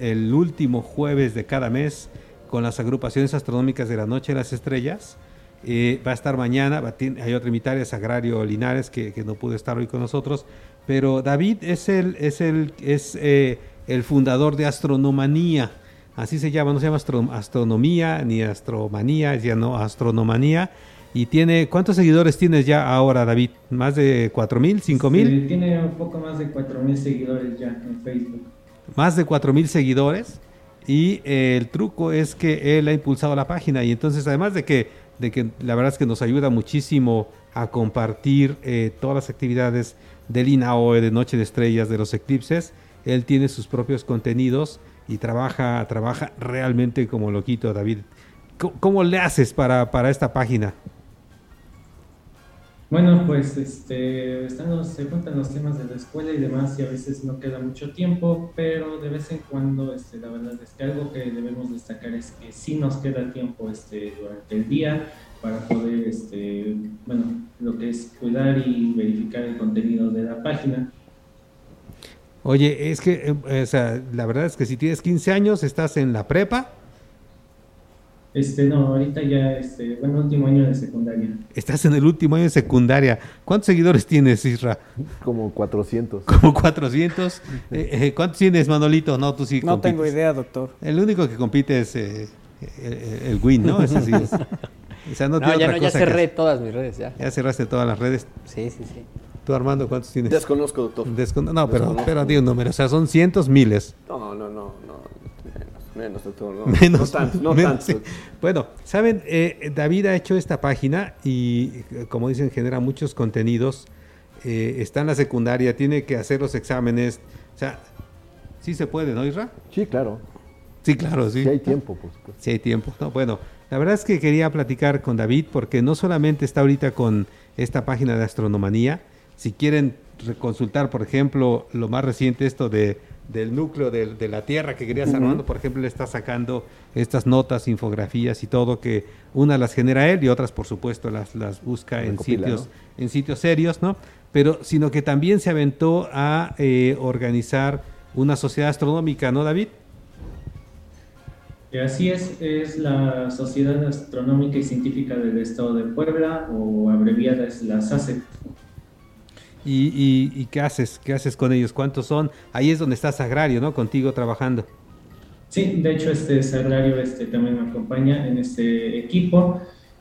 el último jueves de cada mes con las agrupaciones astronómicas de la Noche de las Estrellas. Eh, va a estar mañana, va a hay otro invitado, es Agrario Linares, que, no pudo estar hoy con nosotros, pero David es el, es el, es, eh, el fundador de Astronomanía. Así se llama, no se llama astro- astronomía ni astromanía, ya no astronomanía. Y tiene, ¿cuántos seguidores tienes ya ahora, David? ¿Más de 4 mil, 5 mil? Este, tiene un poco más de 4.000 seguidores ya en Facebook. Más de 4 mil seguidores. Y eh, el truco es que él ha impulsado la página. Y entonces, además de que, de que la verdad es que nos ayuda muchísimo a compartir eh, todas las actividades del INAOE, de Noche de Estrellas, de los eclipses, él tiene sus propios contenidos y trabaja, trabaja realmente como loquito, David. ¿Cómo, cómo le haces para, para esta página? Bueno, pues este, están los- se juntan los temas de la escuela y demás y a veces no queda mucho tiempo, pero de vez en cuando, este, la verdad es que algo que debemos destacar es que sí nos queda tiempo este, durante el día para poder, este, bueno, lo que es cuidar y verificar el contenido de la página. Oye, es que, eh, o sea, la verdad es que si tienes 15 años, estás en la prepa, Este, no, ahorita ya, este, bueno, último año de secundaria. estás en el último año de secundaria. ¿Cuántos seguidores tienes, Isra? Como 400. Como 400. Eh, eh, ¿Cuántos tienes, Manolito? No, tú sí No compites. tengo idea, doctor. El único que compite es eh, el, el Win, ¿no? Ese sí es. O sea, no, No, tiene ya otra no, ya cosa cerré todas mis redes, ya. Ya cerraste todas las redes. Sí, sí, sí. ¿Tú, Armando, cuántos tienes? Desconozco, doctor. Descono- no, pero, Desconozco. pero di un número. O sea, son cientos, miles. No, no, no, no. Menos, doctor. No, Menos, no tanto, no menos, tanto. sí. Bueno, saben, Eh, David ha hecho esta página y, eh, como dicen, genera muchos contenidos. Eh, está en la secundaria, tiene que hacer los exámenes. O sea, sí se puede, ¿no, Isra? Sí, claro. Sí, claro, sí. Si hay tiempo, por supuesto. Si hay tiempo. No, bueno, la verdad es que quería platicar con David porque no solamente está ahorita con esta página de astronomanía. Si quieren reconsultar, por ejemplo, lo más reciente, esto de del núcleo de, de la Tierra que querías. Armando, por ejemplo, le está sacando estas notas, infografías y todo, que unas las genera él y otras, por supuesto, las, las busca en sitios, en sitios serios, ¿no? Pero, sino que también se aventó a eh, organizar una sociedad astronómica, ¿no, David? Así es, es la Sociedad Astronómica y Científica del Estado de Puebla, o abreviada es la SACE. ¿Y, y, y qué haces? ¿Qué haces con ellos? ¿Cuántos son? Ahí es donde estás agrario, ¿no? Contigo trabajando. Sí, de hecho este Sagrario este, también me acompaña en este equipo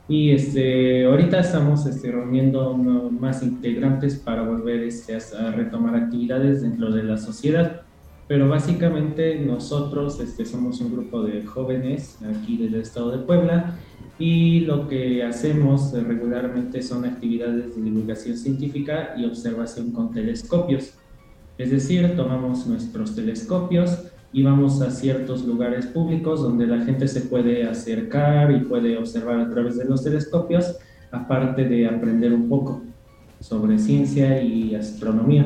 y este, ahorita estamos este, reuniendo más integrantes para volver este, a retomar actividades dentro de la sociedad. Pero básicamente nosotros este, somos un grupo de jóvenes aquí del estado de Puebla y lo que hacemos regularmente son actividades de divulgación científica y observación con telescopios. Es decir, tomamos nuestros telescopios y vamos a ciertos lugares públicos donde la gente se puede acercar y puede observar a través de los telescopios, aparte de aprender un poco sobre ciencia y astronomía.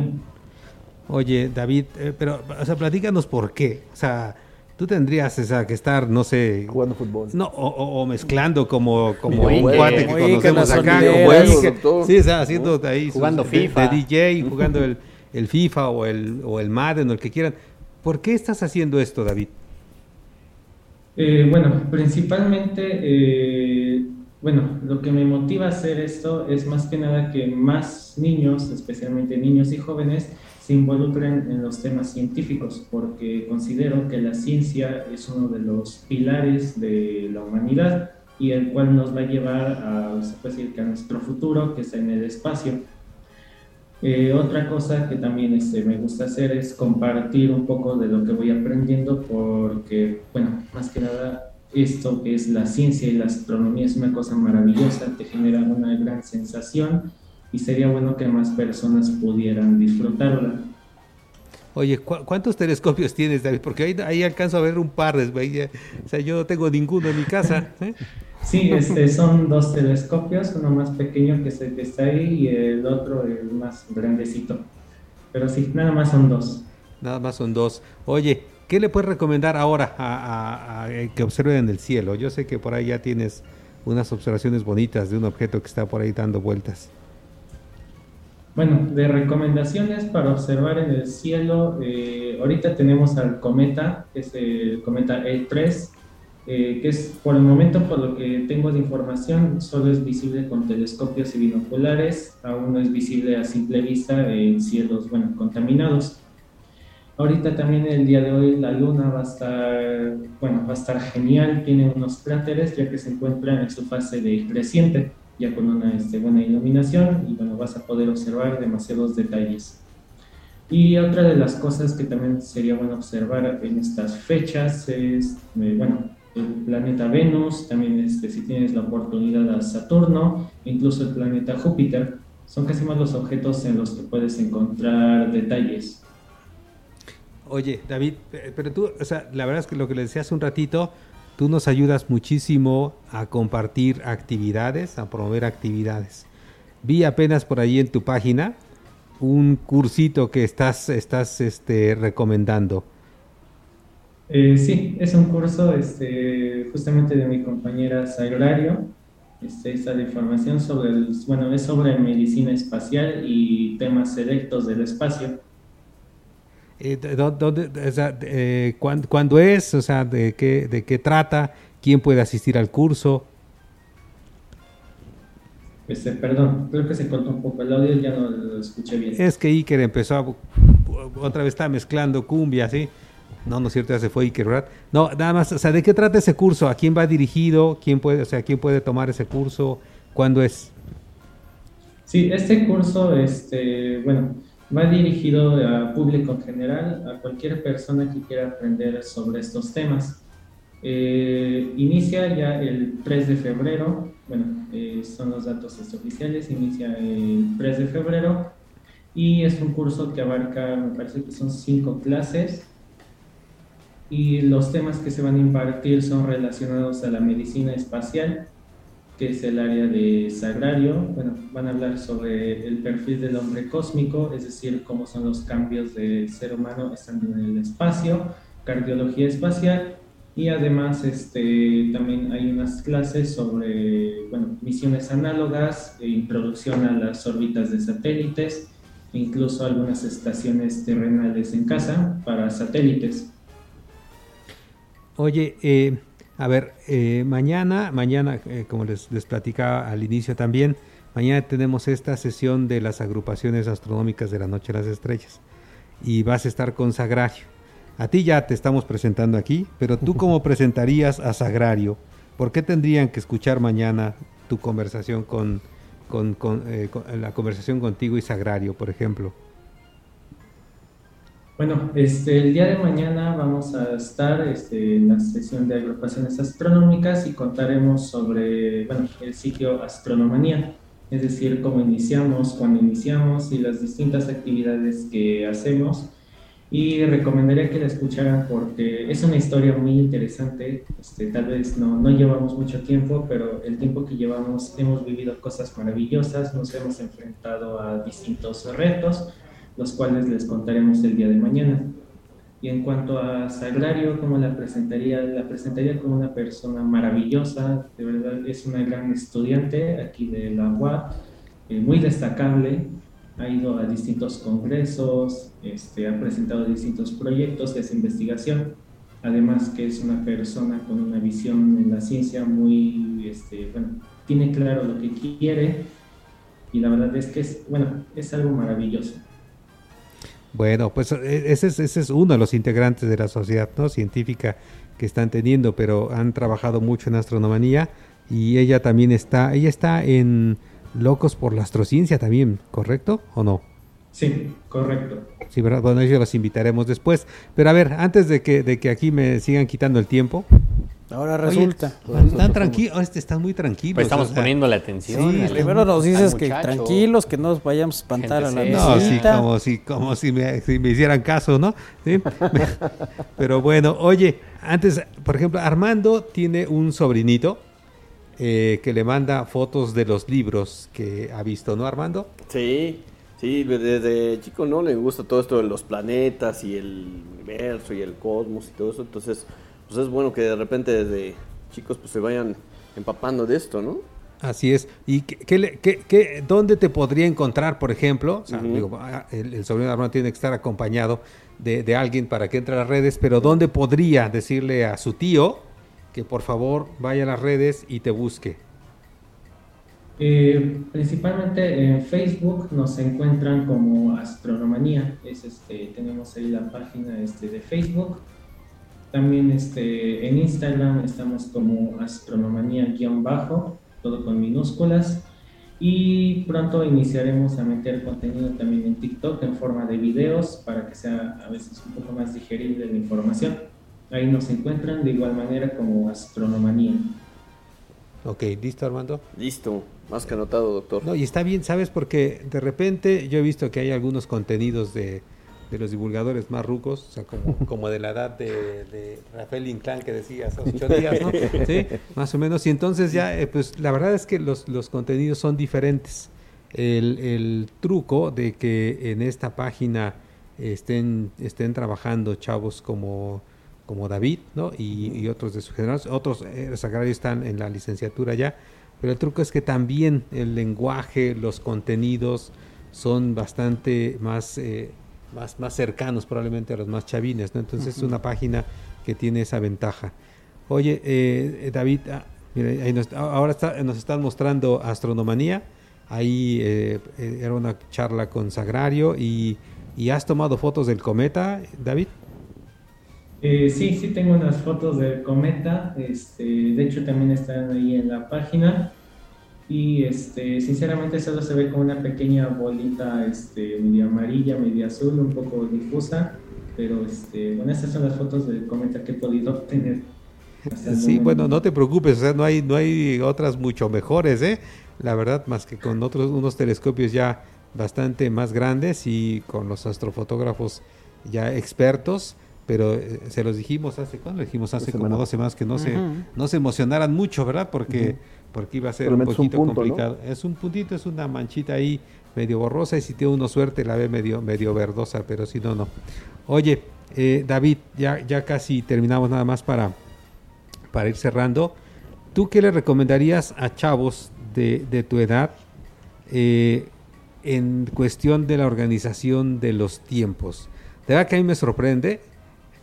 Oye, David, eh, pero, o sea, platícanos por qué. O sea, tú tendrías esa, que estar, no sé... Jugando fútbol. No, o, o mezclando como, como un cuate que conocemos acá. Como. Sí, o sea, haciendo ahí... sus- Jugando de- FIFA. De, DJ, jugando el, el FIFA o el, o el Madden o el que quieran. ¿Por qué estás haciendo esto, David? Eh, bueno, principalmente, eh, bueno, lo que me motiva a hacer esto es más que nada que más niños, especialmente niños y jóvenes, se involucren en los temas científicos, porque considero que la ciencia es uno de los pilares de la humanidad y el cual nos va a llevar a, se puede decir, que a nuestro futuro, que es en el espacio. Eh, otra cosa que también este, me gusta hacer es compartir un poco de lo que voy aprendiendo porque, bueno, más que nada esto que es la ciencia y la astronomía es una cosa maravillosa, te genera una gran sensación y sería bueno que más personas pudieran disfrutarla. Oye, ¿cu- ¿cuántos telescopios tienes, David? Porque ahí, ahí alcanzo a ver un par. de- O sea, yo no tengo ninguno en mi casa. ¿eh? Sí, este, son dos telescopios, uno más pequeño que es el que está ahí y el otro el más grandecito. Pero sí, nada más son dos. Nada más son dos. Oye, ¿qué le puedes recomendar ahora a, eh, que observen en el cielo? Yo sé que por ahí ya tienes unas observaciones bonitas de un objeto que está por ahí dando vueltas. Bueno, de recomendaciones para observar en el cielo, eh, ahorita tenemos al cometa, que es el cometa E3, eh, que es por el momento, por lo que tengo de información, solo es visible con telescopios y binoculares, aún no es visible a simple vista en cielos, bueno, contaminados. Ahorita también el día de hoy la luna va a estar, bueno, va a estar genial, tiene unos cráteres ya que se encuentra en su fase de creciente, ya con una este, buena iluminación y bueno, vas a poder observar demasiados detalles. Y otra de las cosas que también sería bueno observar en estas fechas es, eh, bueno, el planeta Venus, también este, si tienes la oportunidad a Saturno, incluso el planeta Júpiter, son casi más los objetos en los que puedes encontrar detalles. Oye, David, eh, pero tú, o sea, la verdad es que lo que le decía hace un ratito, tú nos ayudas muchísimo a compartir actividades, a promover actividades. Vi apenas por ahí en tu página un cursito que estás, estás este, recomendando. Eh, sí, es un curso este, justamente de mi compañera Sagrario. Este, esta de información sobre, el, bueno, es sobre medicina espacial y temas selectos del espacio. Eh, de- dó- dónde- o sea, de- eh, cuán- ¿Cuándo es? O sea, ¿de qué, ¿de qué trata? ¿Quién puede asistir al curso? Este, perdón, creo que se cortó un poco el audio, ya no lo escuché bien. Es que Iker empezó a... Otra vez está mezclando cumbia, ¿sí? No, no es cierto, ya se fue Iker, ¿verdad? No, nada más, o sea, ¿de qué trata ese curso? ¿A quién va dirigido? ¿Quién puede, o sea, quién puede tomar ese curso? ¿Cuándo es? Sí, este curso, este, bueno, va dirigido a público en general, a cualquier persona que quiera aprender sobre estos temas. Eh, inicia ya el 3 de febrero, bueno, eh, son los datos oficiales, inicia el 3 de febrero y es un curso que abarca, me parece que son cinco clases y los temas que se van a impartir son relacionados a la medicina espacial, que es el área de Sagrario. Bueno, van a hablar sobre el perfil del hombre cósmico, es decir, cómo son los cambios del ser humano estando en el espacio, cardiología espacial y además este, también hay unas clases sobre bueno, misiones análogas, e introducción a las órbitas de satélites, e incluso algunas estaciones terrenales en casa para satélites. Oye, eh, a ver, eh, mañana, mañana, eh, como les, les platicaba al inicio también, mañana tenemos esta sesión de las agrupaciones astronómicas de la Noche de las Estrellas y vas a estar con Sagrario. A ti ya te estamos presentando aquí, pero tú cómo presentarías a Sagrario? ¿Por qué tendrían que escuchar mañana tu conversación con, con, con, eh, con- la conversación contigo y Sagrario, por ejemplo? Bueno, este, el día de mañana vamos a estar este, en la sesión de agrupaciones astronómicas y contaremos sobre bueno, el sitio Astronomanía, es decir, cómo iniciamos, cuándo iniciamos y las distintas actividades que hacemos. Y recomendaría que la escucharan porque es una historia muy interesante. Este, tal vez no, no llevamos mucho tiempo, pero el tiempo que llevamos hemos vivido cosas maravillosas, nos hemos enfrentado a distintos retos los cuales les contaremos el día de mañana. Y en cuanto a Sagrario, ¿cómo la presentaría? La presentaría como una persona maravillosa, de verdad es una gran estudiante aquí de la UAP, eh, muy destacable, ha ido a distintos congresos, este, ha presentado distintos proyectos, de investigación, además que es una persona con una visión en la ciencia muy, este, bueno, tiene claro lo que quiere y la verdad es que es, bueno, es algo maravilloso. Bueno, pues e, ese es, ese es uno de los integrantes de la sociedad ¿no? científica que están teniendo, pero han trabajado mucho en astronomía y ella también está, ella está en Locos por la Astrociencia también, ¿correcto o no? Sí, correcto. Sí, ¿verdad? Bueno, ellos los invitaremos después. Pero a ver, antes de que, de que aquí me sigan quitando el tiempo, Ahora resulta. están tranquilos, este, están muy tranquilos. Pues estamos o sea, poniendo la atención. Sí, primero nos dices que muchacho. tranquilos, que no nos vayamos a espantar a la No, sí, como si, como si me, si me hicieran caso, ¿no? Sí. Pero bueno, oye, antes, por ejemplo, Armando tiene un sobrinito eh, que le manda fotos de los libros que ha visto, ¿no, Armando? Sí, sí, desde chico no le gusta todo esto de los planetas y el universo y el cosmos y todo eso, entonces pues es bueno que de repente desde chicos pues se vayan empapando de esto, ¿no? Así es. ¿Y qué, qué le- qué- qué- dónde te podría encontrar, por ejemplo? O sea, digo, ah, el, el sobrino de Armando tiene que estar acompañado de, de alguien para que entre a las redes, pero ¿dónde podría decirle a su tío que por favor vaya a las redes y te busque? Eh, principalmente en Facebook nos encuentran como Astronomanía. Es este, tenemos ahí la página este, de Facebook. También este, en Instagram estamos como Astronomanía-bajo, todo con minúsculas. Y pronto iniciaremos a meter contenido también en TikTok en forma de videos para que sea a veces un poco más digerible la información. Ahí nos encuentran de igual manera como Astronomanía. Ok, ¿listo, Armando? Listo, más que anotado, doctor. No, y está bien, ¿sabes? Porque de repente yo he visto que hay algunos contenidos de, de los divulgadores más rucos, o sea, como, como de la edad de, de Rafael Inclán que decía hace ocho días, ¿no? Sí, más o menos. Y entonces ya, eh, pues la verdad es que los, los contenidos son diferentes. El, el truco de que en esta página estén, estén trabajando chavos como como David, ¿no? Y, y otros de su generación, otros eh, agrarios están en la licenciatura ya, pero el truco es que también el lenguaje, los contenidos son bastante más, eh, más, más cercanos probablemente a los más chavines, ¿no? Entonces es una página que tiene esa ventaja. Oye, eh, David, ah, mira, ahí nos- ahora está- nos están mostrando Astronomanía, ahí eh, eh, era una charla con Sagrario y, y has tomado fotos del cometa, David. Eh, sí, sí tengo unas fotos del cometa, este, de hecho también están ahí en la página y este, sinceramente solo se ve como una pequeña bolita este, media amarilla, media azul, un poco difusa, pero este, bueno, estas son las fotos del cometa que he podido obtener. Sí, bueno, no te preocupes, o sea, no hay, no hay otras mucho mejores, ¿eh? La verdad, más que con otros, unos telescopios ya bastante más grandes y con los astrofotógrafos ya expertos, pero eh, se los dijimos hace, ¿cuándo? Dijimos hace como dos semanas que no, se, Ujú. no se emocionaran mucho, ¿verdad? Porque, Ujú. Porque iba a ser un poquito complicado. Es un puntito, es una manchita ahí medio borrosa y si tiene uno suerte la ve medio, medio verdosa, pero si no, no. Oye, eh, David, ya, ya casi terminamos nada más para, para ir cerrando. ¿Tú qué le recomendarías a chavos de, de tu edad eh, en cuestión de la organización de los tiempos? De verdad que a mí me sorprende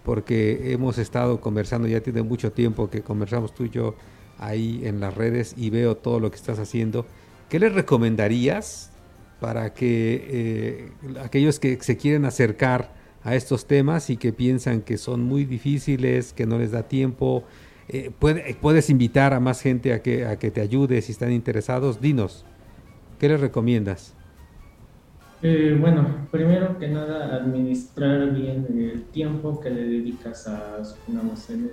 porque hemos estado conversando, ya tiene mucho tiempo que conversamos tú y yo ahí en las redes y veo todo lo que estás haciendo. ¿Qué les recomendarías para que eh, aquellos que se quieren acercar a estos temas y que piensan que son muy difíciles, que no les da tiempo, eh, puede- puedes invitar a más gente a que, a que te ayude si están interesados? Dinos, ¿qué les recomiendas? Eh, bueno, primero que nada, administrar bien el tiempo que le dedicas a, supongamos, en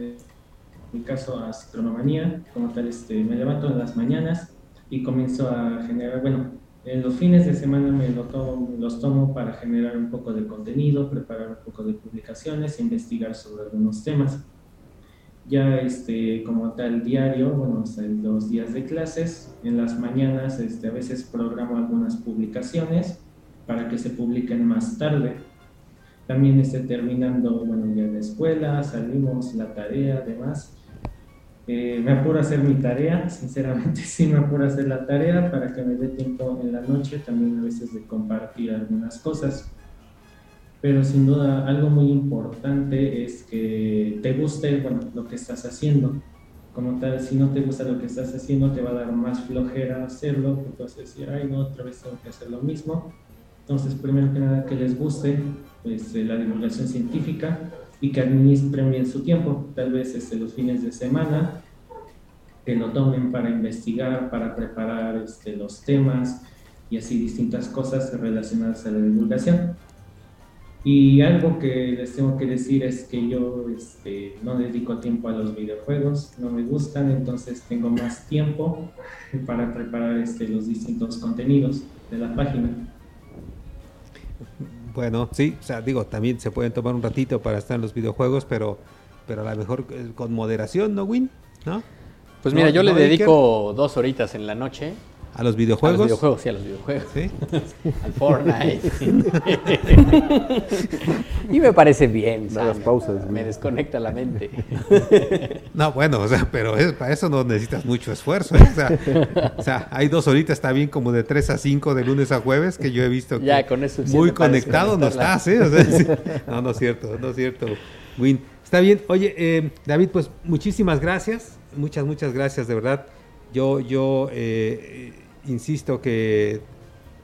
mi caso, a astronomanía. Como tal, este, me levanto en las mañanas y comienzo a generar, bueno, en los fines de semana me lo tomo- los tomo para generar un poco de contenido, preparar un poco de publicaciones, investigar sobre algunos temas. Ya este, como tal diario, bueno, hasta los días de clases, en las mañanas este, a veces programo algunas publicaciones para que se publiquen más tarde. También esté terminando, bueno, ya la escuela, salimos, la tarea, demás. Eh, me apuro a hacer mi tarea, sinceramente sí me apuro a hacer la tarea para que me dé tiempo en la noche también a veces de compartir algunas cosas. Pero sin duda algo muy importante es que te guste bueno, lo que estás haciendo. Como tal, si no te gusta lo que estás haciendo, te va a dar más flojera hacerlo, porque vas a decir, ay, no, otra vez tengo que hacer lo mismo. Entonces, primero que nada, que les guste pues, eh, la divulgación científica y que administren bien su tiempo, tal vez este, los fines de semana, que lo tomen para investigar, para preparar este, los temas y así distintas cosas relacionadas a la divulgación. Y algo que les tengo que decir es que yo este, no dedico tiempo a los videojuegos, no me gustan, entonces tengo más tiempo para preparar este, los distintos contenidos de la página. Bueno, sí, o sea, digo, también se pueden tomar un ratito para estar en los videojuegos, pero, pero a lo mejor eh, con moderación, ¿no, Win? ¿No? Pues mira, yo le dedico dos horitas en la noche ¿A los videojuegos? A los videojuegos, sí, a los videojuegos. ¿Sí? Al Fortnite. y me parece bien. Las pausas. Me desconecta la mente. no, bueno, o sea, pero para eso no necesitas mucho esfuerzo. ¿eh? O, sea, hay dos horitas, está bien como de 3 a 5 de lunes a jueves, que yo he visto que ya, con eso muy conectado no estás, ¿eh? O sea, no, no es cierto, no es cierto. Win. Está bien. Oye, eh, David, pues muchísimas gracias. Muchas, muchas gracias, de verdad. Yo, yo eh, insisto que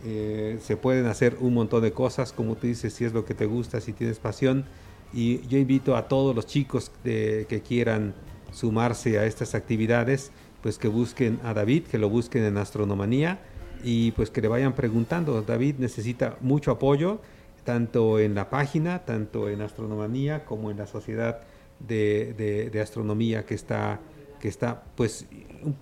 eh, se pueden hacer un montón de cosas, como tú dices, si es lo que te gusta, si tienes pasión. Y yo invito a todos los chicos que quieran sumarse a estas actividades, pues que busquen a David, que lo busquen en Astronomanía y pues que le vayan preguntando. David necesita mucho apoyo, tanto en la página, tanto en Astronomanía como en la sociedad de, de astronomía que está, que está pues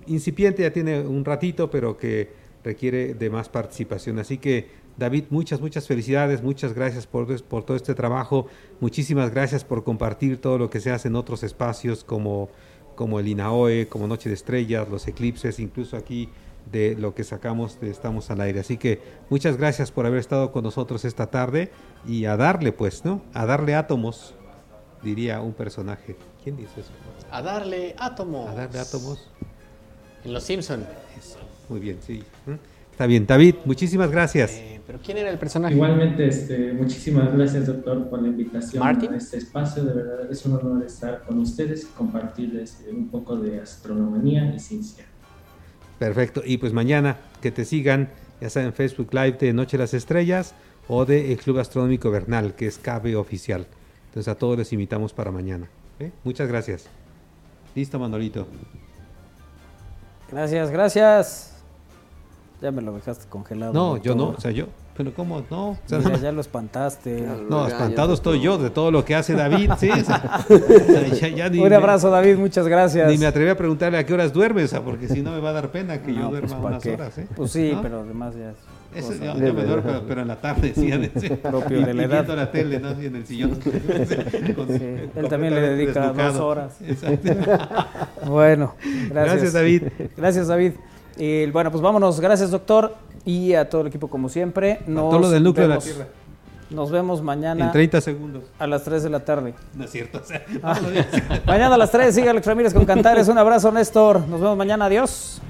incipiente, ya tiene un ratito, pero que requiere de más participación. Así que, David, muchas, muchas felicidades, muchas gracias por, por todo este trabajo, muchísimas gracias por compartir todo lo que se hace en otros espacios como, como el INAOE, como Noche de Estrellas, los eclipses, incluso aquí de lo que sacamos de Estamos al Aire. Así que muchas gracias por haber estado con nosotros esta tarde y a darle, pues, ¿no? A darle átomos, diría un personaje. ¿Quién dice eso? A darle átomos. A darle átomos. En Los Simpson. Muy bien, sí. ¿Mm? Está bien, David, muchísimas gracias. Eh, pero ¿quién era el personaje? Igualmente, este, muchísimas gracias, doctor, por la invitación a este espacio. De verdad, es un honor estar con ustedes y compartirles un poco de astronomía y ciencia. Perfecto. Y pues mañana que te sigan, ya sea en Facebook Live de Noche de las Estrellas o de el Club Astronómico Bernal, que es KB oficial. Entonces a todos les invitamos para mañana. ¿eh? Muchas gracias. Listo, Manolito. Gracias, gracias. Ya me lo dejaste congelado. No, yo no, o sea, yo. Pero ¿cómo? No. ya lo espantaste. No, espantado estoy yo de todo lo que hace David, sí. Un abrazo, David, muchas gracias. Ni me atreví a preguntarle a qué horas duermes, porque si no me va a dar pena que yo pues, duerma unas horas. ¿eh? Pues sí, pero además ya... Eso, yo, yo, me duermo, pero en la tarde, sí, propio de la edad. viendo la tele, ¿no? Sí, en el sillón. Con, sí, él también le dedica dos horas. bueno, gracias. Gracias, David. Gracias, David. Y bueno, pues vámonos. Gracias, doctor. Y a todo el equipo, como siempre. Nos todo lo del núcleo vemos, de la Tierra. Nos vemos mañana. En 30 segundos. A las 3 de la tarde. No es cierto. O sea, mañana a las 3, sigue Alex Ramírez con Cantares. Un abrazo, Néstor. Nos vemos mañana. Adiós.